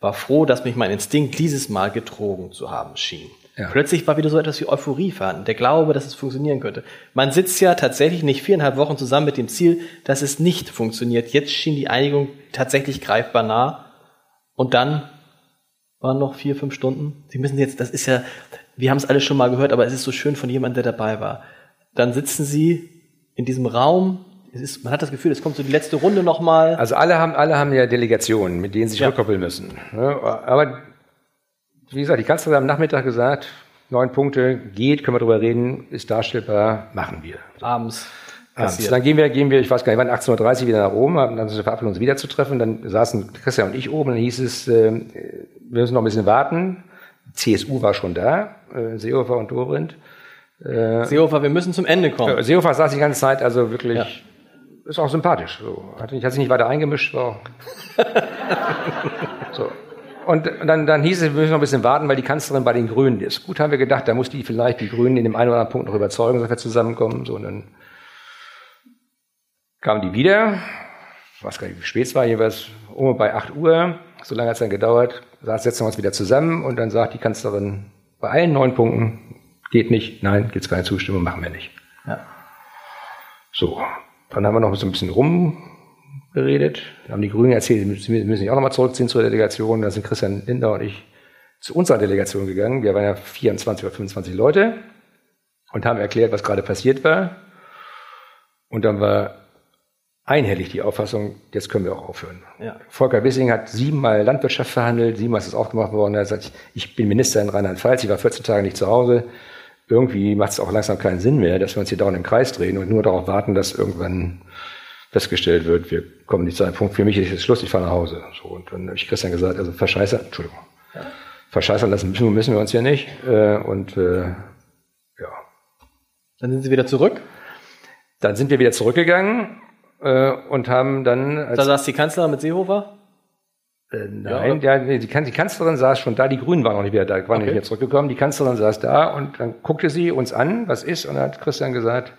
war froh, dass mich mein Instinkt dieses Mal getrogen zu haben schien. Ja. Plötzlich war wieder so etwas wie Euphorie vorhanden, der Glaube, dass es funktionieren könnte. Man sitzt ja tatsächlich nicht viereinhalb Wochen zusammen mit dem Ziel, dass es nicht funktioniert. Jetzt schien die Einigung tatsächlich greifbar nah. Und dann waren noch vier, fünf Stunden. Sie müssen jetzt, das ist ja, wir haben es alle schon mal gehört, aber es ist so schön von jemandem, der dabei war. Dann sitzen Sie in diesem Raum. Es ist, man hat das Gefühl, es kommt so die letzte Runde nochmal. Also alle haben, alle haben ja Delegationen, mit denen sie sich Ja. rückkoppeln müssen. ne? Aber wie gesagt, die Kanzlerin hat am Nachmittag gesagt, neun Punkte, geht, können wir drüber reden, ist darstellbar, machen wir. abends. Abends. Dann gehen wir, gehen wir, ich weiß gar nicht, wann 18.30 Uhr wieder nach oben, haben dann verabredet, uns wiederzutreffen. Dann saßen Christian und ich oben, dann hieß es, äh, wir müssen noch ein bisschen warten. CSU war schon da, äh, Seehofer und Dobrindt. Seehofer, wir müssen zum Ende kommen. Äh, Seehofer saß die ganze Zeit, also wirklich, Ja. ist auch sympathisch. So. Hat, hat sich nicht weiter eingemischt. War auch [LAUGHS] so. Und dann, dann hieß es, wir müssen noch ein bisschen warten, weil die Kanzlerin bei den Grünen ist. Gut, haben wir gedacht, da muss die vielleicht die Grünen in dem einen oder anderen Punkt noch überzeugen, dass wir zusammenkommen. So, und dann kamen die wieder. Ich weiß gar nicht, wie spät es war, jeweils um bei 8 Uhr. So lange hat es dann gedauert. Da setzen wir uns wieder zusammen und dann sagt die Kanzlerin bei allen neun Punkten, geht nicht, nein, gibt's keine Zustimmung, machen wir nicht. Ja. So, dann haben wir noch so ein bisschen rumgeredet. Dann haben die Grünen erzählt, sie müssen sich auch nochmal zurückziehen zur Delegation. Da sind Christian Lindner und ich zu unserer Delegation gegangen. Wir waren ja 24 oder 25 Leute und haben erklärt, was gerade passiert war. Und dann war einhellig die Auffassung, jetzt können wir auch aufhören. Ja. Volker Wissing hat siebenmal Landwirtschaft verhandelt, siebenmal ist es aufgemacht worden. Er hat gesagt, ich bin Minister in Rheinland-Pfalz, ich war 14 Tage nicht zu Hause. Irgendwie macht es auch langsam keinen Sinn mehr, dass wir uns hier dauernd im Kreis drehen und nur darauf warten, dass irgendwann festgestellt wird, wir kommen nicht zu einem Punkt, für mich ist jetzt Schluss, ich fahre nach Hause. So, und dann habe ich Christian gesagt, also verscheißern, Entschuldigung, verscheißern lassen müssen, müssen wir uns hier nicht. Äh, und äh, ja, Dann sind sie wieder zurück. dann sind wir wieder zurückgegangen äh, und haben dann als Da saß die Kanzlerin mit Seehofer. Äh, Nein, ja, nee, die, Kan- die Kanzlerin saß schon da, die Grünen waren noch nicht wieder da, waren nicht wieder zurückgekommen. Die Kanzlerin saß da und dann guckte sie uns an, was ist, und dann hat Christian gesagt,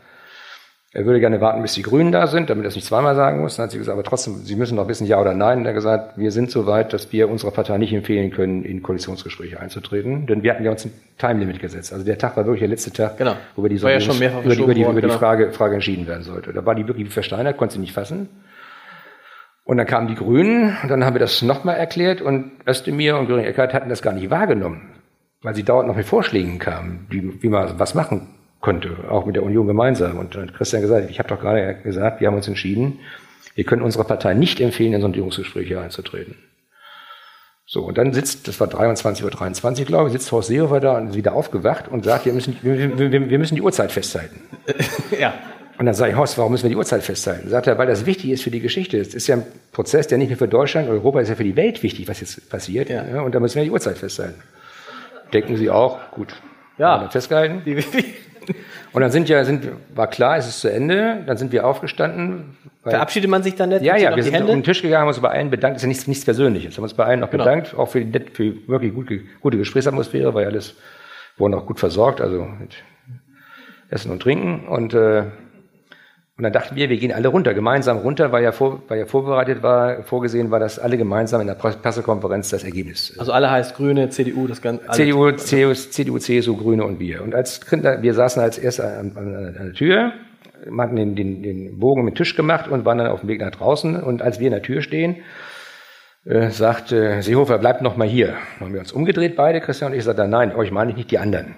er würde gerne warten, bis die Grünen da sind, damit er es nicht zweimal sagen muss. Dann hat sie gesagt, aber trotzdem, Sie müssen noch wissen, ja oder nein. Und er hat gesagt, wir sind so weit, dass wir unserer Partei nicht empfehlen können, in Koalitionsgespräche einzutreten. Denn wir hatten ja uns ein Timelimit gesetzt. Also der Tag war wirklich der letzte Tag, Genau. wo über die, ja über die, über die, über die worden, genau. Frage, Frage entschieden werden sollte. Da war die wirklich wie versteinert, konnte sie nicht fassen. Und dann kamen die Grünen und dann haben wir das nochmal erklärt und Özdemir und Göring Eckert hatten das gar nicht wahrgenommen, weil sie dauernd noch mit Vorschlägen kamen, wie, wie man was machen konnte, auch mit der Union gemeinsam. Und dann hat Christian gesagt, ich habe doch gerade gesagt, wir haben uns entschieden, wir können unserer Partei nicht empfehlen, in Sondierungsgespräche einzutreten. So, und dann sitzt, das war 23.23 Uhr, 23, glaube ich, sitzt Horst Seehofer da und ist wieder aufgewacht und sagt, wir müssen, wir, wir, wir müssen die Uhrzeit festhalten. [LAUGHS] Ja. Und dann sage ich, Horst, warum müssen wir die Uhrzeit festhalten? Sagt er, weil das wichtig ist für die Geschichte. Es ist ja ein Prozess, der nicht nur für Deutschland, Europa ist ja für die Welt wichtig, was jetzt passiert. Ja. Ja. und da müssen wir die Uhrzeit festhalten. Denken Sie auch, gut. Ja. Festgehalten. Die, Und dann sind ja, sind, war klar, es ist zu Ende. Dann sind wir aufgestanden. verabschiedet man sich dann nicht? ja, ja, wir sind um Hände? den Tisch gegangen, haben uns bei allen bedankt. Das ist ja nichts, nichts Persönliches. Haben uns bei allen noch Genau. bedankt, auch für die, net- für die wirklich gute, gute Gesprächsatmosphäre, weil alles wurden auch gut versorgt, also mit Essen und Trinken. Und, äh, und dann dachten wir, wir gehen alle runter, gemeinsam runter, weil ja, vor, weil ja vorbereitet war, vorgesehen war, dass alle gemeinsam in der Pre- Pressekonferenz das Ergebnis Also alle heißt Grüne, CDU, das Ganze. CDU, CDU, CDU, CSU, Grüne und wir. Und als Kinder, wir saßen als Erste an, an, an der Tür, hatten den, den, den Bogen mit Tisch gemacht und waren dann auf dem Weg nach draußen. Und als wir in der Tür stehen, äh, sagte Seehofer, bleibt noch mal hier. Dann haben wir uns umgedreht, beide, Christian und ich, sagte, nein, euch meine ich nicht, die anderen.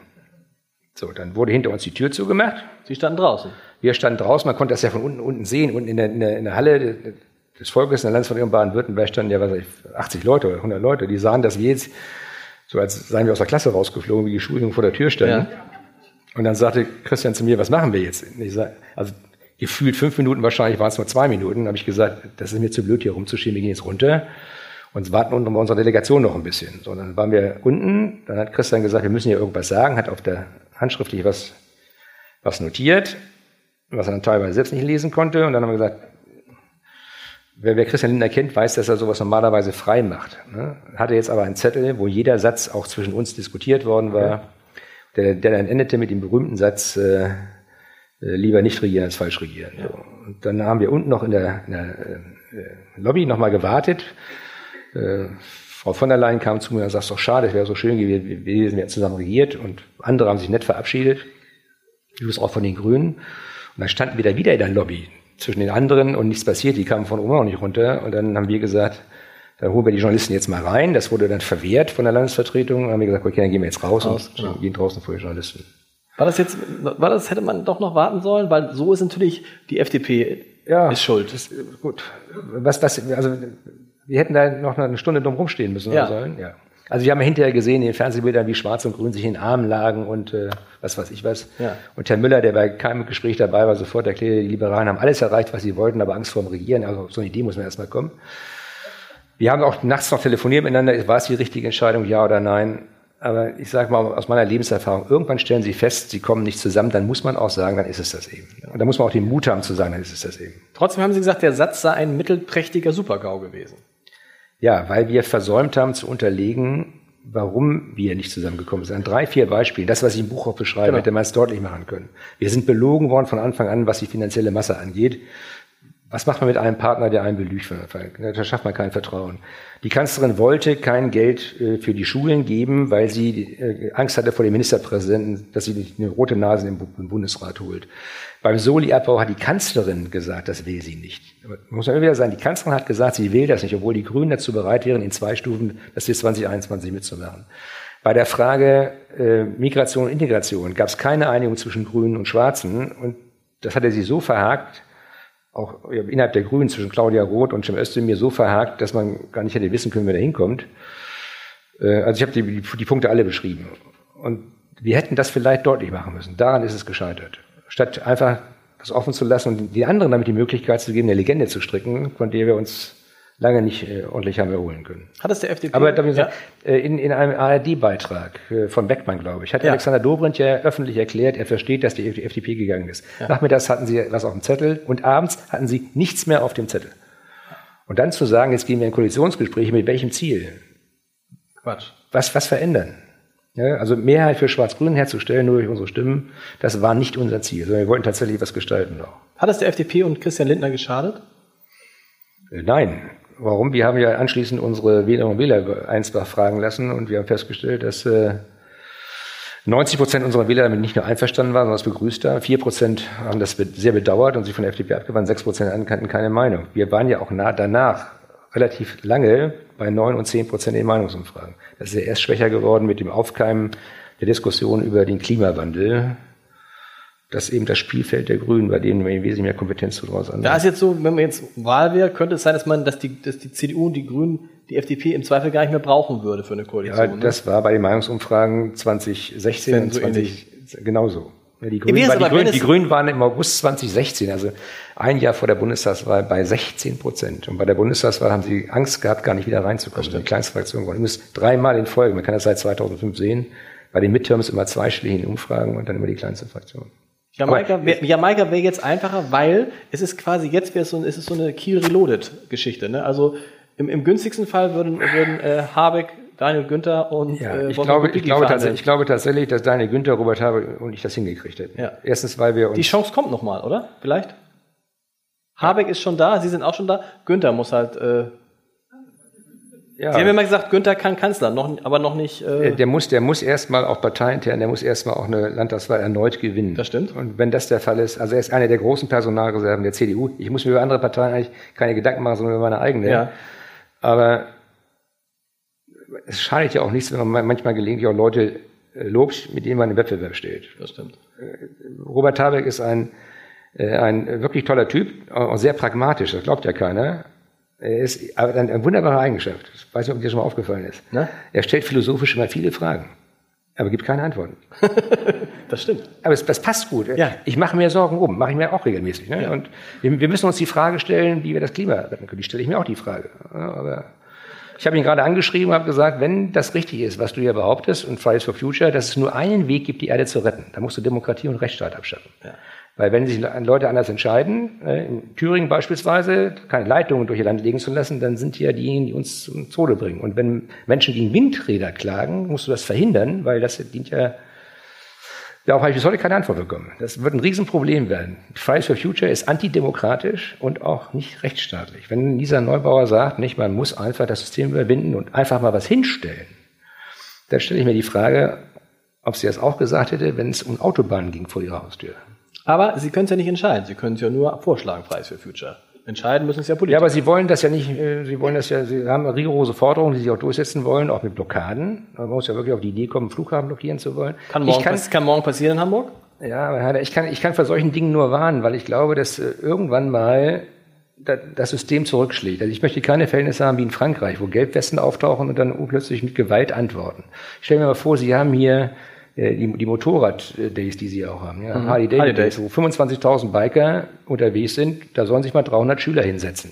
So, dann wurde hinter uns die Tür zugemacht. Sie standen draußen. Wir standen draußen, man konnte das ja von unten, unten sehen. Unten in der, in der, in der Halle des Volkes in der Landesvertretung Baden-Württemberg standen ja was weiß ich, 80 Leute oder 100 Leute. Die sahen, dass wir jetzt, so als seien wir aus der Klasse rausgeflogen, wie die Schulungen vor der Tür standen. Und dann sagte Christian zu mir, was machen wir jetzt? Sag, also gefühlt fünf Minuten, wahrscheinlich waren es nur zwei Minuten, habe ich gesagt, das ist mir zu blöd hier rumzuschieben, wir gehen jetzt runter und warten unten bei unserer Delegation noch ein bisschen. So, dann waren wir unten, dann hat Christian gesagt, wir müssen hier irgendwas sagen, hat auf der handschriftlich was, was notiert, was er dann teilweise selbst nicht lesen konnte. Und dann haben wir gesagt, wer, wer Christian Lindner kennt, weiß, dass er sowas normalerweise frei macht. Ne? Hatte jetzt aber einen Zettel, wo jeder Satz auch zwischen uns diskutiert worden war, der, der dann endete mit dem berühmten Satz, äh, äh, lieber nicht regieren als falsch regieren. So. Und dann haben wir unten noch in der, in der äh, Lobby nochmal gewartet. Äh, Frau von der Leyen kam zu mir und sagte, doch schade, es wäre so schön gewesen, wir hätten zusammen regiert und andere haben sich nett verabschiedet. Übrigens auch von den Grünen. Und dann standen wir da wieder in der Lobby zwischen den anderen und nichts passiert. Die kamen von oben auch nicht runter. Und dann haben wir gesagt, da holen wir die Journalisten jetzt mal rein. Das wurde dann verwehrt von der Landesvertretung. Und dann haben wir gesagt, okay, dann gehen wir jetzt raus, Raus, und genau. gehen draußen vor die Journalisten. War das jetzt, war das, hätte man doch noch warten sollen? Weil so ist natürlich die FDP Ja, ist schuld. Das, gut. Was das, also wir hätten da noch eine Stunde drum rumstehen müssen Ja. sollen. Ja. Also wir haben hinterher gesehen in den Fernsehbildern, wie Schwarz und Grün sich in den Armen lagen und äh, was weiß ich was. Ja. Und Herr Müller, der bei keinem Gespräch dabei war, sofort erklärte, die Liberalen haben alles erreicht, was sie wollten, aber Angst vor dem Regieren. Also auf so eine Idee muss man erstmal kommen. Wir haben auch nachts noch telefoniert miteinander, war es die richtige Entscheidung, ja oder nein? Aber ich sage mal aus meiner Lebenserfahrung, irgendwann stellen Sie fest, Sie kommen nicht zusammen, dann muss man auch sagen, dann ist es das eben. Und dann muss man auch den Mut haben zu sagen, dann ist es das eben. Trotzdem haben Sie gesagt, der Satz sei ein mittelprächtiger Supergau gewesen. Ja, weil wir versäumt haben zu unterlegen, warum wir nicht zusammengekommen sind. An drei, vier Beispielen. Das, was ich im Buch auch beschreibe, Genau. hätte man es deutlich machen können. Wir sind belogen worden von Anfang an, was die finanzielle Masse angeht. Was macht man mit einem Partner, der einen belügt? an? Da schafft man kein Vertrauen. Die Kanzlerin wollte kein Geld äh, für die Schulen geben, weil sie äh, Angst hatte vor dem Ministerpräsidenten, dass sie eine rote Nase im Bu- im Bundesrat holt. Beim Soli-Abbau hat die Kanzlerin gesagt, das will sie nicht. Muss man immer wieder sagen, die Kanzlerin hat gesagt, sie will das nicht, obwohl die Grünen dazu bereit wären, in zwei Stufen das bis 2021 mitzumachen. Bei der Frage äh, Migration und Integration gab es keine Einigung zwischen Grünen und Schwarzen und das hatte sie so verhakt, auch innerhalb der Grünen zwischen Claudia Roth und Cem Özdemir so verhakt, dass man gar nicht hätte wissen können, wer da hinkommt. Äh, Also ich habe die, die Punkte alle beschrieben. Und wir hätten das vielleicht deutlich machen müssen. Daran ist es gescheitert. Statt einfach das offen zu lassen und die anderen damit die Möglichkeit zu geben, eine Legende zu stricken, von der wir uns lange nicht äh, ordentlich haben erholen können. Hat es der FDP? Aber darf ich ja. sagen, äh, in, in einem ARD-Beitrag äh, von Beckmann, glaube ich, hat Ja. Alexander Dobrindt ja öffentlich erklärt, er versteht, dass die FDP gegangen ist. Nachmittags hatten sie was auf dem Zettel und abends hatten sie nichts mehr auf dem Zettel. Und dann zu sagen, jetzt gehen wir in Koalitionsgespräche, mit welchem Ziel? Quatsch. Was, was verändern? Ja, also Mehrheit für Schwarz-Grün herzustellen, nur durch unsere Stimmen, das war nicht unser Ziel, sondern wir wollten tatsächlich was gestalten auch. Hat es der FDP und Christian Lindner geschadet? Äh, Nein. Warum? Wir haben ja anschließend unsere Wählerinnen und Wähler einsbach fragen lassen und wir haben festgestellt, dass äh, 90 Prozent unserer Wähler damit nicht nur einverstanden waren, sondern es begrüßt haben. Vier Prozent haben das sehr bedauert und sich von der FDP abgewandt. Sechs Prozent anerkannten keine Meinung. Wir waren ja auch nah danach relativ lange bei neun und zehn Prozent in Meinungsumfragen. Das ist ja erst schwächer geworden mit dem Aufkeimen der Diskussion über den Klimawandel. Das ist eben das Spielfeld der Grünen, bei denen wir wesentlich mehr Kompetenz zu draus Da ist jetzt so, wenn man jetzt Wahl wäre, könnte es sein, dass man, dass die, dass die CDU und die Grünen die FDP im Zweifel gar nicht mehr brauchen würde für eine Ja, Koalition. ne? das war bei den Meinungsumfragen 2016 und so 20, genauso. Ja, die, Grünen, war, Grünen, die Grünen waren im August 2016, also ein Jahr vor der Bundestagswahl, bei 16 Prozent. Und bei der Bundestagswahl haben sie Angst gehabt, gar nicht wieder reinzukommen. Die kleinste Fraktion geworden. Übrigens dreimal in Folge. Man kann das seit 2005 sehen. Bei den Midterms immer zweistelligen Umfragen und dann immer die kleinste Fraktion. Jamaika wäre Jamaika wär jetzt einfacher, weil es ist quasi jetzt wäre so, es ist so eine Kiel Reloaded Geschichte. Ne? Also im, im günstigsten Fall würden, würden äh, Habeck, Daniel Günther und Ja, äh, ich, glaube, ich, glaube ich glaube tatsächlich, dass Daniel Günther, Robert Habeck und ich das hingekriegt hätten. Ja. Erstens, weil wir uns Die Chance kommt nochmal, oder? Vielleicht? Habeck ist schon da, Sie sind auch schon da. Günther muss halt. Äh, ja, Sie haben immer gesagt, Günther kann Kanzler, noch, aber noch nicht. Äh, Der muss, der muss erstmal auch parteiintern, der muss erstmal auch eine Landtagswahl erneut gewinnen. Das stimmt. Und wenn das der Fall ist, also er ist einer der großen Personalreserven der CDU. Ich muss mir über andere Parteien eigentlich keine Gedanken machen, sondern über meine eigene. ja. Aber es schadet ja auch nichts, wenn man manchmal gelegentlich auch Leute äh, lobt, mit denen man im Wettbewerb steht. Das stimmt. Robert Habeck ist ein, äh, ein wirklich toller Typ, auch sehr pragmatisch, das glaubt ja keiner. Er ist aber eine, eine wunderbare Eigenschaft. Ich weiß nicht, ob dir schon mal aufgefallen ist. Ne? Er stellt philosophisch immer viele Fragen, aber gibt keine Antworten. [LAUGHS] Das stimmt. Aber es, das passt gut. Ja. Ich mache mir Sorgen um, mache ich mir auch regelmäßig. Ne? Und wir, wir müssen uns die Frage stellen, wie wir das Klima retten können. Die stelle ich mir auch die Frage. Ja, Aber ich habe ihn gerade angeschrieben und habe gesagt, wenn das richtig ist, was du hier behauptest und Fridays for Future, dass es nur einen Weg gibt, die Erde zu retten. Da musst du Demokratie und Rechtsstaat abschaffen. Weil wenn sich Leute anders entscheiden, äh, in Thüringen beispielsweise, keine Leitungen durch ihr Land legen zu lassen, dann sind die ja diejenigen, die uns zum Tode bringen. Und wenn Menschen gegen Windräder klagen, musst du das verhindern, weil das dient ja Darauf habe ich bis heute keine Antwort bekommen. Das wird ein Riesenproblem werden. Fridays for Future ist antidemokratisch und auch nicht rechtsstaatlich. Wenn dieser Neubauer sagt, nicht, man muss einfach das System überwinden und einfach mal was hinstellen, dann stelle ich mir die Frage, ob sie das auch gesagt hätte, wenn es um Autobahnen ging vor ihrer Haustür. Aber Sie können es ja nicht entscheiden. Sie können es ja nur vorschlagen, Preis für Future. Entscheiden müssen es ja Ja, politisch. aber sie wollen das ja nicht, äh, sie wollen das ja, sie haben rigorose Forderungen, die sie auch durchsetzen wollen, auch mit Blockaden. Man muss ja wirklich auf die Idee kommen, einen Flughafen blockieren zu wollen. kann, morgen, kann, kann morgen passieren in Hamburg? Ja, ich kann, ich kann vor solchen Dingen nur warnen, weil ich glaube, dass äh, irgendwann mal das System zurückschlägt. Also ich möchte keine Verhältnisse haben wie in Frankreich, wo Gelbwesten auftauchen und dann plötzlich mit Gewalt antworten. Ich stelle mir mal vor, Sie haben hier die, die Motorrad-Days, die Sie auch haben, ja, mhm. Harley Davidson, Days, wo 25.000 Biker unterwegs sind, da sollen sich mal 300 Schüler hinsetzen.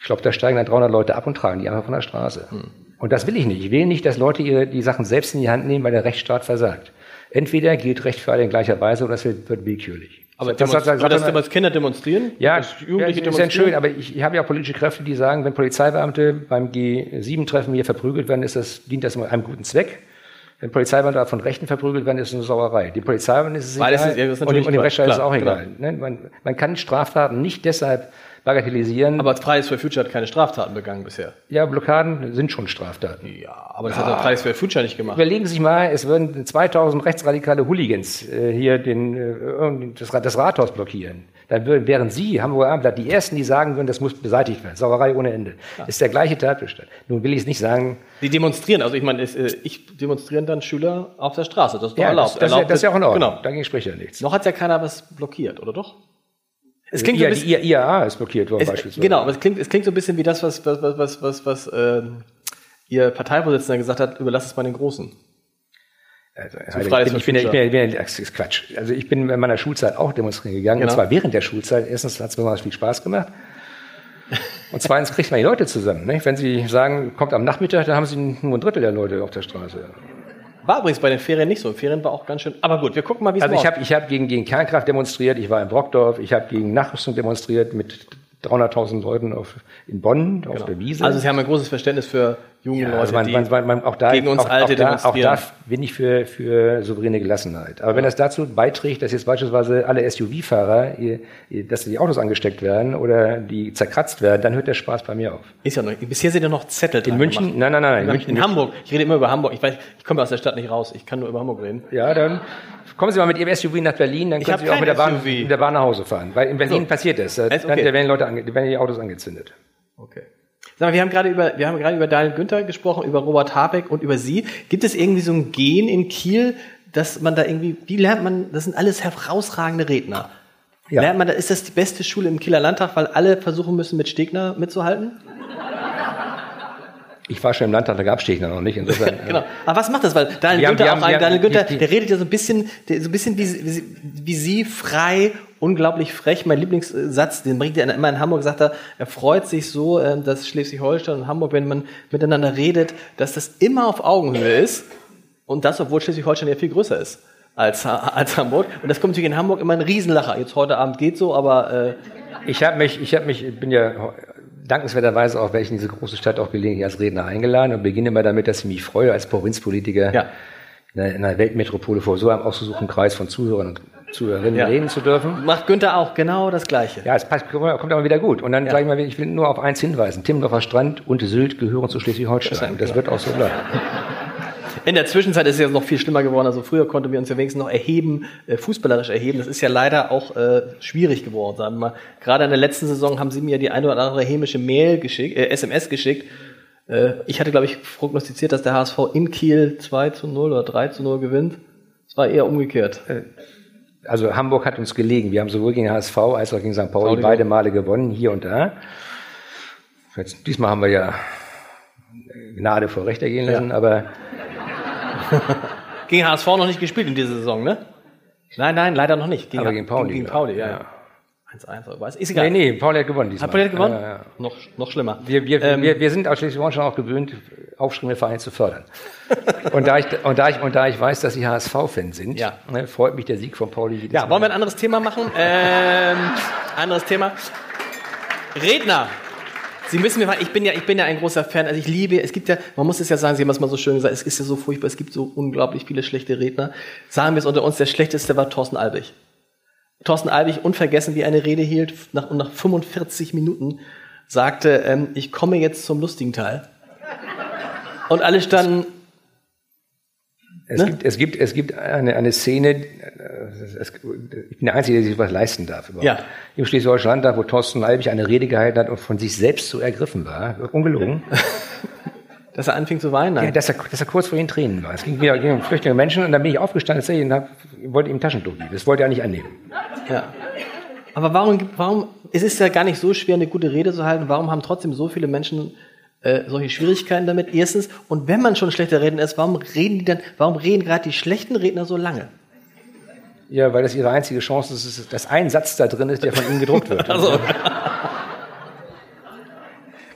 Ich glaube, da steigen dann 300 Leute ab und tragen die einfach von der Straße. Mhm. Und das will ich nicht. Ich will nicht, dass Leute ihre, die Sachen selbst in die Hand nehmen, weil der Rechtsstaat versagt. Entweder gilt Recht für alle in gleicher Weise oder es wird, wird willkürlich. Aber das, das, das, das, das Kinder demonstrieren? Ja, das Jugendliche ja, ist ja schön, aber ich, ich habe ja auch politische Kräfte, die sagen, wenn Polizeibeamte beim G7-Treffen hier verprügelt werden, ist das, dient das einem guten Zweck. Wenn Polizeibeamte von Rechten verprügelt werden, ist es eine Sauerei. Die Polizeibeamten ist es Weil egal. Es ist, und, und dem Rechtsstaat ist es auch egal. Genau. Man, man kann Straftaten nicht deshalb bagatellisieren. Aber Fridays for Future hat keine Straftaten begangen bisher. Ja, Blockaden sind schon Straftaten. Ja, aber das ja. hat Fridays for Future nicht gemacht. Überlegen Sie sich mal, es würden 2000 rechtsradikale Hooligans äh, hier den, äh, das, das Rathaus blockieren. Dann wären Sie, Hamburger Abendblatt, die Ersten, die sagen würden, das muss beseitigt werden. Sauerei ohne Ende. Ja. Ist der gleiche Tatbestand. Nun will ich es nicht sagen. Die demonstrieren, also ich meine, äh, ich demonstrieren dann Schüler auf der Straße. Das ist doch ja, erlaubt. Das, das, erlaubt, das ist ja auch in Ordnung. Genau. Dagegen spricht ja nichts. Noch hat ja keiner was blockiert, oder doch? Es klingt ja, so bisschen, die IAA ist blockiert worden es, beispielsweise. Genau, aber es klingt, es klingt so ein bisschen wie das, was, was, was, was, was äh, Ihr Parteivorsitzender gesagt hat, überlasst es mal den Großen. Also, so ich, bin, ich, bin, ich, bin, ich bin, das ist Quatsch. Also ich bin in meiner Schulzeit auch demonstrieren gegangen, genau. und zwar während der Schulzeit. Erstens hat es mir mal viel Spaß gemacht. Und zweitens kriegt man die Leute zusammen. Ne? Wenn Sie sagen, kommt am Nachmittag, dann haben Sie nur ein Drittel der Leute auf der Straße. War übrigens bei den Ferien nicht so. Ferien war auch ganz schön. Aber gut, wir gucken mal, wie es Also ich habe ich hab gegen, gegen Kernkraft demonstriert, ich war in Brockdorf, ich habe gegen Nachrüstung demonstriert mit 300.000 Leuten auf, in Bonn genau. auf der Wiese. Also Sie haben ein großes Verständnis für junge ja, Leute, also man, die man, man, auch da, gegen uns auch, Alte auch da. Auch da bin ich für, für souveräne Gelassenheit. Aber ja. wenn das dazu beiträgt, dass jetzt beispielsweise alle SUV-Fahrer, dass die Autos angesteckt werden oder die zerkratzt werden, dann hört der Spaß bei mir auf. Ist ja noch, bisher sind ja noch Zettel dran In München? Gemacht. Nein, nein, nein. In, München, in Hamburg. Ich rede immer über Hamburg. Ich weiß, ich komme aus der Stadt nicht raus. Ich kann nur über Hamburg reden. Ja, dann kommen Sie mal mit Ihrem SUV nach Berlin, dann können Sie auch mit der, Bahn, mit der Bahn nach Hause fahren. Weil in Berlin so. passiert das. Dann okay. werden, Leute, werden die Autos angezündet. Okay. Sag mal, wir haben gerade über, wir haben gerade über Daniel Günther gesprochen, über Robert Habeck und über Sie. Gibt es irgendwie so ein Gen in Kiel, dass man da irgendwie, wie lernt man, das sind alles herausragende Redner. Ja. Lernt man, da ist das die beste Schule im Kieler Landtag, weil alle versuchen müssen, mit Stegner mitzuhalten? Ich war schon im Landtag, da gab es Stegner noch nicht. Insofern, [LAUGHS] genau. Aber was macht das? Weil Daniel Günther, haben, auch ein, Daniel Günther, der redet ja so ein bisschen, der, so ein bisschen wie, wie, wie Sie, frei, unglaublich frech. Mein Lieblingssatz, den bringt er immer in Hamburg, sagt er, er freut sich so, ähm, dass Schleswig-Holstein und Hamburg, wenn man miteinander redet, dass das immer auf Augenhöhe ist. Und das, obwohl Schleswig-Holstein ja viel größer ist als, als Hamburg. Und das kommt natürlich in Hamburg immer ein Riesenlacher. Jetzt heute Abend geht so, aber äh, ich habe mich, ich habe mich, ich bin ja dankenswerterweise auch, in diese große Stadt auch gelegentlich als Redner eingeladen und beginne immer damit, dass ich mich freue als Provinzpolitiker ja. in einer Weltmetropole vor so einem ausgesuchten Kreis von Zuhörern und Zuhörerinnen ja. reden zu dürfen. Macht Günther auch genau das Gleiche. Ja, es passt, kommt aber wieder gut. Und dann ja. sage ich mal, ich will nur auf eins hinweisen. Timmendorfer Strand und Sylt gehören zu Schleswig-Holstein. Und das wird auch so bleiben. [LAUGHS] In der Zwischenzeit ist es ja noch viel schlimmer geworden. Also früher konnten wir uns ja wenigstens noch erheben, äh, fußballerisch erheben. Das ist ja leider auch äh, schwierig geworden, sagen wir mal. Gerade in der letzten Saison haben sie mir die eine oder andere hämische Mail geschickt, äh, SMS geschickt. Äh, ich hatte, glaube ich, prognostiziert, dass der HSV in Kiel 2 zu 0 oder 3 zu 0 gewinnt. Es war eher umgekehrt. Also Hamburg hat uns gelegen. Wir haben sowohl gegen HSV als auch gegen St. Pauli beide Male gewonnen, hier und da. Jetzt, diesmal haben wir ja Gnade vor Recht ergehen lassen, ja. aber [LAUGHS] gegen HSV noch nicht gespielt in dieser Saison, ne? Nein, nein, leider noch nicht. Gegen, Aber gegen Pauli. Gegen, Pauli, ja. ja. 1-1, weiß ist egal. Nee, nee, Pauli hat gewonnen diesmal. Hat Pauli hat gewonnen? Ja. Noch, noch schlimmer. Wir, wir, ähm, wir, wir sind aus Schleswig-Holstein auch gewöhnt, aufstrebende Vereine zu fördern. [LAUGHS] und, da ich, und, da ich, und da ich weiß, dass Sie HSV-Fans sind, ja. ne, freut mich der Sieg von Pauli jedes Ja, Mal. wollen wir ein anderes Thema machen? Ähm, anderes Thema. Redner. Sie müssen mir, ich bin ja, ich bin ja ein großer Fan. Also ich liebe, es gibt ja, man muss es ja sagen, Sie haben es mal so schön gesagt, es ist ja so furchtbar, es gibt so unglaublich viele schlechte Redner. Sagen wir es unter uns, der schlechteste war Thorsten Albig. Thorsten Albig, unvergessen, wie eine Rede hielt, nach, und nach 45 Minuten sagte, ähm, ich komme jetzt zum lustigen Teil. Und alle standen, es, ne? gibt, es, gibt, es gibt eine, eine Szene, äh, es, ich bin der Einzige, der sich was leisten darf. Überhaupt. Ja. Im Schleswig-Holstein wo Thorsten Leibig eine Rede gehalten hat und von sich selbst so ergriffen war, ungelogen. [LAUGHS] dass er anfing zu weinen? Ja, dass er, dass er kurz vor den Tränen war. Es ging, wieder, ging um flüchtende Menschen und dann bin ich aufgestanden und hab, wollte ihm Taschentuch geben. Das wollte er nicht annehmen. Ja. Aber warum, warum, es ist ja gar nicht so schwer, eine gute Rede zu halten. Warum haben trotzdem so viele Menschen äh, solche Schwierigkeiten damit? Erstens, und wenn man schon schlechter Redner ist, warum reden die dann, warum reden gerade die schlechten Redner so lange? Ja, weil das ihre einzige Chance ist, dass ein Satz da drin ist, der von ihnen gedruckt wird. Also.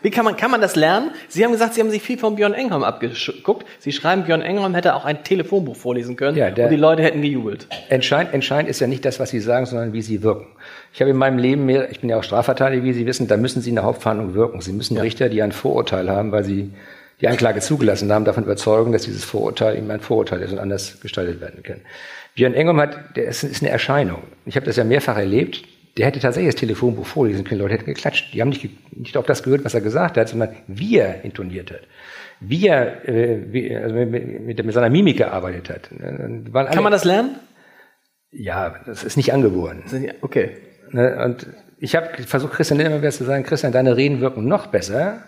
Wie kann man, kann man das lernen? Sie haben gesagt, Sie haben sich viel von Björn Engholm abgeguckt. Sie schreiben, Björn Engholm hätte auch ein Telefonbuch vorlesen können Ja, und die Leute hätten gejubelt. Entscheidend, entscheidend ist ja nicht das, was Sie sagen, sondern wie Sie wirken. Ich habe in meinem Leben mehr, ich bin ja auch Strafverteidiger, wie Sie wissen, da müssen Sie in der Hauptverhandlung wirken. Sie müssen Richter, die ein Vorurteil haben, weil sie die Anklage zugelassen haben, davon überzeugen, dass dieses Vorurteil eben ein Vorurteil ist und anders gestaltet werden kann. Björn Engholm hat, der ist, ist eine Erscheinung. Ich habe das ja mehrfach erlebt. Der hätte tatsächlich das Telefonbuch vorlesen können. Leute hätten geklatscht. Die haben nicht, nicht auf das gehört, was er gesagt hat, sondern wie er intoniert hat. Wie er äh, wie, also mit, mit, mit seiner Mimik gearbeitet hat. Waren alle- Kann man das lernen? ja, das ist nicht angeboren. Okay. Ne? Und ich habe versucht, Christian immer wieder zu sagen, Christian, deine Reden wirken noch besser,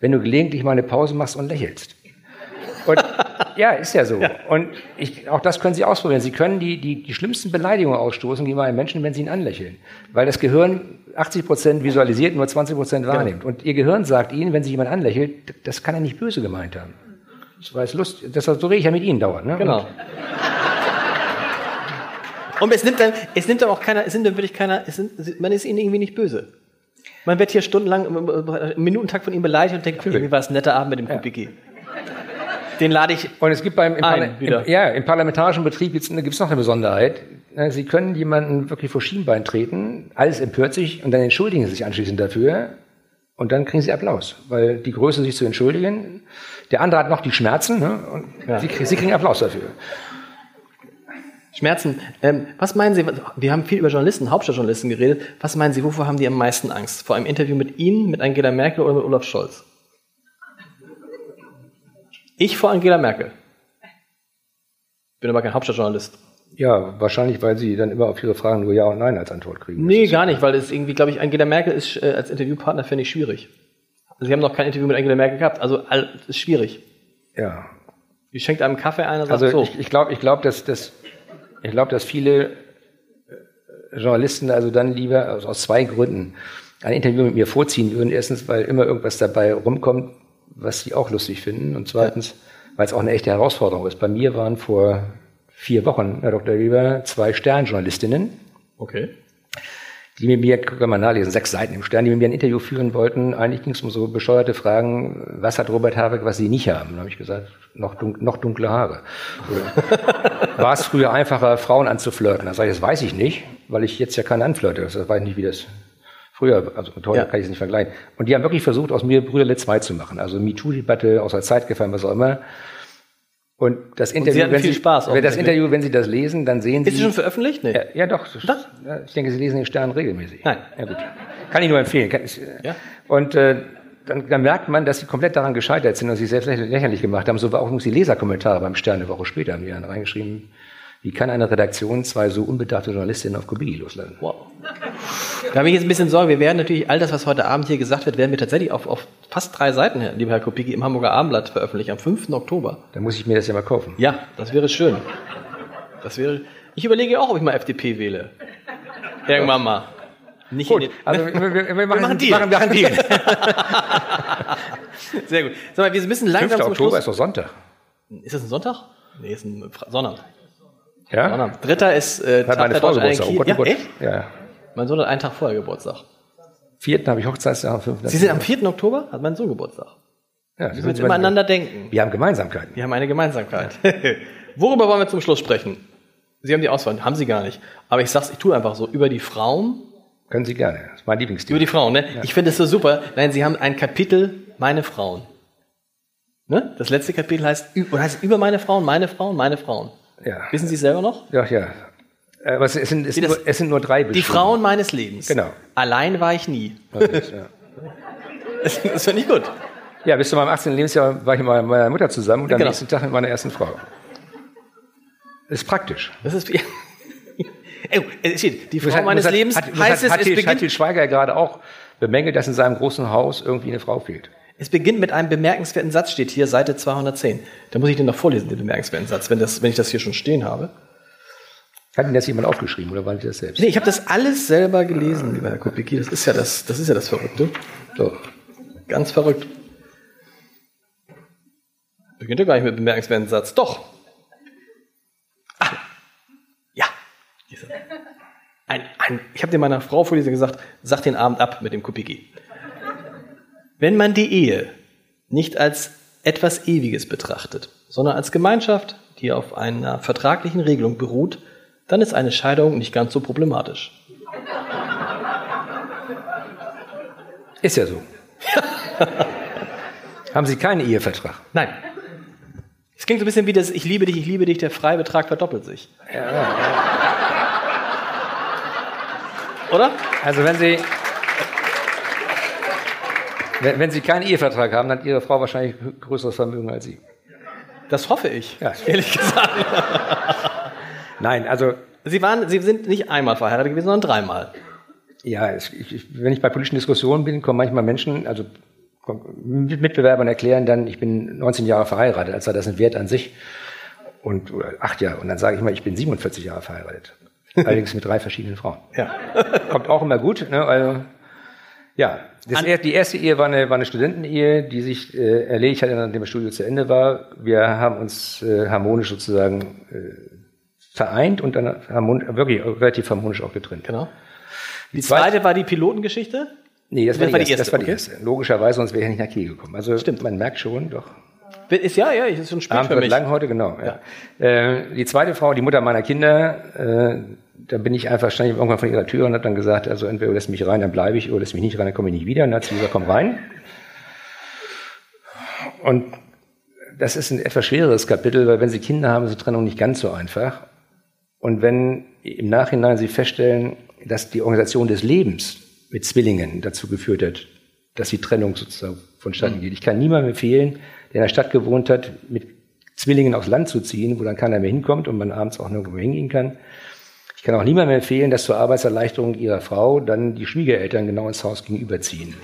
wenn du gelegentlich mal eine Pause machst und lächelst. Und [LAUGHS] ja, ist ja so. Und ich, auch das können Sie ausprobieren. Sie können die, die, die schlimmsten Beleidigungen ausstoßen gegen einen Menschen, wenn Sie ihn anlächeln. Weil das Gehirn 80 Prozent visualisiert, nur 20 Prozent wahrnimmt. Und Ihr Gehirn sagt Ihnen, wenn sich jemand anlächelt, das kann er nicht böse gemeint haben. Das war jetzt Lust, das so rede ich ja mit Ihnen dauernd. Ne? Genau. Und es nimmt dann, es nimmt dann auch keiner, es nimmt dann wirklich keiner, sind, man ist ihnen irgendwie nicht böse. Man wird hier stundenlang im, im, im Minutentakt von ihm beleidigt und denkt, irgendwie war es ein netter Abend mit dem Kubicki. Den lade ich. Und es gibt beim im, Ein, Parla- wieder. im, ja, im parlamentarischen Betrieb gibt es noch eine Besonderheit. Sie können jemanden wirklich vor Schienbein treten, alles empört sich und dann entschuldigen Sie sich anschließend dafür und dann kriegen Sie Applaus, weil die Größe sich zu entschuldigen. Der andere hat noch die Schmerzen ne? und Ja. Sie, Sie kriegen Applaus dafür. Schmerzen. Ähm, was meinen Sie, wir haben viel über Journalisten, Hauptstadtjournalisten geredet. Was meinen Sie, wovor haben die am meisten Angst? Vor einem Interview mit Ihnen, mit Angela Merkel oder mit Olaf Scholz? Ich vor Angela Merkel. Bin aber kein Hauptstadtjournalist. Ja, wahrscheinlich, weil Sie dann immer auf Ihre Fragen nur Ja und Nein als Antwort kriegen. Nee, gar nicht, weil es irgendwie, glaube ich, Angela Merkel ist äh, als Interviewpartner, finde ich, schwierig. Sie haben noch kein Interview mit Angela Merkel gehabt, also all, ist schwierig. Ja, Die schenkt einem Kaffee ein und sagt Also so. ich, ich glaube, ich glaub, dass, dass, ich glaub, dass viele äh, Journalisten also dann lieber aus, aus zwei Gründen ein Interview mit mir vorziehen würden. Erstens, weil immer irgendwas dabei rumkommt, was sie auch lustig finden. Und zweitens, weil es auch eine echte Herausforderung ist. Bei mir waren vor vier Wochen, Herr Dr. Lieber, zwei Sternjournalistinnen, okay. die mit mir, kann man nachlesen, sechs Seiten im Stern, die mit mir ein Interview führen wollten. Eigentlich ging es um so bescheuerte Fragen, was hat Robert Habeck, was sie nicht haben? Da habe ich gesagt, noch, dun noch dunkle Haare. [LAUGHS] War es früher einfacher, Frauen anzuflirten? Da sage ich, das weiß ich nicht, weil ich jetzt ja keinen anflirte. Das weiß ich nicht, wie das früher, also mit heute Ja. kann ich es nicht vergleichen. Und die haben wirklich versucht, aus mir Brüderle 2 zu machen. Also MeToo-Debatte, aus der Zeit gefallen, was auch immer. Und das Interview, hatten wenn viel Sie, Spaß wenn das Interview, wenn Sie das lesen, dann sehen Sie. Ist sie schon veröffentlicht? Nee. Ja, ja doch. Ja, ich denke, Sie lesen den Stern regelmäßig. Nein. Ja, gut. Kann ich nur empfehlen. Ja. Und äh, dann, dann merkt man, dass Sie komplett daran gescheitert sind und sich selbst lächer- lächerlich gemacht haben. So war auch übrigens die Leserkommentare beim Stern eine Woche später, haben die dann reingeschrieben, wie kann eine Redaktion zwei so unbedachte Journalistinnen auf Kubicki loslassen? Wow. Da habe ich jetzt ein bisschen Sorge. Wir werden natürlich all das, was heute Abend hier gesagt wird, werden wir tatsächlich auf, auf fast drei Seiten, lieber Herr Kopicki, im Hamburger Abendblatt veröffentlichen, am 5. Oktober. Dann muss ich mir das ja mal kaufen. Ja, das wäre schön. Das wäre. Ich überlege auch, ob ich mal FDP wähle. Irgendwann mal. Nicht Gut, in den, also wir, wir, wir, machen, machen wir Deal. machen, machen Deal. Sehr gut. Sag mal, wir müssen 5. langsam zum Oktober Schluss. ist doch Sonntag. Ist das ein Sonntag? Nee, ist ein Sonnabend. Ja? Dritter ist äh, Hat meine Frau Geburtstag. Oh Gott, oh Ja, Gott. echt? Ja. Mein Sohn hat einen Tag vorher Geburtstag. Vierten habe ich Hochzeitstag, am fünften. Sie sind am 4. Oktober? Hat mein Sohn Geburtstag. ja, Wir müssen immer aneinander denken. Wir haben Gemeinsamkeiten. Wir haben eine Gemeinsamkeit. [LAUGHS] Worüber wollen wir zum Schluss sprechen? Sie haben die Auswahl, haben Sie gar nicht. Aber ich sag's, ich tue einfach so, über die Frauen, Können Sie gerne. Das ist mein Lieblingsthema. über die Frauen, ne? Ich finde es so super. Nein, Sie haben ein Kapitel, meine Frauen. Ne? Das letzte Kapitel heißt, heißt über meine Frauen, meine Frauen, meine Frauen. Ja. Wissen Sie es selber noch? Ja, ja. Äh, Aber es sind, es, das- nur, es sind nur drei Die. Frauen meines Lebens. Genau. Allein war ich nie. [LAUGHS] Das ist, ja. Das, das finde ich gut. ja, bis zu meinem 18. Lebensjahr war ich mit meiner Mutter zusammen und am Genau. nächsten Tag mit meiner ersten Frau. Das ist praktisch. Das ist [LAUGHS] steht, die Frau hat- meines hat- Lebens hat, heißt hat, es, hat, es hat Til Schweiger gerade auch bemängelt, dass in seinem großen Haus irgendwie eine Frau fehlt. Es beginnt mit einem bemerkenswerten Satz, steht hier, Seite 210. Da muss ich den noch vorlesen, den bemerkenswerten Satz, wenn, das, wenn ich das hier schon stehen habe. Hat Ihnen das jemand aufgeschrieben oder waren Sie das selbst? Nee, ich habe das alles selber gelesen, lieber Herr Kubicki. Das ist ja das, das ist ja das Verrückte. So. Ganz verrückt. Beginnt ja gar nicht mit bemerkenswerten Satz. Doch. Ah. Ja. Ein, ein, ich habe dir meiner Frau vorlesen gesagt, sag den Abend ab mit dem Kubicki. Wenn man die Ehe nicht als etwas Ewiges betrachtet, sondern als Gemeinschaft, die auf einer vertraglichen Regelung beruht, dann ist eine Scheidung nicht ganz so problematisch. Ist ja so. [LAUGHS] Haben Sie keinen Ehevertrag? Nein. Es klingt so ein bisschen wie das Ich liebe dich, ich liebe dich, der Freibetrag verdoppelt sich. Ja, ja. Oder? Also wenn Sie, wenn, wenn Sie keinen Ehevertrag haben, dann hat Ihre Frau wahrscheinlich größeres Vermögen als Sie. Das hoffe ich, Ja. ehrlich gesagt. Nein, also Sie, waren, Sie sind nicht einmal verheiratet gewesen, sondern dreimal. ja, es, ich, wenn ich bei politischen Diskussionen bin, kommen manchmal Menschen, also Mitbewerbern erklären dann, ich bin 19 Jahre verheiratet, als sei das ein Wert an sich. Und oder acht Jahre. Und dann sage ich mal, ich bin 47 Jahre verheiratet. [LAUGHS] Allerdings mit drei verschiedenen Frauen. Ja. Kommt auch immer gut. Ne? Also, ja, das, die erste Ehe war eine, war eine Studentenehe, die sich äh, erledigt hat, nachdem das Studium zu Ende war. Wir haben uns äh, harmonisch sozusagen äh, vereint und dann harmon wirklich relativ harmonisch auch getrennt. Genau. Die zweite- zweite war die Pilotengeschichte. Nee, das, war, die erste, das war die okay. erste. Logischerweise, sonst wäre ich nicht nach Kiel gekommen. Also Stimmt. man merkt schon, doch. Ist, ja, ja, ist schon spät Abend für mich. lang heute, genau. Ja. Äh, die zweite Frau, die Mutter meiner Kinder, äh, da bin ich einfach, stand ich irgendwann vor ihrer Tür und habe dann gesagt, also entweder lässt mich rein, dann bleibe ich, oder lässt mich nicht rein, dann komme ich nicht wieder. Und dann hat sie gesagt, komm rein. Und das ist ein etwas schwereres Kapitel, weil wenn sie Kinder haben, ist die Trennung nicht ganz so einfach. Und wenn im Nachhinein sie feststellen, dass die Organisation des Lebens mit Zwillingen dazu geführt hat, dass die Trennung sozusagen vonstatten geht. Ich kann niemandem empfehlen, der in der Stadt gewohnt hat, mit Zwillingen aufs Land zu ziehen, wo dann keiner mehr hinkommt und man abends auch nirgendwo hingehen kann. Ich kann auch niemandem empfehlen, dass zur Arbeitserleichterung ihrer Frau dann die Schwiegereltern genau ins Haus gegenüberziehen.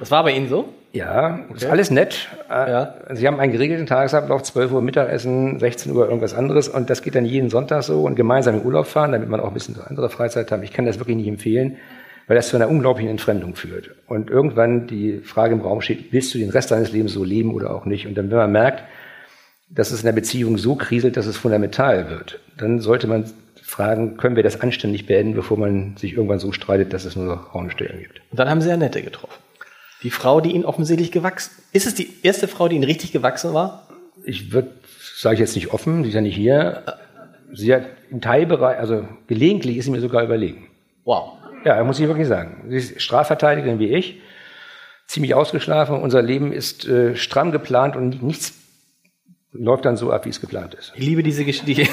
Das war bei Ihnen so? Ja, ist alles nett. Äh, Ja. Sie haben einen geregelten Tagesablauf, 12 Uhr Mittagessen, 16 Uhr irgendwas anderes und das geht dann jeden Sonntag so und gemeinsam in Urlaub fahren, damit man auch ein bisschen andere Freizeit hat. Ich kann das wirklich nicht empfehlen, weil das zu einer unglaublichen Entfremdung führt. Und irgendwann die Frage im Raum steht, willst du den Rest deines Lebens so leben oder auch nicht? Und dann, wenn man merkt, dass es in der Beziehung so kriselt, dass es fundamental wird, dann sollte man fragen, können wir das anständig beenden, bevor man sich irgendwann so streitet, dass es nur noch Raunstellen gibt. Und dann haben Sie Annette getroffen. Die Frau, die Ihnen offensichtlich gewachsen ist. es die erste Frau, die Ihnen richtig gewachsen war? ich würde, sage ich jetzt nicht offen, sie ist ja nicht hier. Sie hat im Teilbereich, also gelegentlich ist sie mir sogar überlegen. Wow. Ja, muss ich wirklich sagen. Sie ist Strafverteidigerin wie ich, ziemlich ausgeschlafen. Unser Leben ist äh, stramm geplant und nichts läuft dann so ab, wie es geplant ist. Ich liebe diese Geschichte. [LAUGHS]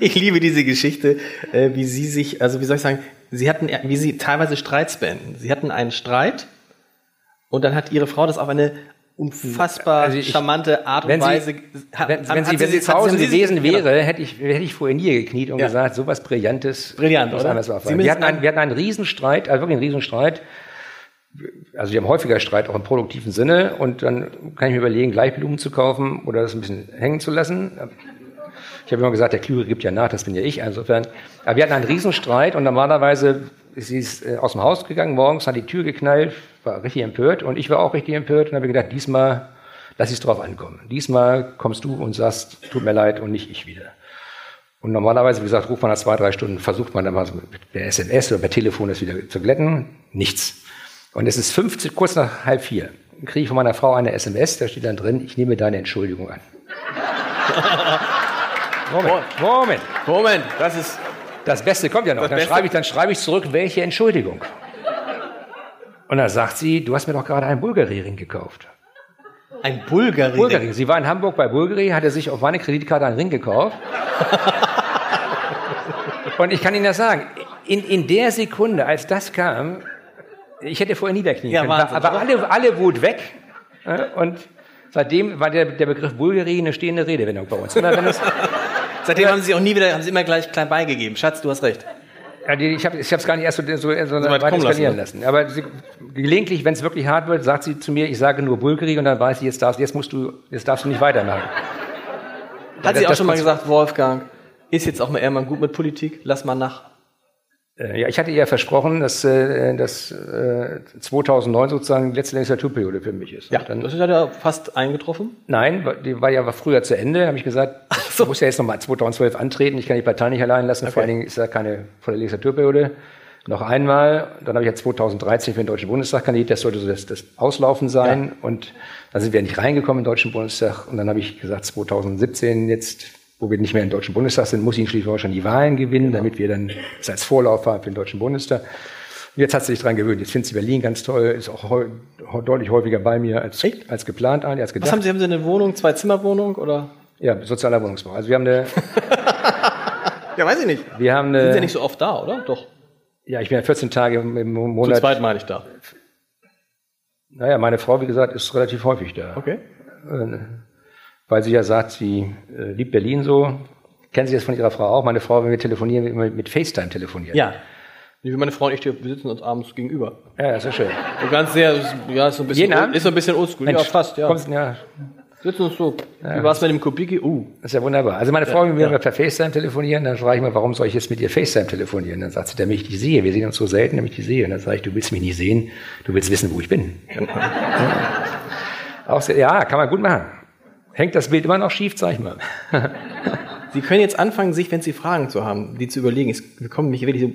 ich liebe diese Geschichte, äh, wie Sie sich, also wie soll ich sagen, Sie hatten, wie Sie teilweise Streits beenden. Sie hatten einen Streit und dann hat Ihre Frau das auf eine unfassbar Also ich- charmante Art und Sie- Weise. hat- Wenn, hat- wenn, sie, wenn sie zu Hause Sie- gewesen genau. wäre, hätte ich, hätte ich vor ihr nie gekniet und Ja. gesagt, sowas Brillantes. Brillant, oder? Sie Wir hatten, einen, ein- wir hatten einen Riesenstreit, also wirklich einen Riesenstreit. Also wir haben häufiger Streit, auch im produktiven Sinne. Und dann kann ich mir überlegen, gleich Blumen zu kaufen oder das ein bisschen hängen zu lassen. Ich habe immer gesagt, der Klügere gibt ja nach, das bin ja ich. Insofern. Aber wir hatten einen Riesenstreit und normalerweise ist sie ist, äh, aus dem Haus gegangen morgens, hat die Tür geknallt, war richtig empört und ich war auch richtig empört und habe gedacht, diesmal lass ich es drauf ankommen. Diesmal kommst du und sagst, tut mir leid und nicht ich wieder. Und normalerweise, wie gesagt, ruft man nach zwei, drei Stunden, versucht man dann mal der SMS oder per Telefon das wieder zu glätten. Nichts. Und es ist 15, kurz nach halb vier. Kriege ich von meiner Frau eine SMS, da steht dann drin, ich nehme deine Entschuldigung an. [LAUGHS] Moment, Moment. Moment, das ist. Das Beste kommt ja noch. Dann schreibe ich, dann schreibe ich zurück, welche Entschuldigung. Und dann sagt sie, du hast mir doch gerade einen Bulgari-Ring gekauft. Ein Bulgari. Bulgari. Sie war in Hamburg bei Bulgari, hatte sich auf meine Kreditkarte einen Ring gekauft. [LAUGHS] Und ich kann Ihnen das sagen, in, in der Sekunde, als das kam, ich hätte vorher niederknien Ja, können, Wahnsinn, aber oder? alle, alle Wut weg. Ja, Und seitdem war der, der Begriff Bulgari eine stehende Redewendung bei uns. Immer wenn es, Seitdem haben Sie auch nie wieder, haben Sie immer gleich klein beigegeben. Schatz, du hast recht. Ja, die, ich habe es gar nicht erst so, so, so, weit weit kommen lassen, eskalieren ne? lassen. Aber sie, gelegentlich, wenn es wirklich hart wird, sagt sie zu mir, ich sage nur Bulgari und dann weiß ich, jetzt darfst, jetzt musst du, jetzt darfst du nicht weitermachen. Hat das- sie auch das schon mal gesagt, Wolfgang, Ist jetzt auch mal eher mal gut mit Politik. Lass mal nach. Äh, ja, ich hatte ihr versprochen, dass, äh, dass äh, 2009 sozusagen die letzte Legislaturperiode für mich ist. Ja, dann, das ist ja fast eingetroffen. nein, die war ja früher zu Ende. Da habe ich gesagt, [LAUGHS] so. ich muss ja jetzt nochmal 2012 antreten. Ich kann die Partei nicht allein lassen. Vor allen Dingen ist da keine volle Legislaturperiode. Noch einmal. Dann habe ich ja 2013 für den Deutschen Bundestag kandidiert. Das sollte so das, das Auslaufen sein. Und da sind wir nicht reingekommen im Deutschen Bundestag. Und dann habe ich gesagt, 2017 jetzt, wo wir nicht mehr im Deutschen Bundestag sind, muss ich in Schleswig-Holstein die Wahlen gewinnen, damit wir dann das als Vorlauf haben für den Deutschen Bundestag. Und jetzt hat sie sich dran gewöhnt. Jetzt findet sie Berlin ganz toll, ist auch heu, deutlich häufiger bei mir als, als geplant, als Was gedacht. haben Sie? Haben Sie eine Wohnung, zwei Zimmerwohnung oder? Ja, sozialer Wohnungsbau. Also wir haben eine, [LAUGHS] [LAUGHS] Ja, weiß ich nicht. wir haben eine, Sind Sie ja nicht so oft da, oder? Doch. ja, ich bin ja 14 Tage im Monat. zweit meine ich da. Naja, meine Frau, wie gesagt, ist relativ häufig da. Okay. Weil sie ja sagt, sie äh, liebt Berlin so. Kennen Sie das von Ihrer Frau auch? Meine Frau, wenn wir telefonieren, wir immer mit FaceTime telefonieren. Ja. Wie meine Frau und ich, wir sitzen uns abends gegenüber. Ja, das ist schön. So ganz sehr, ja, ist so ein bisschen, Jeden ist so ein bisschen oldschool. Ja, fast, ja. Kommst, ja, Sitzen uns so. Wie war es mit dem Kubiki? Uh. das ist ja wunderbar. Also meine Frau, wenn wir per FaceTime telefonieren, dann frage ich mal, warum soll ich jetzt mit dir FaceTime telefonieren? Dann sagt sie, damit ich dich sehe. Wir sehen uns so selten, damit ich dich sehe. Und dann sage ich, du willst mich nicht sehen, du willst wissen, wo ich bin. [LAUGHS] ja. Auch sehr, ja, kann man gut machen. Hängt das Bild immer noch schief, sag ich mal. [LAUGHS] Sie können jetzt anfangen, sich, wenn Sie Fragen zu haben, die zu überlegen. Wir kommen nicht wirklich so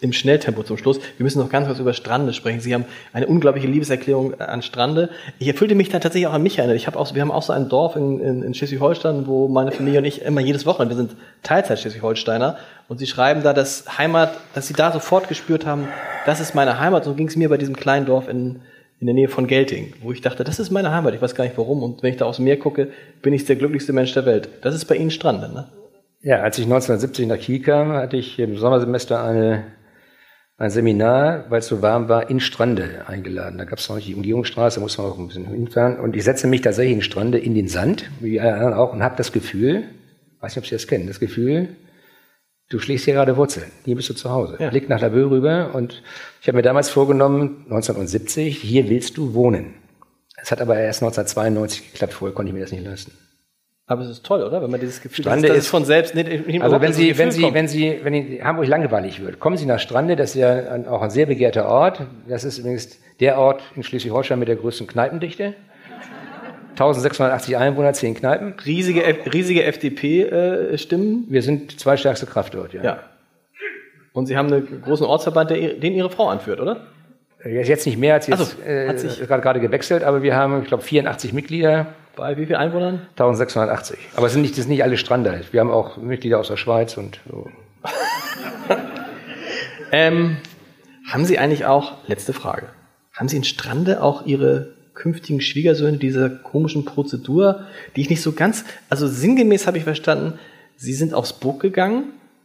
im Schnelltempo zum Schluss. Wir müssen noch ganz kurz über Strande sprechen. Sie haben eine unglaubliche Liebeserklärung an Strande. Ich fühlte mich da tatsächlich auch an mich erinnert. Ich habe auch, wir haben auch so ein Dorf in, in, in Schleswig-Holstein, wo meine Familie und ich immer jedes Wochenende, wir sind Teilzeit Schleswig-Holsteiner, und sie schreiben da, dass Heimat, dass sie da sofort gespürt haben, das ist meine Heimat. So ging es mir bei diesem kleinen Dorf in, in der Nähe von Gelting, wo ich dachte, das ist meine Heimat. Ich weiß gar nicht warum. Und wenn ich da aufs Meer gucke, bin ich der glücklichste Mensch der Welt. Das ist bei Ihnen Strande, ne? Ja, als ich 1970 nach Kiel kam, hatte ich im Sommersemester eine, ein Seminar, weil es so warm war, in Strande eingeladen. Da gab es noch nicht die Umgehungsstraße, da musste man auch ein bisschen hinfahren. Und ich setze mich tatsächlich in Strande in den Sand, wie alle anderen auch, und habe das Gefühl, weiß nicht, ob Sie das kennen, das Gefühl, du schlägst hier gerade Wurzeln. Hier bist du zu Hause. Ja. Blick nach Labö rüber und ich habe mir damals vorgenommen, 1970, hier willst du wohnen. Es hat aber erst 1992 geklappt, vorher konnte ich mir das nicht leisten. Aber es ist toll, oder? Wenn man dieses Gefühl Strande dass ist- von selbst nicht, nicht Also wenn Sie, wenn Sie, kommt. wenn Sie, wenn Ihnen Hamburg langweilig wird, kommen Sie nach Strande, das ist ja ein, auch ein sehr begehrter Ort. Das ist übrigens der Ort in Schleswig-Holstein mit der größten Kneipendichte. 1680 Einwohner, 10 Kneipen. riesige, riesige FDP-Stimmen. Wir sind zweitstärkste Kraft dort, ja. ja. Und Sie haben einen großen Ortsverband, der, den Ihre Frau anführt, oder? Er ist jetzt nicht mehr, als jetzt so, äh, hat sich- gerade gerade gewechselt, aber wir haben, ich glaube, 84 Mitglieder, Bei wie vielen Einwohnern? 1680. Aber es sind nicht, das sind nicht alle Strander. Wir haben auch Mitglieder aus der Schweiz und so. [LAUGHS] Ähm, haben Sie eigentlich auch, letzte Frage, haben Sie in Strande auch Ihre künftigen Schwiegersöhne dieser komischen Prozedur, die ich nicht so ganz, also sinngemäß habe ich verstanden, Sie sind aufs Burg gegangen,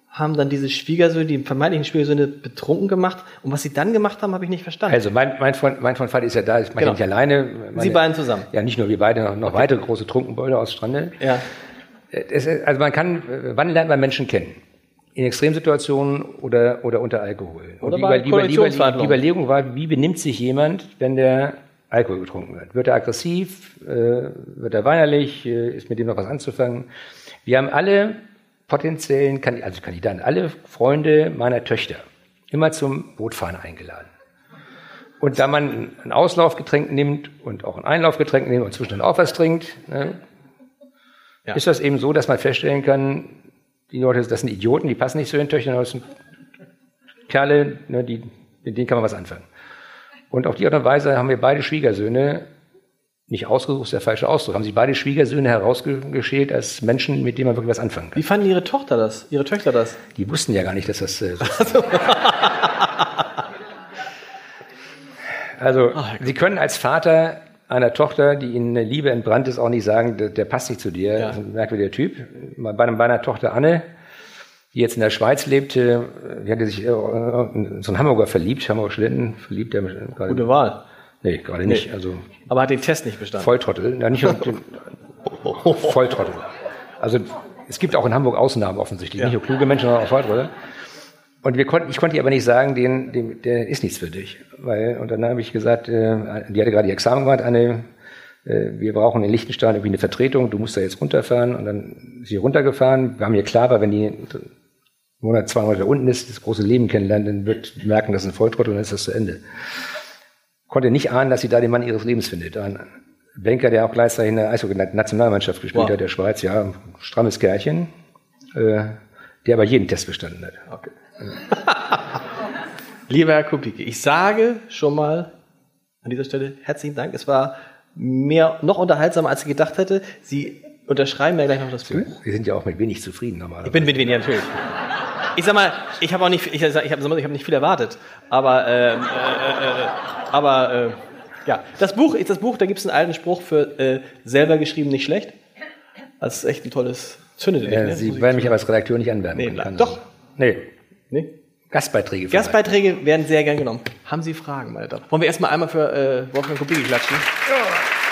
haben dann diese Schwiegersöhne, die vermeintlichen Schwiegersöhne betrunken gemacht und was Sie dann gemacht haben, habe ich nicht verstanden. Also mein, mein Freund, mein Freund Vati ist ja da, ich mache Genau. nicht alleine. Meine, Sie beiden zusammen. Ja, nicht nur wir beide, noch, noch weitere große Trunkenbolde aus Strande. Ja. Es, ist- also man kann, äh, wann lernt man Menschen kennen? In Extremsituationen oder, oder unter Alkohol. Oder Und die, Über- die. Überlegung war, wie benimmt sich jemand, wenn der Alkohol getrunken wird? Wird er aggressiv? Äh, wird er weinerlich? Äh, ist mit dem noch was anzufangen? Wir haben alle potenziellen, also Kandidaten, alle Freunde meiner Töchter immer zum Bootfahren eingeladen. Und da man ein Auslaufgetränk nimmt und auch ein Einlaufgetränk nimmt und zwischendurch auch was trinkt, ne, Ja. ist das eben so, dass man feststellen kann, die Leute, das sind Idioten, die passen nicht zu den Töchtern, das sind Kerle, ne, die, mit denen kann man was anfangen. Und auf die Art und Weise haben wir beide Schwiegersöhne, nicht ausgesucht, ist der falsche Ausdruck, haben sie beide Schwiegersöhne herausgeschält als Menschen, mit denen man wirklich was anfangen kann. Wie fanden Ihre Tochter das, Ihre Töchter das? Die wussten ja gar nicht, dass das äh, so ist. [LAUGHS] Also, Sie können als Vater einer Tochter, die Ihnen eine Liebe entbrannt ist, auch nicht sagen, der, der passt nicht zu dir. Ja. Das ist ein merkwürdiger Typ. Bei, bei einer Tochter Anne, die jetzt in der Schweiz lebte, die hatte sich äh, in so einen Hamburger verliebt, Hamburger Studenten verliebt, der gerade. Gute Wahl. Nee, gerade nicht. Also Aber hat den Test nicht bestanden. Volltrottel. Ja, nicht [LAUGHS] den, Volltrottel. Also es gibt auch in Hamburg Ausnahmen offensichtlich. Ja. Nicht nur kluge Menschen, sondern auch Volltrottel. Und wir konnten, ich konnte ihr aber nicht sagen, den, den, der ist nichts für dich. Weil, und dann habe ich gesagt, äh, die hatte gerade ihr Examen gemacht, eine äh, wir brauchen in Liechtenstein irgendwie eine Vertretung, du musst da jetzt runterfahren und dann ist sie runtergefahren. Wir haben mir klar war, wenn die Monat, zwei Monate unten ist, das große Leben kennenlernen, dann wird merken, das ist ein Volltrott und dann ist das zu Ende. Konnte nicht ahnen, dass sie da den Mann ihres Lebens findet. Ein Banker, der auch gleichzeitig in der Eishockey-Nationalmannschaft gespielt wow. hat, der Schweiz, ja, ein strammes Kerlchen, äh, der aber jeden Test bestanden hat. Okay. [LAUGHS] Lieber Herr Kubicki, ich sage schon mal an dieser Stelle herzlichen Dank. Es war mehr, noch unterhaltsamer, als ich gedacht hätte. Sie unterschreiben mir gleich noch das Buch. Sie sind ja auch mit wenig zufrieden normalerweise. Ich bin mit wenig, natürlich. Ich sag mal, ich habe auch nicht, ich, ich habe ich hab nicht viel erwartet, aber, ähm, äh, äh, äh, aber äh, ja, das Buch, das Buch, da gibt es einen alten Spruch für äh, selber geschrieben nicht schlecht. Das ist echt ein tolles Zündet ja, nicht, Sie werden mich aber als Redakteur nicht anwerben nee, können. Doch. Nee. Nee? Gastbeiträge. Vielleicht. Gastbeiträge werden sehr gern genommen. Haben Sie Fragen, meine Damen? Wollen wir erstmal einmal für äh, Wolfgang Kubicki klatschen? Ja.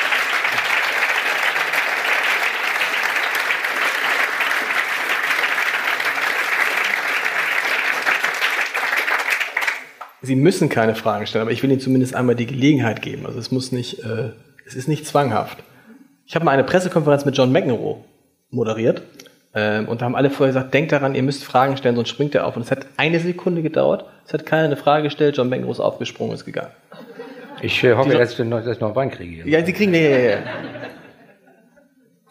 Sie müssen keine Fragen stellen, aber ich will Ihnen zumindest einmal die Gelegenheit geben. Also es muss nicht, äh, es ist nicht zwanghaft. Ich habe mal eine Pressekonferenz mit John McEnroe moderiert ähm, und da haben alle vorher gesagt, denkt daran, ihr müsst Fragen stellen, sonst springt er auf. Und es hat eine Sekunde gedauert, es hat keiner eine Frage gestellt, John McEnroe ist aufgesprungen, ist gegangen. Ich äh, hoffe, dass ich noch, dass ich noch Wein kriege. Ja, Sie kriegen, ja, ja, ja.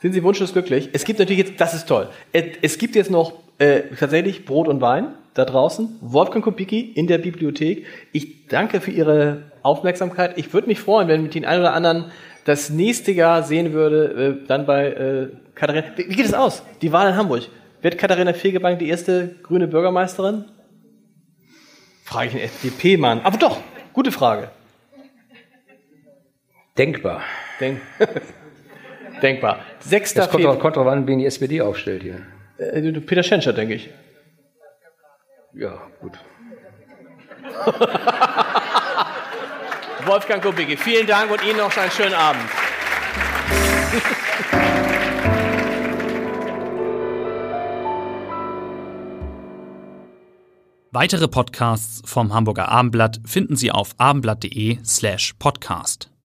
Sind Sie wunschlos glücklich? Es gibt natürlich jetzt, das ist toll. Es gibt jetzt noch äh, tatsächlich Brot und Wein da draußen. Wolfgang Kubicki in der Bibliothek. Ich danke für Ihre Aufmerksamkeit. Ich würde mich freuen, wenn mit den einen oder anderen das nächste Jahr sehen würde, äh, dann bei äh, Katharina. Wie, wie geht es aus? Die Wahl in Hamburg. Wird Katharina Fegebank die erste grüne Bürgermeisterin? Frage ich einen FDP-Mann. Aber doch, gute Frage. Denkbar. Denk [LAUGHS] Denkbar. Sechster Das kommt auch kontra wann, wen die SPD aufstellt hier. Äh, Peter Schenscher, denke ich. Ja, gut. [LAUGHS] Wolfgang Kubicki, vielen Dank und Ihnen noch einen schönen Abend. [LAUGHS] Weitere Podcasts vom Hamburger Abendblatt finden Sie auf abendblatt.de slash podcast.